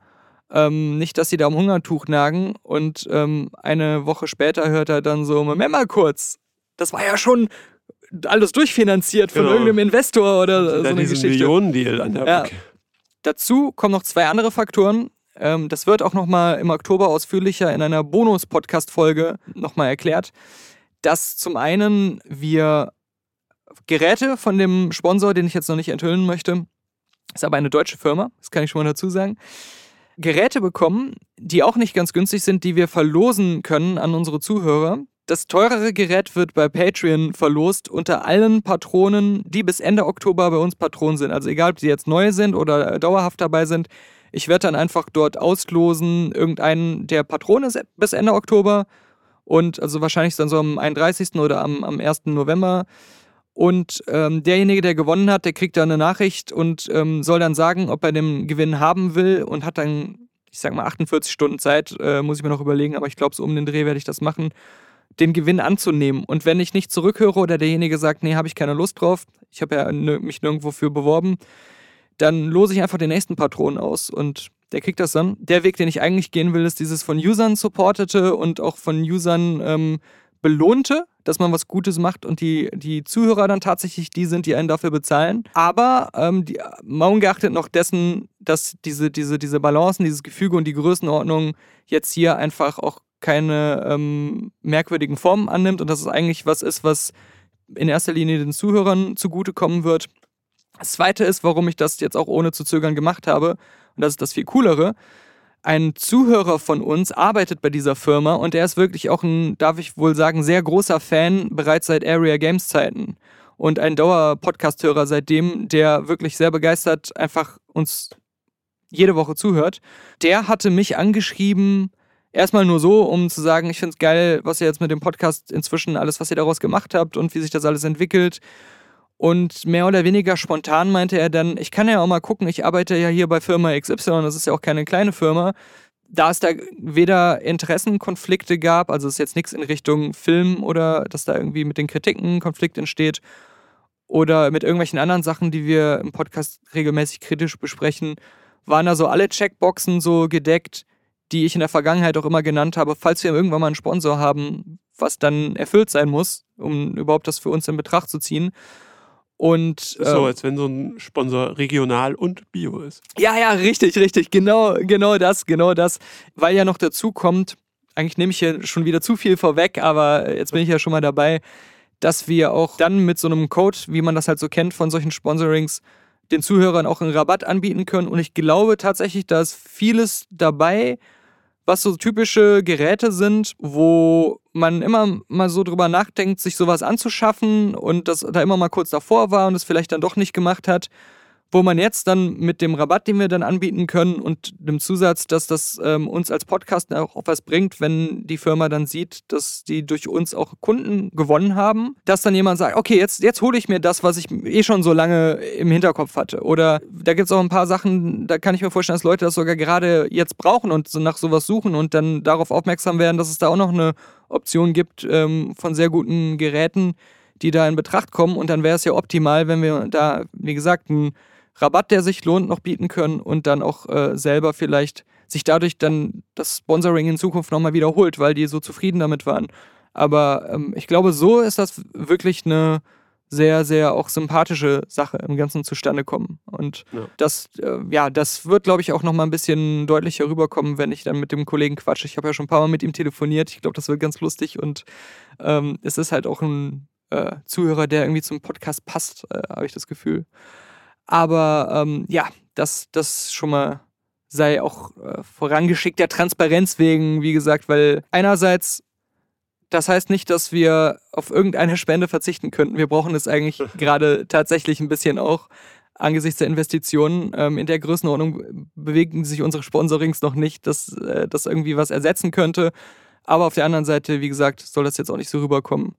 Ähm, nicht, dass sie da am Hungertuch nagen und ähm, eine Woche später hört er dann so, Moment mal kurz, das war ja schon alles durchfinanziert von Genau. irgendeinem Investor oder so eine Geschichte. Millionendeal an der Ja. Backe. Dazu kommen noch zwei andere Faktoren. Ähm, das wird auch nochmal im Oktober ausführlicher in einer Bonus-Podcast-Folge nochmal erklärt. Dass zum einen wir Geräte von dem Sponsor, den ich jetzt noch nicht enthüllen möchte, ist aber eine deutsche Firma, das kann ich schon mal dazu sagen, Geräte bekommen, die auch nicht ganz günstig sind, die wir verlosen können an unsere Zuhörer. Das teurere Gerät wird bei Patreon verlost unter allen Patronen, die bis Ende Oktober bei uns Patronen sind. Also egal, ob sie jetzt neu sind oder äh, dauerhaft dabei sind. Ich werde dann einfach dort auslosen, irgendeinen der Patronen ist bis Ende Oktober. Und also wahrscheinlich dann so am 31. oder am, am 1. November. Und ähm, derjenige, der gewonnen hat, der kriegt dann eine Nachricht und ähm, soll dann sagen, ob er den Gewinn haben will und hat dann, ich sag mal, 48 Stunden Zeit, äh, muss ich mir noch überlegen, aber ich glaube, so um den Dreh werde ich das machen, den Gewinn anzunehmen. Und wenn ich nicht zurückhöre oder derjenige sagt, nee, habe ich keine Lust drauf, ich habe ja mich nirgendwo für beworben, dann lose ich einfach den nächsten Patron aus und der kriegt das dann. Der Weg, den ich eigentlich gehen will, ist dieses von Usern supportete und auch von Usern ähm, belohnte, dass man was Gutes macht und die, die Zuhörer dann tatsächlich die sind, die einen dafür bezahlen. Aber ähm, die, mal ungeachtet noch dessen, dass diese, diese, diese Balancen, dieses Gefüge und die Größenordnung jetzt hier einfach auch keine ähm, merkwürdigen Formen annimmt und dass es eigentlich was ist, was in erster Linie den Zuhörern zugutekommen wird. Das zweite ist, warum ich das jetzt auch ohne zu zögern gemacht habe, und das ist das viel coolere. Ein Zuhörer von uns arbeitet bei dieser Firma und er ist wirklich auch ein, darf ich wohl sagen, sehr großer Fan bereits seit Area Games Zeiten und ein Dauer-Podcast-Hörer seitdem, der wirklich sehr begeistert einfach uns jede Woche zuhört. Der hatte mich angeschrieben, erstmal nur so, um zu sagen, ich finde es geil, was ihr jetzt mit dem Podcast inzwischen alles, was ihr daraus gemacht habt und wie sich das alles entwickelt. Und mehr oder weniger spontan meinte er dann, ich kann ja auch mal gucken, ich arbeite ja hier bei Firma XY, das ist ja auch keine kleine Firma. Da es da weder Interessenkonflikte gab, also es ist jetzt nichts in Richtung Film oder dass da irgendwie mit den Kritiken Konflikt entsteht oder mit irgendwelchen anderen Sachen, die wir im Podcast regelmäßig kritisch besprechen, waren da so alle Checkboxen so gedeckt, die ich in der Vergangenheit auch immer genannt habe, falls wir irgendwann mal einen Sponsor haben, was dann erfüllt sein muss, um überhaupt das für uns in Betracht zu ziehen. Und Ist so, ähm, als wenn so ein Sponsor regional und bio ist. ja, ja, richtig, richtig, genau, genau das, genau das, weil ja noch dazu kommt, eigentlich nehme ich hier schon wieder zu viel vorweg, aber jetzt bin ich ja schon mal dabei, dass wir auch dann mit so einem Code, wie man das halt so kennt von solchen Sponsorings, den Zuhörern auch einen Rabatt anbieten können. Und ich glaube tatsächlich, da ist vieles dabei, was so typische Geräte sind, wo man immer mal so drüber nachdenkt, sich sowas anzuschaffen und das da immer mal kurz davor war und es vielleicht dann doch nicht gemacht hat wo man jetzt dann mit dem Rabatt, den wir dann anbieten können und dem Zusatz, dass das ähm, uns als Podcast auch was bringt, wenn die Firma dann sieht, dass die durch uns auch Kunden gewonnen haben, dass dann jemand sagt, okay, jetzt, jetzt hole ich mir das, was ich eh schon so lange im Hinterkopf hatte. Oder da gibt es auch ein paar Sachen, da kann ich mir vorstellen, dass Leute das sogar gerade jetzt brauchen und so nach sowas suchen und dann darauf aufmerksam werden, dass es da auch noch eine Option gibt ähm, von sehr guten Geräten, die da in Betracht kommen. Und dann wäre es ja optimal, wenn wir da, wie gesagt, ein Rabatt, der sich lohnt, noch bieten können und dann auch äh, selber vielleicht sich dadurch dann das Sponsoring in Zukunft nochmal wiederholt, weil die so zufrieden damit waren. Aber ähm, ich glaube, so ist das wirklich eine sehr, sehr auch sympathische Sache im Ganzen zustande kommen. Und ja. das, äh, ja, das wird, glaube ich, auch nochmal ein bisschen deutlicher rüberkommen, wenn ich dann mit dem Kollegen quatsche. Ich habe ja schon ein paar Mal mit ihm telefoniert. Ich glaube, das wird ganz lustig und ähm, es ist halt auch ein äh, Zuhörer, der irgendwie zum Podcast passt, äh, habe ich das Gefühl. Aber ähm, ja, das, das schon mal sei auch äh, vorangeschickt der Transparenz wegen, wie gesagt, weil einerseits, das heißt nicht, dass wir auf irgendeine Spende verzichten könnten. Wir brauchen es eigentlich (laughs) gerade tatsächlich ein bisschen auch angesichts der Investitionen. Ähm, in der Größenordnung bewegen sich unsere Sponsorings noch nicht, dass äh, das irgendwie was ersetzen könnte. Aber auf der anderen Seite, wie gesagt, soll das jetzt auch nicht so rüberkommen,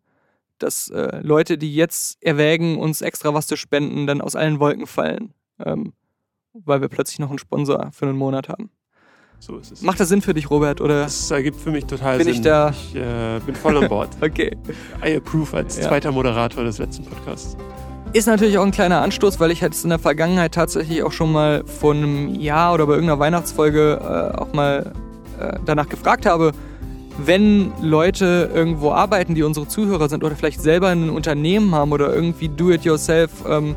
dass äh, Leute, die jetzt erwägen, uns extra was zu spenden, dann aus allen Wolken fallen, ähm, weil wir plötzlich noch einen Sponsor für einen Monat haben. So ist es. Macht das Sinn für dich, Robert? Oder das ergibt für mich total bin Sinn. Ich, da ich äh, bin voll an Bord. (laughs) okay. I approve als ja. zweiter Moderator des letzten Podcasts. Ist natürlich auch ein kleiner Anstoß, weil ich halt in der Vergangenheit tatsächlich auch schon mal vor einem Jahr oder bei irgendeiner Weihnachtsfolge äh, auch mal äh, danach gefragt habe, wenn Leute irgendwo arbeiten, die unsere Zuhörer sind oder vielleicht selber ein Unternehmen haben oder irgendwie do-it-yourself ähm,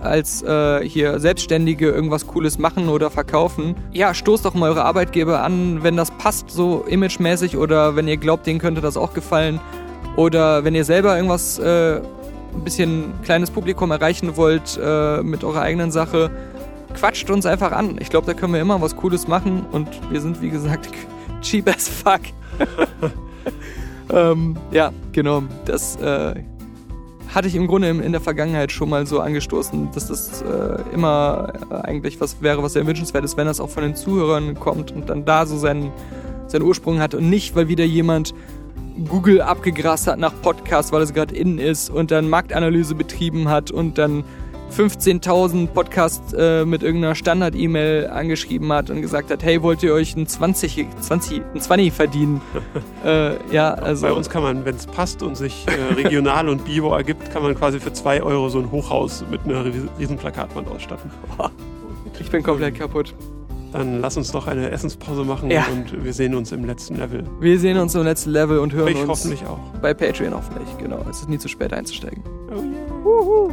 als äh, hier Selbstständige irgendwas Cooles machen oder verkaufen, ja, stoßt doch mal eure Arbeitgeber an, wenn das passt, so imagemäßig oder wenn ihr glaubt, denen könnte das auch gefallen oder wenn ihr selber irgendwas, äh, ein bisschen kleines Publikum erreichen wollt äh, mit eurer eigenen Sache, quatscht uns einfach an. Ich glaube, da können wir immer was Cooles machen und wir sind, wie gesagt, (laughs) cheap as fuck. (laughs) ähm, ja, genau. Das äh, hatte ich im Grunde in der Vergangenheit schon mal so angestoßen, dass das äh, immer äh, eigentlich was wäre, was sehr wünschenswert ist, wenn das auch von den Zuhörern kommt und dann da so seinen, seinen Ursprung hat und nicht, weil wieder jemand Google abgegrast hat nach Podcast, weil es gerade innen ist und dann Marktanalyse betrieben hat und dann 15.000 Podcasts äh, mit irgendeiner Standard-E-Mail angeschrieben hat und gesagt hat, hey, wollt ihr euch ein 20, 20, ein 20 verdienen? (laughs) äh, ja, also. Bei uns kann man, wenn es passt und sich äh, regional und Bio ergibt, kann man quasi für 2 Euro so ein Hochhaus mit einer riesen Plakatwand ausstatten. (laughs) Ich bin komplett kaputt. Dann lass uns doch eine Essenspause machen ja. und wir sehen uns im letzten Level. Wir sehen uns im letzten Level und hören ich uns hoffentlich auch. bei Patreon hoffentlich. Genau, es ist nie zu spät einzusteigen. Oh yeah. Woohoo.